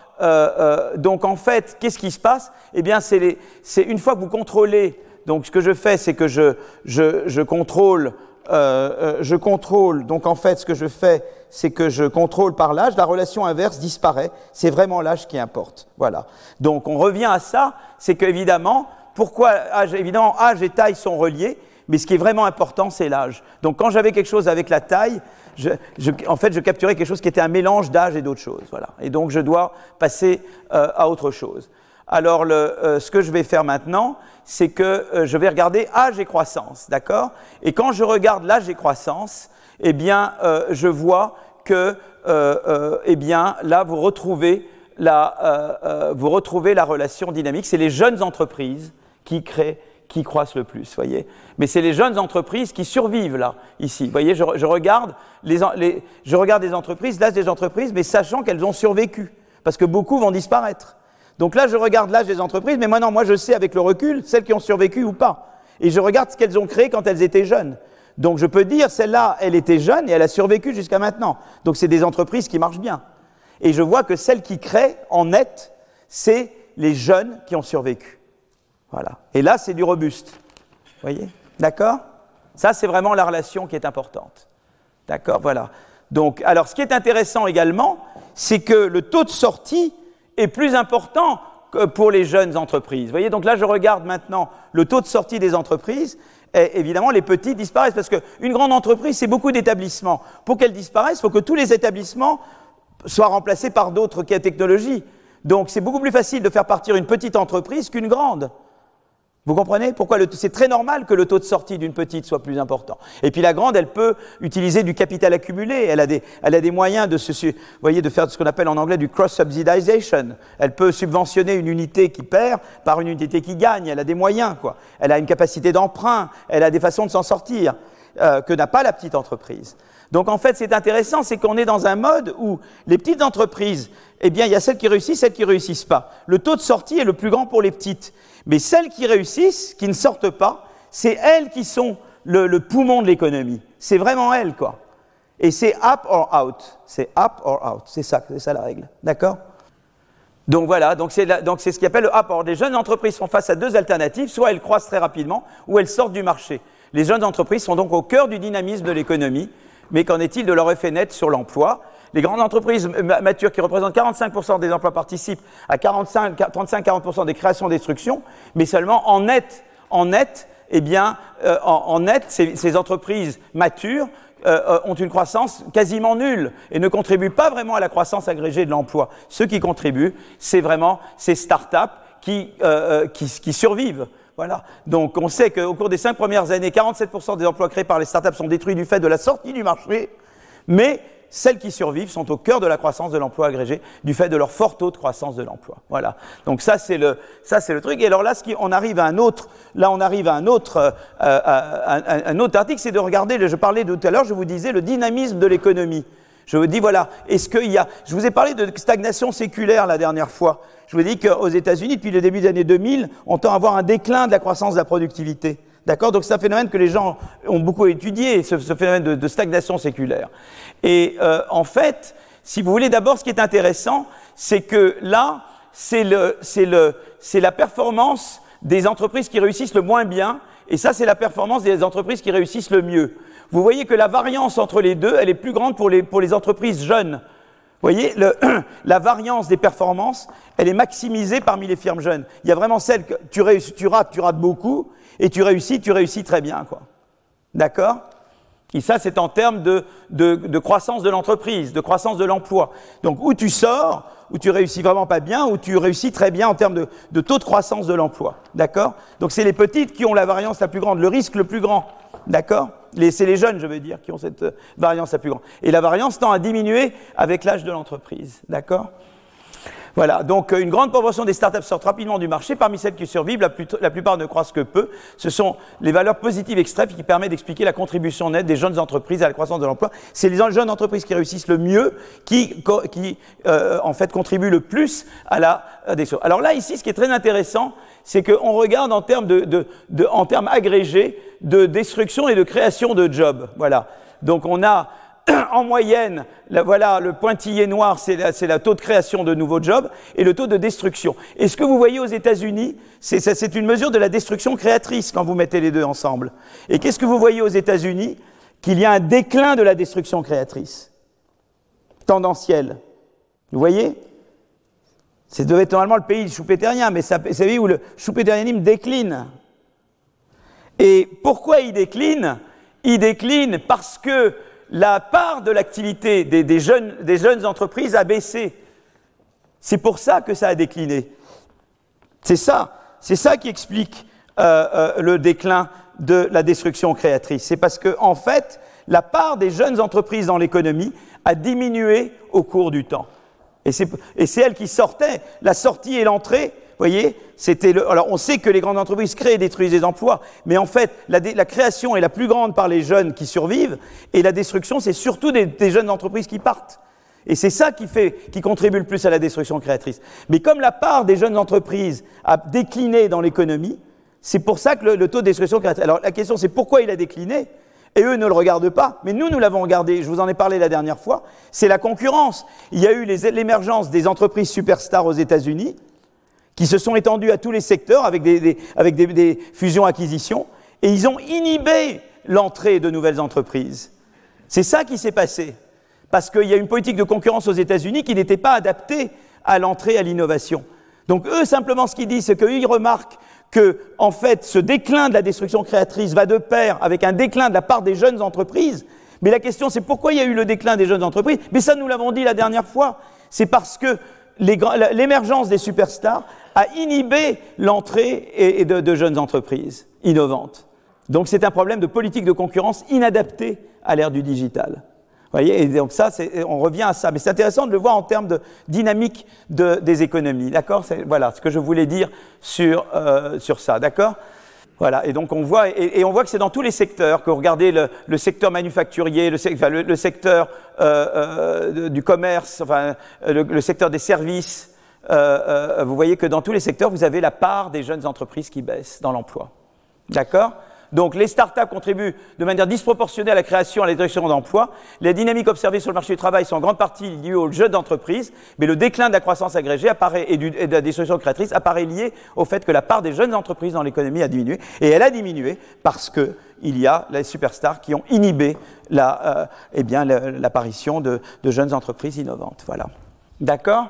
[SPEAKER 2] donc en fait, qu'est-ce qui se passe? Eh bien, c'est une fois que vous contrôlez donc ce que je fais, c'est que je, contrôle, euh, euh, je contrôle, donc en fait ce que je fais, c'est que je contrôle par l'âge, la relation inverse disparaît, c'est vraiment l'âge qui importe. Voilà. Donc on revient à ça, c'est qu'évidemment, pourquoi âge, évidemment, âge et taille sont reliés, mais ce qui est vraiment important, c'est l'âge. Donc quand j'avais quelque chose avec la taille, je, en fait, je capturais quelque chose qui était un mélange d'âge et d'autres choses. Voilà. Et donc je dois passer euh, à autre chose. Alors, le, ce que je vais faire maintenant, c'est que euh, je vais regarder âge et croissance, d'accord? Et quand je regarde l'âge et croissance, eh bien, euh, je vois que, euh, eh bien, là, vous retrouvez la, vous retrouvez la relation dynamique. C'est les jeunes entreprises qui créent qui croissent le plus, voyez? Mais c'est les jeunes entreprises qui survivent là, ici. Voyez, je, regarde les, je regarde les entreprises, l'âge des entreprises, mais sachant qu'elles ont survécu, parce que beaucoup vont disparaître. Donc là, je regarde l'âge des entreprises, mais maintenant, moi, je sais avec le recul celles qui ont survécu ou pas. Et je regarde ce qu'elles ont créé quand elles étaient jeunes. Donc je peux dire, celle-là, elle était jeune et elle a survécu jusqu'à maintenant. Donc c'est des entreprises qui marchent bien. Et je vois que celles qui créent en net, c'est les jeunes qui ont survécu. Voilà. Et là, c'est du robuste. Vous voyez? D'accord? Ça, c'est vraiment la relation qui est importante. D'accord? Voilà. Donc, alors, ce qui est intéressant également, c'est que le taux de sortie est plus important que pour les jeunes entreprises. Vous voyez, donc là, je regarde maintenant le taux de sortie des entreprises. Et évidemment, les petits disparaissent parce qu'une grande entreprise, c'est beaucoup d'établissements. Pour qu'elle disparaisse, il faut que tous les établissements soient remplacés par d'autres technologies. Donc, c'est beaucoup plus facile de faire partir une petite entreprise qu'une grande. Vous comprenez pourquoi c'est très normal que le taux de sortie d'une petite soit plus important. Et puis la grande, elle peut utiliser du capital accumulé. Elle a des, elle a des moyens de, se, voyez, de faire ce qu'on appelle en anglais du cross-subsidization. Elle peut subventionner une unité qui perd par une unité qui gagne. Elle a des moyens, quoi. Elle a une capacité d'emprunt. Elle a des façons de s'en sortir euh, que n'a pas la petite entreprise. Donc en fait, c'est intéressant, c'est qu'on est dans un mode où les petites entreprises, eh bien, il y a celles qui réussissent, celles qui réussissent pas. Le taux de sortie est le plus grand pour les petites. Mais celles qui réussissent, qui ne sortent pas, c'est elles qui sont le, poumon de l'économie. C'est vraiment elles, quoi. Et c'est up or out. C'est up or out. C'est ça, c'est ça la règle. D'accord? Donc voilà, donc c'est, ce qu'on appelle le up. Or, les jeunes entreprises font face à deux alternatives. Soit elles croissent très rapidement, ou elles sortent du marché. Les jeunes entreprises sont donc au cœur du dynamisme de l'économie. Mais qu'en est-il de leur effet net sur l'emploi? Les grandes entreprises matures qui représentent 45% des emplois participent à 35-40% des créations destructions, mais seulement en net, en net, eh bien, euh, en, net, ces, entreprises matures euh, euh, ont une croissance quasiment nulle et ne contribuent pas vraiment à la croissance agrégée de l'emploi. Ceux qui contribuent, c'est vraiment ces start-up qui, qui survivent. Voilà. Donc on sait qu'au cours des cinq premières années, 47% des emplois créés par les startups sont détruits du fait de la sortie du marché, mais celles qui survivent sont au cœur de la croissance de l'emploi agrégé du fait de leur fort taux de croissance de l'emploi. Voilà. Donc ça c'est le ça c'est le truc. Et alors là, ce qui, on arrive à un autre là on arrive à un autre euh, un, autre article, c'est de regarder. Je parlais tout à l'heure, je vous disais le dynamisme de l'économie. Je vous dis voilà, est-ce qu'il y a Je vous ai parlé de stagnation séculaire la dernière fois. Je vous ai dit qu'aux États-Unis, depuis le début des années 2000, on tend à avoir un déclin de la croissance de la productivité. D'accord Donc c'est un phénomène que les gens ont beaucoup étudié, ce, phénomène de, stagnation séculaire. Et euh, en fait, si vous voulez, d'abord, ce qui est intéressant, c'est que là, c'est la performance des entreprises qui réussissent le moins bien, et ça, c'est la performance des entreprises qui réussissent le mieux. Vous voyez que la variance entre les deux, elle est plus grande pour les, pour les entreprises jeunes. Vous voyez, le, *clears throat* la variance des performances, elle est maximisée parmi les firmes jeunes. Il y a vraiment celle que tu rates, tu rates beaucoup, et tu réussis, tu réussis très bien, quoi. D'accord? Et ça, c'est en termes de, de, croissance de l'entreprise, de croissance de l'emploi. Donc, où tu sors, où tu réussis vraiment pas bien, où tu réussis très bien en termes de, de taux de croissance de l'emploi. D'accord? Donc, c'est les petites qui ont la variance la plus grande, le risque le plus grand. D'accord? C'est les jeunes, je veux dire, qui ont cette variance la plus grande. Et la variance tend à diminuer avec l'âge de l'entreprise. D'accord? Voilà, donc euh, une grande proportion des startups sortent rapidement du marché. Parmi celles qui survivent, la, plupart ne croissent que peu. Ce sont les valeurs positives extrêmes qui permettent d'expliquer la contribution nette des jeunes entreprises à la croissance de l'emploi. C'est les jeunes entreprises qui réussissent le mieux qui, euh, en fait, contribuent le plus à la destruction. Alors là, ici, ce qui est très intéressant, c'est qu'on regarde en termes, en termes agrégés de destruction et de création de jobs. Voilà. Donc on a en moyenne, voilà, le pointillé noir, c'est le taux de création de nouveaux jobs et le taux de destruction. Et ce que vous voyez aux États-Unis, c'est une mesure de la destruction créatrice quand vous mettez les deux ensemble. Et qu'est-ce que vous voyez aux États-Unis? Qu'il y a un déclin de la destruction créatrice, tendanciel. Vous voyez? C'est devait être normalement le pays choupétérien, mais c'est pays où le choupétérianisme décline? Et pourquoi il décline? Il décline parce que la part de l'activité des, jeunes, entreprises a baissé. C'est pour ça que ça a décliné. C'est ça, qui explique euh, euh, le déclin de la destruction créatrice. C'est parce que, en fait, la part des jeunes entreprises dans l'économie a diminué au cours du temps. Et c'est elle qui sortait. La sortie et l'entrée voyez c'était le... Alors, on sait que les grandes entreprises créent et détruisent des emplois, mais en fait, la, création est la plus grande par les jeunes qui survivent, et la destruction, c'est surtout des, jeunes entreprises qui partent. Et c'est ça qui, fait, qui contribue le plus à la destruction créatrice. Mais comme la part des jeunes entreprises a décliné dans l'économie, c'est pour ça que le, taux de destruction créatrice. Alors, la question, c'est pourquoi il a décliné et eux ne le regardent pas, mais nous, nous l'avons regardé, je vous en ai parlé la dernière fois, c'est la concurrence. Il y a eu l'émergence des entreprises superstars aux États-Unis, qui se sont étendus à tous les secteurs avec des, avec des, fusions-acquisitions, et ils ont inhibé l'entrée de nouvelles entreprises. C'est ça qui s'est passé, parce qu'il y a une politique de concurrence aux États-Unis qui n'était pas adaptée à l'entrée à l'innovation. Donc eux, simplement, ce qu'ils disent, c'est qu'ils remarquent que, en fait, ce déclin de la destruction créatrice va de pair avec un déclin de la part des jeunes entreprises. Mais la question, c'est pourquoi il y a eu le déclin des jeunes entreprises? Mais ça, nous l'avons dit la dernière fois. C'est parce que l'émergence des superstars a inhibé l'entrée de, jeunes entreprises innovantes. Donc c'est un problème de politique de concurrence inadaptée à l'ère du digital. Voyez, et donc ça, on revient à ça. Mais c'est intéressant de le voir en termes de dynamique des économies. D'accord? Voilà ce que je voulais dire sur, euh, sur ça. D'accord? Voilà, et donc on voit, et, on voit que c'est dans tous les secteurs, que vous regardez le, secteur manufacturier, le, le, secteur euh, euh, du commerce, enfin, le, secteur des services, euh, vous voyez que dans tous les secteurs, vous avez la part des jeunes entreprises qui baisse dans l'emploi. D'accord? Donc les startups contribuent de manière disproportionnée à la création et à la destruction d'emplois. Les dynamiques observées sur le marché du travail sont en grande partie liées aux jeunes d'entreprise, mais le déclin de la croissance agrégée apparaît, et, de la destruction créatrice apparaît lié au fait que la part des jeunes entreprises dans l'économie a diminué. Et elle a diminué parce qu'il y a les superstars qui ont inhibé euh, eh l'apparition de, jeunes entreprises innovantes. Voilà. D'accord?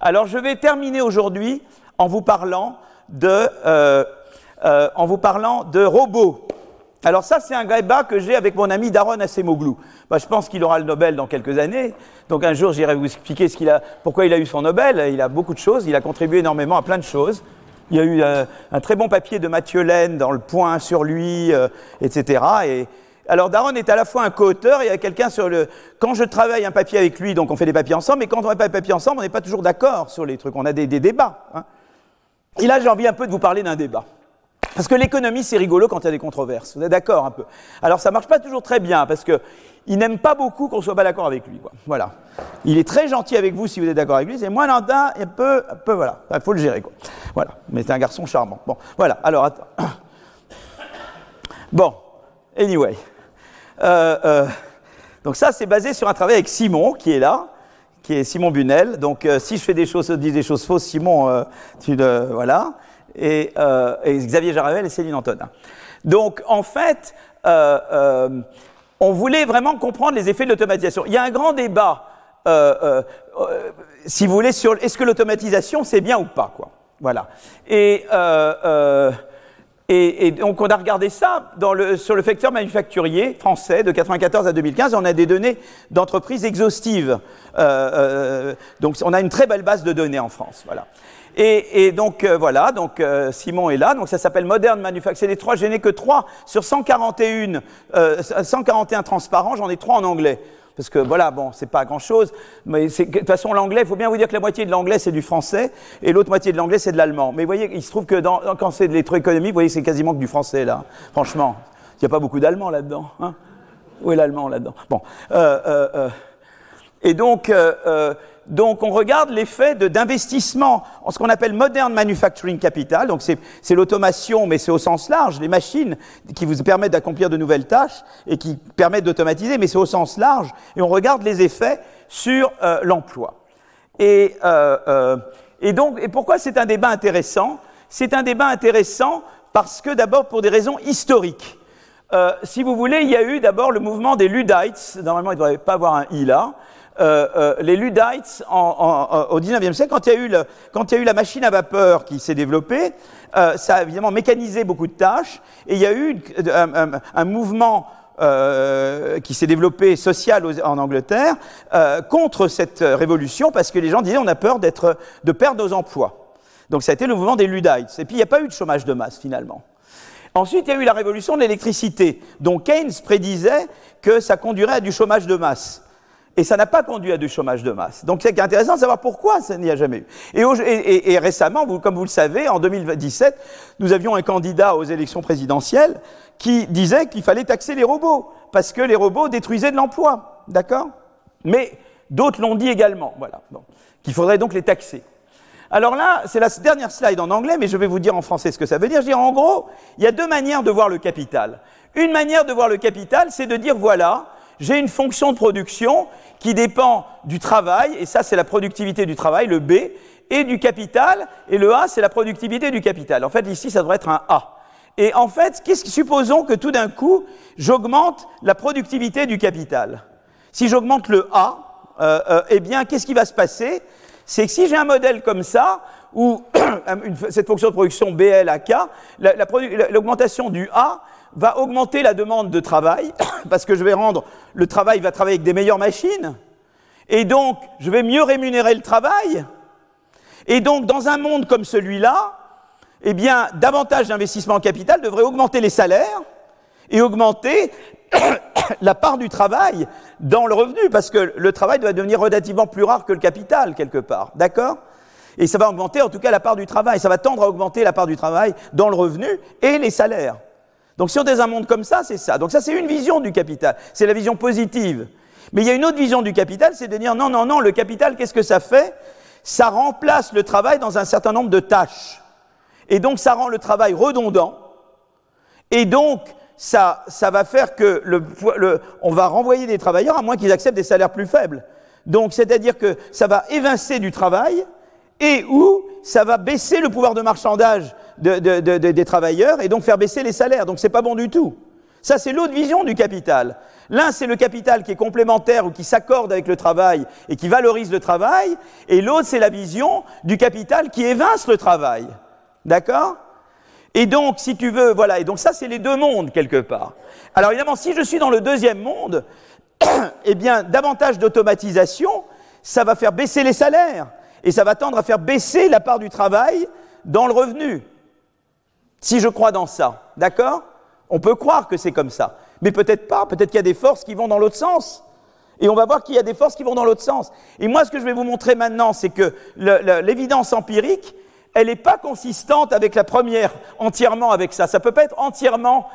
[SPEAKER 2] Alors je vais terminer aujourd'hui en vous parlant de... Euh, euh, en vous parlant de robots. Alors ça, c'est un débat que j'ai avec mon ami Daron. Bah, je pense qu'il aura le Nobel dans quelques années. Donc un jour, j'irai vous expliquer pourquoi il a eu son Nobel. Il a beaucoup de choses. Il a contribué énormément à plein de choses. Il y a eu euh, un très bon papier de Mathieu Laine dans Le Point sur lui, etc. Et Alors Daron est à la fois un co-auteur et quelqu'un sur le. Quand je travaille un papier avec lui, donc on fait des papiers ensemble, mais quand on fait pas des papiers ensemble, on n'est pas toujours d'accord sur les trucs. On a des, débats. Hein. Et là, j'ai envie un peu de vous parler d'un débat. Parce que l'économie, c'est rigolo quand il y a des controverses. Vous êtes d'accord un peu Alors ça marche pas toujours très bien parce que il n'aime pas beaucoup qu'on soit pas d'accord avec lui. Voilà. Il est très gentil avec vous si vous êtes d'accord avec lui. C'est moins lambda et un peu, un peu voilà. Il faut le gérer quoi. Voilà. Mais c'est un garçon charmant. Bon, voilà. Alors attends. *coughs* Bon, anyway. Euh, euh, donc ça, c'est basé sur un travail avec Simon qui est là, qui est Simon Bunel. Donc euh, si je fais des choses, dis des choses fausses, Simon, tu le voilà. Et, Xavier Jaravel et Céline Antonin. Donc en fait, on voulait vraiment comprendre les effets de l'automatisation. Il y a un grand débat, si vous voulez, sur est-ce que l'automatisation c'est bien ou pas, quoi. Voilà. Et et, donc on a regardé ça sur le facteur manufacturier français de 1994 à 2015. On a des données d'entreprises exhaustives. Euh, euh, donc on a une très belle base de données en France. Voilà. Et, donc euh, voilà, donc Simon est là. Donc ça s'appelle Modern Manufacturing. Les trois, je n'ai que trois sur 141, 141 transparents. J'en ai trois en anglais parce que voilà, bon, c'est pas grand-chose, mais de toute façon, l'anglais, il faut bien vous dire que la moitié de l'anglais, c'est du français, et l'autre moitié de l'anglais, c'est de l'allemand. Mais vous voyez, il se trouve que dans, quand c'est de l'électroéconomie, vous voyez, c'est quasiment que du français, là, franchement. Il n'y a pas beaucoup d'allemand là-dedans. Hein Où est l'allemand là-dedans? Bon. Euh, euh, euh. Et donc, donc on regarde l'effet d'investissement en ce qu'on appelle modern manufacturing capital. Donc c'est l'automation, mais c'est au sens large, les machines qui vous permettent d'accomplir de nouvelles tâches et qui permettent d'automatiser, mais c'est au sens large. Et on regarde les effets sur euh, l'emploi. Et, euh, euh, et donc, et pourquoi c'est un débat intéressant? C'est un débat intéressant parce que d'abord pour des raisons historiques. si vous voulez, il y a eu d'abord le mouvement des Luddites. Normalement, il ne devrait pas avoir un i là. Euh, euh, les Luddites au 19e siècle, quand il, y a eu la machine à vapeur qui s'est développée, euh, ça a évidemment mécanisé beaucoup de tâches, et il y a eu un, mouvement qui s'est développé social en Angleterre contre cette révolution parce que les gens disaient on a peur de perdre nos emplois. Donc ça a été le mouvement des Luddites. Et puis il n'y a pas eu de chômage de masse finalement. Ensuite, il y a eu la révolution de l'électricité, dont Keynes prédisait que ça conduirait à du chômage de masse. Et ça n'a pas conduit à du chômage de masse. Donc c'est intéressant de savoir pourquoi ça n'y a jamais eu. Et, récemment, comme vous le savez, en 2017, nous avions un candidat aux élections présidentielles qui disait qu'il fallait taxer les robots, parce que les robots détruisaient de l'emploi. D'accord? Mais d'autres l'ont dit également, voilà. Qu'il faudrait donc les taxer. Alors là, c'est la dernière slide en anglais, mais je vais vous dire en français ce que ça veut dire. Je veux dire, en gros, il y a deux manières de voir le capital. Une manière de voir le capital, c'est de dire, voilà, j'ai une fonction de production qui dépend du travail, et ça c'est la productivité du travail, le B, et du capital, et le A c'est la productivité du capital. En fait, ici ça devrait être un A. Et en fait, supposons que tout d'un coup, j'augmente la productivité du capital. Si j'augmente le A, euh, euh, eh bien, qu'est-ce qui va se passer? C'est que si j'ai un modèle comme ça, où *coughs* cette fonction de production BL à K, l'augmentation du A va augmenter la demande de travail, *coughs* parce que je vais rendre, le travail va travailler avec des meilleures machines, et donc je vais mieux rémunérer le travail, et donc dans un monde comme celui-là, eh bien, davantage d'investissement en capital devrait augmenter les salaires et augmenter *coughs* la part du travail dans le revenu, parce que le travail doit devenir relativement plus rare que le capital, quelque part. D'accord? Et ça va augmenter en tout cas la part du travail, ça va tendre à augmenter la part du travail dans le revenu et les salaires. Donc si on est un monde comme ça, c'est ça. Donc ça, c'est une vision du capital. C'est la vision positive. Mais il y a une autre vision du capital, c'est de dire non, non, non, le capital, qu'est-ce que ça fait? Ça remplace le travail dans un certain nombre de tâches. Et donc ça rend le travail redondant. Et donc ça, ça va faire que le, on va renvoyer des travailleurs à moins qu'ils acceptent des salaires plus faibles. Donc c'est-à-dire que ça va évincer du travail et ou ça va baisser le pouvoir de marchandage des travailleurs et donc faire baisser les salaires. Donc c'est pas bon du tout. Ça, c'est l'autre vision du capital. L'un, c'est le capital qui est complémentaire ou qui s'accorde avec le travail et qui valorise le travail, et l'autre, c'est la vision du capital qui évince le travail. D'accord? Et donc, si tu veux, voilà, et donc ça, c'est les deux mondes quelque part. Alors évidemment, si je suis dans le deuxième monde, *coughs* eh bien, davantage d'automatisation, ça va faire baisser les salaires, et ça va tendre à faire baisser la part du travail dans le revenu. Si je crois dans ça, d'accord? On peut croire que c'est comme ça. Mais peut-être pas, peut-être qu'il y a des forces qui vont dans l'autre sens. Et on va voir qu'il y a des forces qui vont dans l'autre sens. Et moi, ce que je vais vous montrer maintenant, c'est que l'évidence empirique, elle n'est pas consistante avec la première, entièrement avec ça. Ça peut pas être entièrement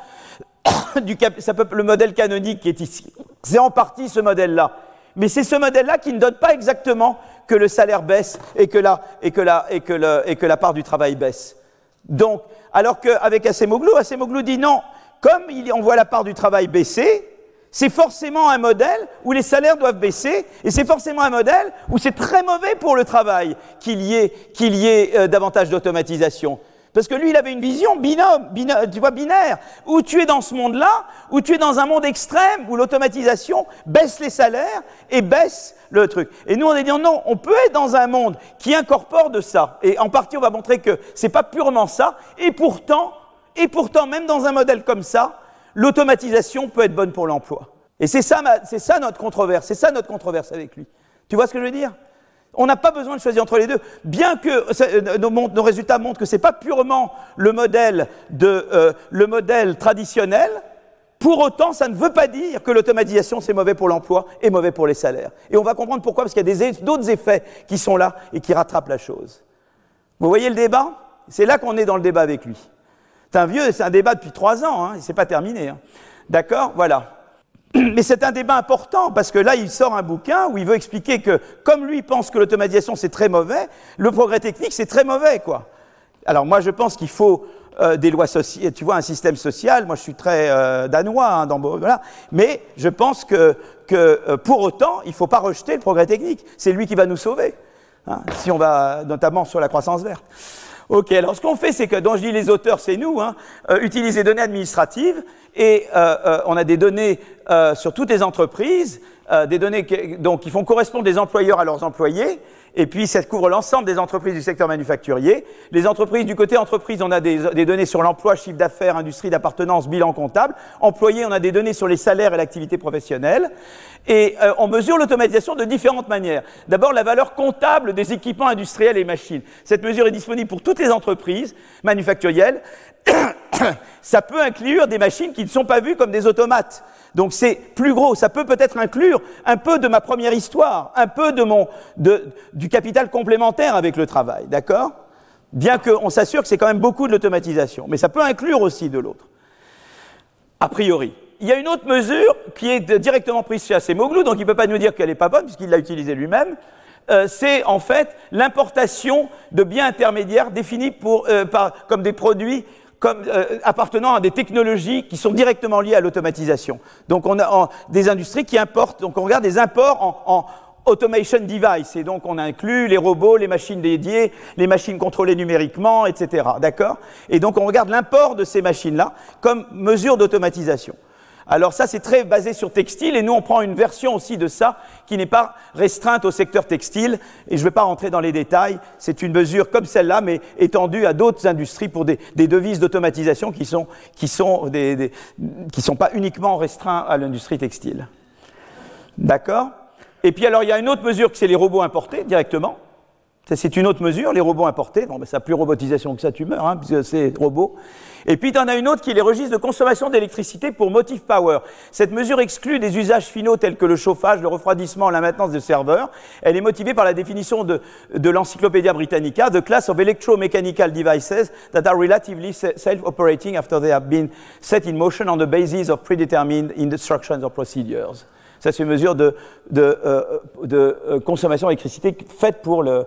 [SPEAKER 2] *coughs* du ça peut, le modèle canonique qui est ici. C'est en partie ce modèle-là. Mais c'est ce modèle-là qui ne donne pas exactement que le salaire baisse et que la, et que et que la part du travail baisse. Donc, alors qu'avec Acemoglu, Acemoglu dit non, comme on voit la part du travail baisser, c'est forcément un modèle où les salaires doivent baisser, et c'est forcément un modèle où c'est très mauvais pour le travail qu'il y ait, qu'il y ait euh, davantage d'automatisation. Parce que lui, il avait une vision binôme, tu vois, binaire, où tu es dans ce monde-là, où tu es dans un monde extrême, où l'automatisation baisse les salaires et baisse le truc. Et nous, on est dit non, on peut être dans un monde qui incorpore de ça. Et en partie, on va montrer que c'est pas purement ça. Et pourtant, et pourtant, même dans un modèle comme ça, l'automatisation peut être bonne pour l'emploi. Et c'est ça, c'est ça notre controverse, c'est ça notre controverse avec lui. Tu vois ce que je veux dire? On n'a pas besoin de choisir entre les deux, bien que euh, nos, résultats montrent que ce n'est pas purement le modèle, de, euh, le modèle traditionnel. Pour autant, ça ne veut pas dire que l'automatisation c'est mauvais pour l'emploi et mauvais pour les salaires. Et on va comprendre pourquoi, parce qu'il y a d'autres effets qui sont là et qui rattrapent la chose. Vous voyez le débat? C'est là qu'on est dans le débat avec lui. C'est un vieux, c'est un débat depuis trois ans, hein, il s'est pas terminé. Hein. D'accord? Voilà. *clears throat* Mais c'est un débat important parce que là, il sort un bouquin où il veut expliquer que, comme lui pense que l'automatisation c'est très mauvais, le progrès technique c'est très mauvais, quoi. Alors moi, je pense qu'il faut euh, des lois sociales, tu vois, un système social. Moi, je suis très euh, danois, hein, dans, voilà. Mais je pense que, que euh, pour autant, il ne faut pas rejeter le progrès technique. C'est lui qui va nous sauver, hein, si on va notamment sur la croissance verte. Ok, alors ce qu'on fait, c'est que, dont je dis les auteurs, c'est nous, hein, euh, utiliser des données administratives, et euh, euh, on a des données sur toutes les entreprises, des données qui, donc, qui font correspondre des employeurs à leurs employés, et puis ça couvre l'ensemble des entreprises du secteur manufacturier. Les entreprises, du côté entreprise, on a des, des données sur l'emploi, chiffre d'affaires, industrie d'appartenance, bilan comptable. Employés, on a des données sur les salaires et l'activité professionnelle. Et euh, on mesure l'automatisation de différentes manières. D'abord, la valeur comptable des équipements industriels et machines. Cette mesure est disponible pour toutes les entreprises manufacturielles. *coughs* ça peut inclure des machines qui ne sont pas vues comme des automates. Donc c'est plus gros. Ça peut peut-être inclure un peu de ma première histoire, un peu de mon, du capital complémentaire avec le travail, d'accord? Bien qu'on s'assure que c'est quand même beaucoup de l'automatisation, mais ça peut inclure aussi de l'autre, a priori. Il y a une autre mesure qui est directement prise chez Acemoglu, donc il ne peut pas nous dire qu'elle n'est pas bonne puisqu'il l'a utilisée lui-même. Euh, c'est en fait l'importation de biens intermédiaires définis pour, euh, comme des produits comme, euh, appartenant à des technologies qui sont directement liées à l'automatisation. Donc on a des industries qui importent, donc on regarde des imports en, en automation device, et donc on inclut les robots, les machines dédiées, les machines contrôlées numériquement, etc. D'accord? Et donc on regarde l'import de ces machines-là comme mesure d'automatisation. Alors ça, c'est très basé sur textile, et nous, on prend une version aussi de ça qui n'est pas restreinte au secteur textile, et je ne vais pas rentrer dans les détails, c'est une mesure comme celle-là, mais étendue à d'autres industries pour des, devises d'automatisation qui sont, qui sont, sont pas uniquement restreints à l'industrie textile. D'accord? Et puis alors, il y a une autre mesure, que c'est les robots importés directement. C'est une autre mesure, les robots importés. Bon, ben, ça n'a plus robotisation que ça, tu meurs, hein, puisque c'est robot. Et puis, tu en as une autre qui est les registres de consommation d'électricité pour Motive Power. Cette mesure exclut des usages finaux tels que le chauffage, le refroidissement, la maintenance de serveurs. Elle est motivée par la définition de, de l'Encyclopédia Britannica, The class of electromechanical devices that are relatively self-operating after they have been set in motion on the basis of predetermined instructions or procedures. Ça, c'est une mesure de, de, euh, de euh, consommation d'électricité faite pour le,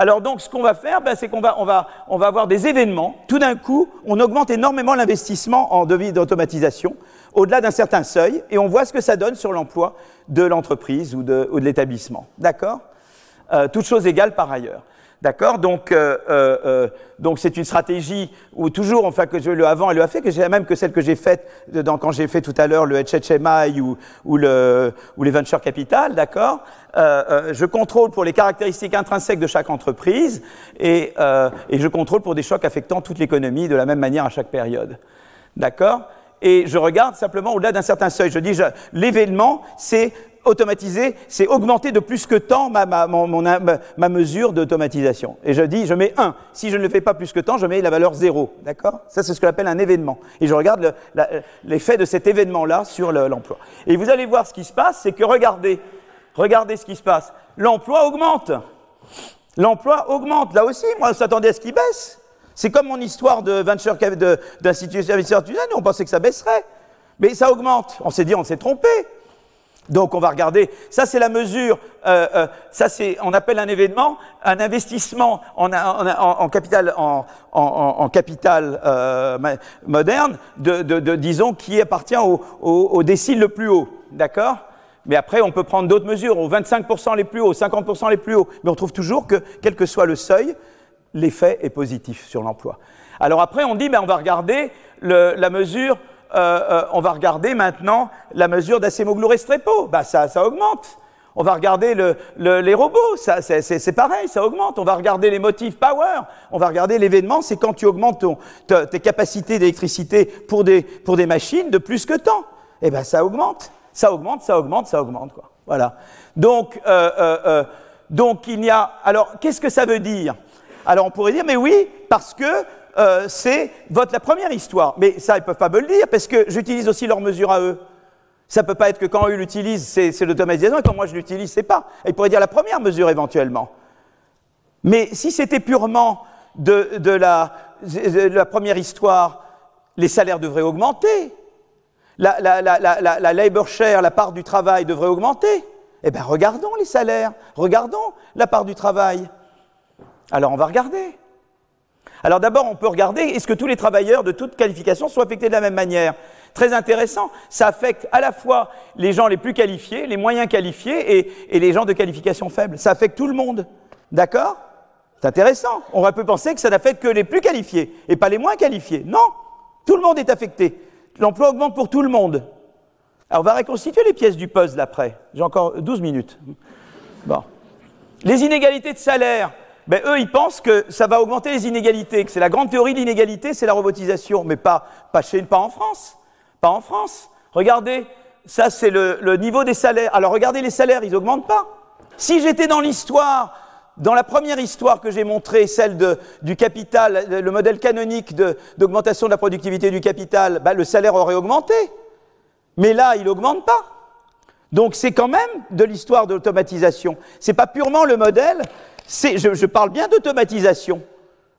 [SPEAKER 2] alors donc, ce qu'on va faire, ben, c'est qu'on va, on va, on va avoir des événements. Tout d'un coup, on augmente énormément l'investissement en devis d'automatisation au-delà d'un certain seuil, et on voit ce que ça donne sur l'emploi de l'entreprise ou de, l'établissement. D'accord? Euh, Toutes choses égales par ailleurs. D'accord Donc, euh, euh, euh, donc c'est une stratégie où toujours, enfin que je le avant, elle le a fait, que j'ai même que celle que j'ai faite quand j'ai fait tout à l'heure le HHMI ou, ou, le, ou les venture capital, d'accord euh, euh, Je contrôle pour les caractéristiques intrinsèques de chaque entreprise et, et je contrôle pour des chocs affectant toute l'économie de la même manière à chaque période, d'accord et je regarde simplement au-delà d'un certain seuil. Je dis, l'événement, c'est automatiser, c'est augmenter de plus que tant ma, mesure d'automatisation. Et je dis, je mets 1. Si je ne le fais pas plus que tant, je mets la valeur 0. D'accord? Ça, c'est ce qu'on appelle un événement. Et je regarde l'effet de cet événement-là sur le- l'emploi. Et vous allez voir ce qui se passe, c'est que regardez, regardez ce qui se passe. L'emploi augmente. L'emploi augmente. Là aussi, moi, on s'attendait à ce qu'il baisse. C'est comme mon histoire de venture cap- de- d'institut d'investisseurs on pensait que ça baisserait. Mais ça augmente. On s'est dit, on s'est trompé. Donc on va regarder, ça c'est la mesure, euh, euh, ça c'est, on appelle un événement, un investissement en, capital, moderne, de, disons, qui appartient au, au, le plus haut, d'accord? Mais après on peut prendre d'autres mesures, aux 25% les plus hauts, 50% les plus hauts, mais on trouve toujours que, quel que soit le seuil, l'effet est positif sur l'emploi. Alors après, on dit, ben, on va regarder la mesure, euh, euh, on va regarder maintenant la mesure d'acémoglu restrepo. Ben, ça, ça augmente. On va regarder le- le- les robots, ça, c'est, c'est- pareil, ça augmente. On va regarder les motifs power. On va regarder l'événement, c'est quand tu augmentes ton- tes capacités d'électricité pour des, pour des machines de plus que tant. Eh ben, ça augmente, ça augmente, ça augmente, ça augmente, quoi. Voilà. Donc, euh, euh, euh, donc il y a. Alors, qu'est-ce que ça veut dire? Alors on pourrait dire, mais oui, parce que euh, c'est votre la première histoire. Mais ça, ils ne peuvent pas me le dire, parce que j'utilise aussi leur mesure à eux. Ça ne peut pas être que quand eux l'utilisent, c'est l'automatisation, et quand moi je l'utilise, c'est pas. Ils pourraient dire la première mesure éventuellement. Mais si c'était purement de, la, première histoire, les salaires devraient augmenter. La, la labor share, la part du travail devrait augmenter. Eh bien, regardons les salaires, regardons la part du travail. Alors on va regarder. Alors d'abord, on peut regarder, est-ce que tous les travailleurs de toute qualification sont affectés de la même manière? Très intéressant, ça affecte à la fois les gens les plus qualifiés, les moyens qualifiés et, les gens de qualification faible. Ça affecte tout le monde. D'accord? C'est intéressant. On aurait pu penser que ça n'affecte que les plus qualifiés et pas les moins qualifiés. Non, tout le monde est affecté. L'emploi augmente pour tout le monde. Alors on va reconstituer les pièces du puzzle après. J'ai encore 12 minutes. Bon. Les inégalités de salaire, ben, eux, ils pensent que ça va augmenter les inégalités, que c'est la grande théorie de l'inégalité, c'est la robotisation, mais pas, pas, chez, pas en France. Pas en France. Regardez, ça c'est le, niveau des salaires. Alors regardez les salaires, ils n'augmentent pas. Si j'étais dans l'histoire, dans la première histoire que j'ai montrée, celle du capital, le, le modèle canonique d'augmentation de, la productivité du capital, ben, le salaire aurait augmenté. Mais là, il n'augmente pas. Donc c'est quand même de l'histoire de l'automatisation. C'est pas purement le modèle, je, je parle bien d'automatisation.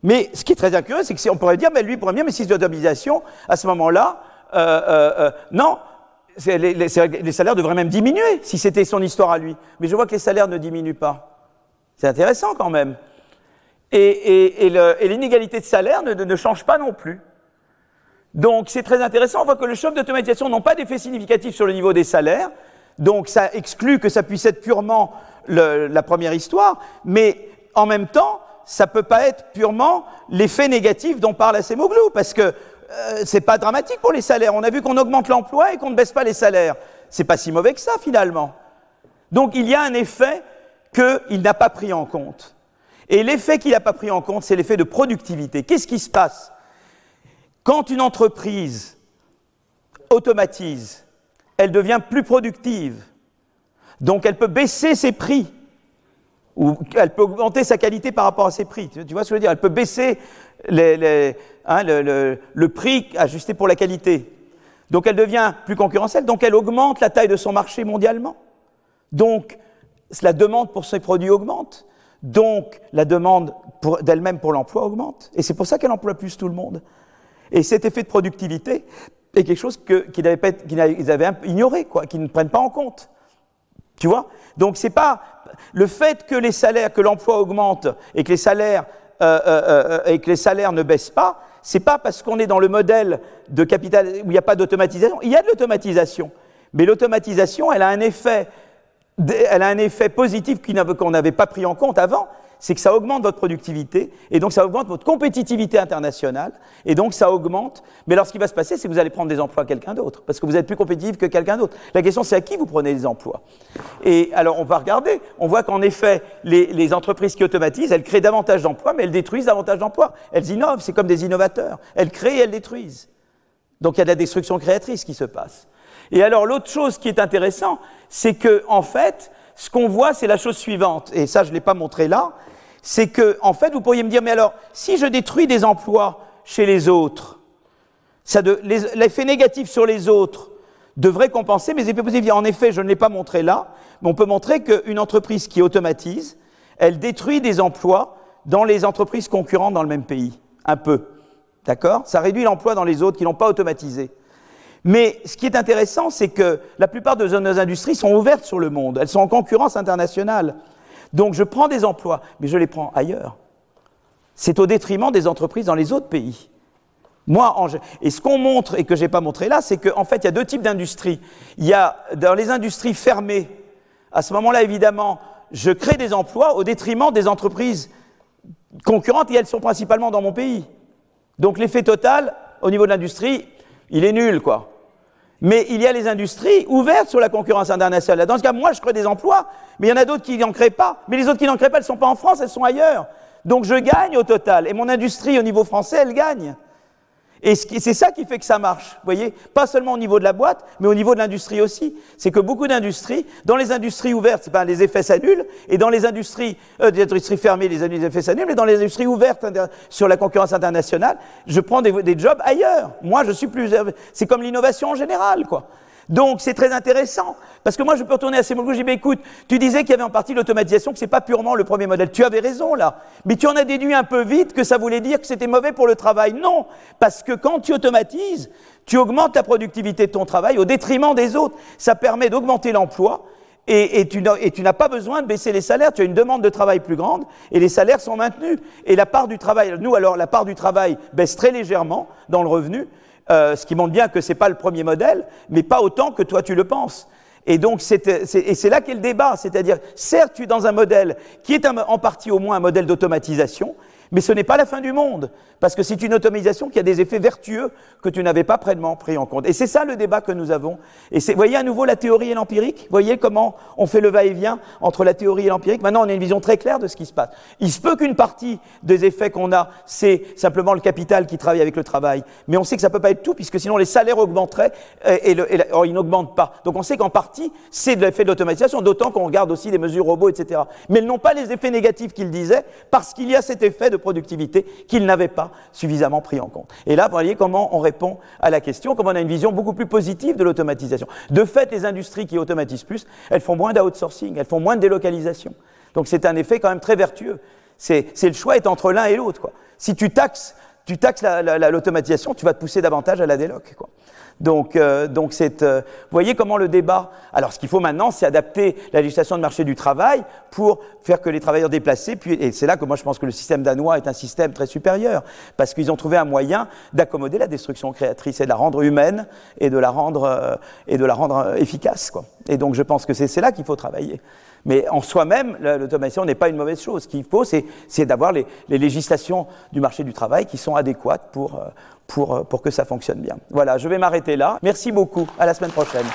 [SPEAKER 2] Mais ce qui est très curieux, c'est que si on pourrait dire, mais lui pourrait dire, mais si c'est de l'automatisation, à ce moment-là, euh, euh, euh, non, les, les- salaires devraient même diminuer si c'était son histoire à lui. Mais je vois que les salaires ne diminuent pas. C'est intéressant quand même. Et, et- et l'inégalité de salaire ne, ne change pas non plus. Donc c'est très intéressant, on voit que le choc d'automatisation n'ont pas d'effet significatif sur le niveau des salaires, donc ça exclut que ça puisse être purement la première histoire, mais en même temps, ça peut pas être purement l'effet négatif dont parle Acemoglu, parce que euh, c'est pas dramatique pour les salaires. On a vu qu'on augmente l'emploi et qu'on ne baisse pas les salaires. C'est pas si mauvais que ça finalement. Donc il y a un effet qu'il n'a pas pris en compte. Et l'effet qu'il n'a pas pris en compte, c'est l'effet de productivité. Qu'est-ce qui se passe? Quand une entreprise automatise, elle devient plus productive. Donc elle peut baisser ses prix ou elle peut augmenter sa qualité par rapport à ses prix. Tu vois ce que je veux dire? Elle peut baisser hein, le, prix ajusté pour la qualité. Donc elle devient plus concurrentielle, donc elle augmente la taille de son marché mondialement. Donc la demande pour ses produits augmente. Donc la demande d'elle-même pour l'emploi augmente. Et c'est pour ça qu'elle emploie plus tout le monde. Et cet effet de productivité est quelque chose qu'ils avaient un peu ignoré, qu'ils ne prennent pas en compte. Tu vois? Donc c'est pas le fait que les salaires, que l'emploi augmente et que les salaires euh, euh, euh, et que les salaires ne baissent pas, c'est pas parce qu'on est dans le modèle de capital où il n'y a pas d'automatisation. Il y a de l'automatisation, mais l'automatisation, elle a un effet, elle a un effet positif qu'on n'avait pas pris en compte avant. C'est que ça augmente votre productivité et donc ça augmente votre compétitivité internationale et donc ça augmente. Mais alors ce qui va se passer, c'est que vous allez prendre des emplois à quelqu'un d'autre parce que vous êtes plus compétitif que quelqu'un d'autre. La question, c'est à qui vous prenez les emplois? Et alors on va regarder, on voit qu'en effet, les, les entreprises qui automatisent, elles créent davantage d'emplois, mais elles détruisent davantage d'emplois. Elles innovent, c'est comme des innovateurs. Elles créent et elles détruisent. Donc il y a de la destruction créatrice qui se passe. Et alors l'autre chose qui est intéressant, c'est que en fait, ce qu'on voit, c'est la chose suivante, et ça je ne l'ai pas montré là, c'est que en fait, vous pourriez me dire, mais alors, si je détruis des emplois chez les autres, l'effet négatif sur les autres devrait compenser mes effets positifs. En effet, je ne l'ai pas montré là, mais on peut montrer qu'une entreprise qui automatise, elle détruit des emplois dans les entreprises concurrentes dans le même pays, un peu. D'accord? Ça réduit l'emploi dans les autres qui n'ont pas automatisé. Mais ce qui est intéressant, c'est que la plupart de nos industries sont ouvertes sur le monde, elles sont en concurrence internationale. Donc je prends des emplois, mais je les prends ailleurs. C'est au détriment des entreprises dans les autres pays. Moi, et ce qu'on montre et que je n'ai pas montré là, c'est qu'en fait, il y a deux types d'industries. Il y a dans les industries fermées, à ce moment-là, évidemment, je crée des emplois au détriment des entreprises concurrentes et elles sont principalement dans mon pays. Donc l'effet total au niveau de l'industrie, il est nul, quoi. Mais il y a les industries ouvertes sur la concurrence internationale. Dans ce cas, moi, je crée des emplois, mais il y en a d'autres qui n'en créent pas. Mais les autres qui n'en créent pas, elles ne sont pas en France, elles sont ailleurs. Donc je gagne au total. Et mon industrie, au niveau français, elle gagne. Et c'est ça qui fait que ça marche, voyez Pas seulement au niveau de la boîte, mais au niveau de l'industrie aussi. C'est que beaucoup d'industries, dans les industries ouvertes, ben, les effets s'annulent, et dans les industries, euh, des industries fermées, les effets s'annulent, mais dans les industries ouvertes sur la concurrence internationale, je prends des, des jobs ailleurs. Moi, je suis plus... C'est comme l'innovation en général, quoi. Donc c'est très intéressant, parce que moi je peux retourner à ces mots, je dis, écoute, tu disais qu'il y avait en partie l'automatisation, que ce n'est pas purement le premier modèle. Tu avais raison là, mais tu en as déduit un peu vite que ça voulait dire que c'était mauvais pour le travail. Non, parce que quand tu automatises, tu augmentes la productivité de ton travail au détriment des autres. Ça permet d'augmenter l'emploi. Et, tu n'as pas besoin de baisser les salaires, tu as une demande de travail plus grande et les salaires sont maintenus. Et la part du travail, nous alors, la part du travail baisse très légèrement dans le revenu, euh, ce qui montre bien que ce n'est pas le premier modèle, mais pas autant que toi tu le penses. Et donc, c'est là qu'est le débat. C'est-à-dire, certes, tu es dans un modèle qui est en partie au moins un modèle d'automatisation, mais ce n'est pas la fin du monde, parce que c'est une automatisation qui a des effets vertueux que tu n'avais pas pleinement pris en compte. Et c'est ça le débat que nous avons. Et vous voyez à nouveau la théorie et l'empirique Voyez comment on fait le va-et-vient entre la théorie et l'empirique Maintenant, on a une vision très claire de ce qui se passe. Il se peut qu'une partie des effets qu'on a, c'est simplement le capital qui travaille avec le travail. Mais on sait que ça ne peut pas être tout, puisque sinon les salaires augmenteraient, et, or, ils n'augmentent pas. Donc on sait qu'en partie, c'est de l'effet de l'automatisation, d'autant qu'on regarde aussi des mesures robots, etc. Mais elles n'ont pas les effets négatifs qu'ils disaient, parce qu'il y a cet effet de productivité qu'ils n'avaient pas suffisamment pris en compte. Et là, vous voyez comment on répond à la question, comment on a une vision beaucoup plus positive de l'automatisation. De fait, les industries qui automatisent plus, elles font moins d'outsourcing, elles font moins de délocalisation. Donc c'est un effet quand même très vertueux. C'est le choix est entre l'un et l'autre. Si tu taxes, tu taxes l'automatisation, tu vas te pousser davantage à la déloc. Donc, euh, donc euh, vous voyez comment le débat. Alors, ce qu'il faut maintenant, c'est adapter la législation de marché du travail pour faire que les travailleurs déplacés. Puis, et c'est là que moi je pense que le système danois est un système très supérieur, parce qu'ils ont trouvé un moyen d'accommoder la destruction créatrice et de la rendre humaine et de la rendre euh, et de la rendre efficace. Quoi. Et donc, je pense que c'est là qu'il faut travailler. Mais en soi-même, l'automatisation n'est pas une mauvaise chose. Ce qu'il faut, c'est d'avoir les, législations du marché du travail qui sont adéquates pour, pour, pour que ça fonctionne bien. Voilà, je vais m'arrêter là. Merci beaucoup. À la semaine prochaine.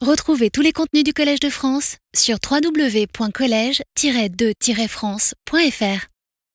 [SPEAKER 1] Retrouvez tous les contenus du Collège de France sur www.colège-2-france.fr.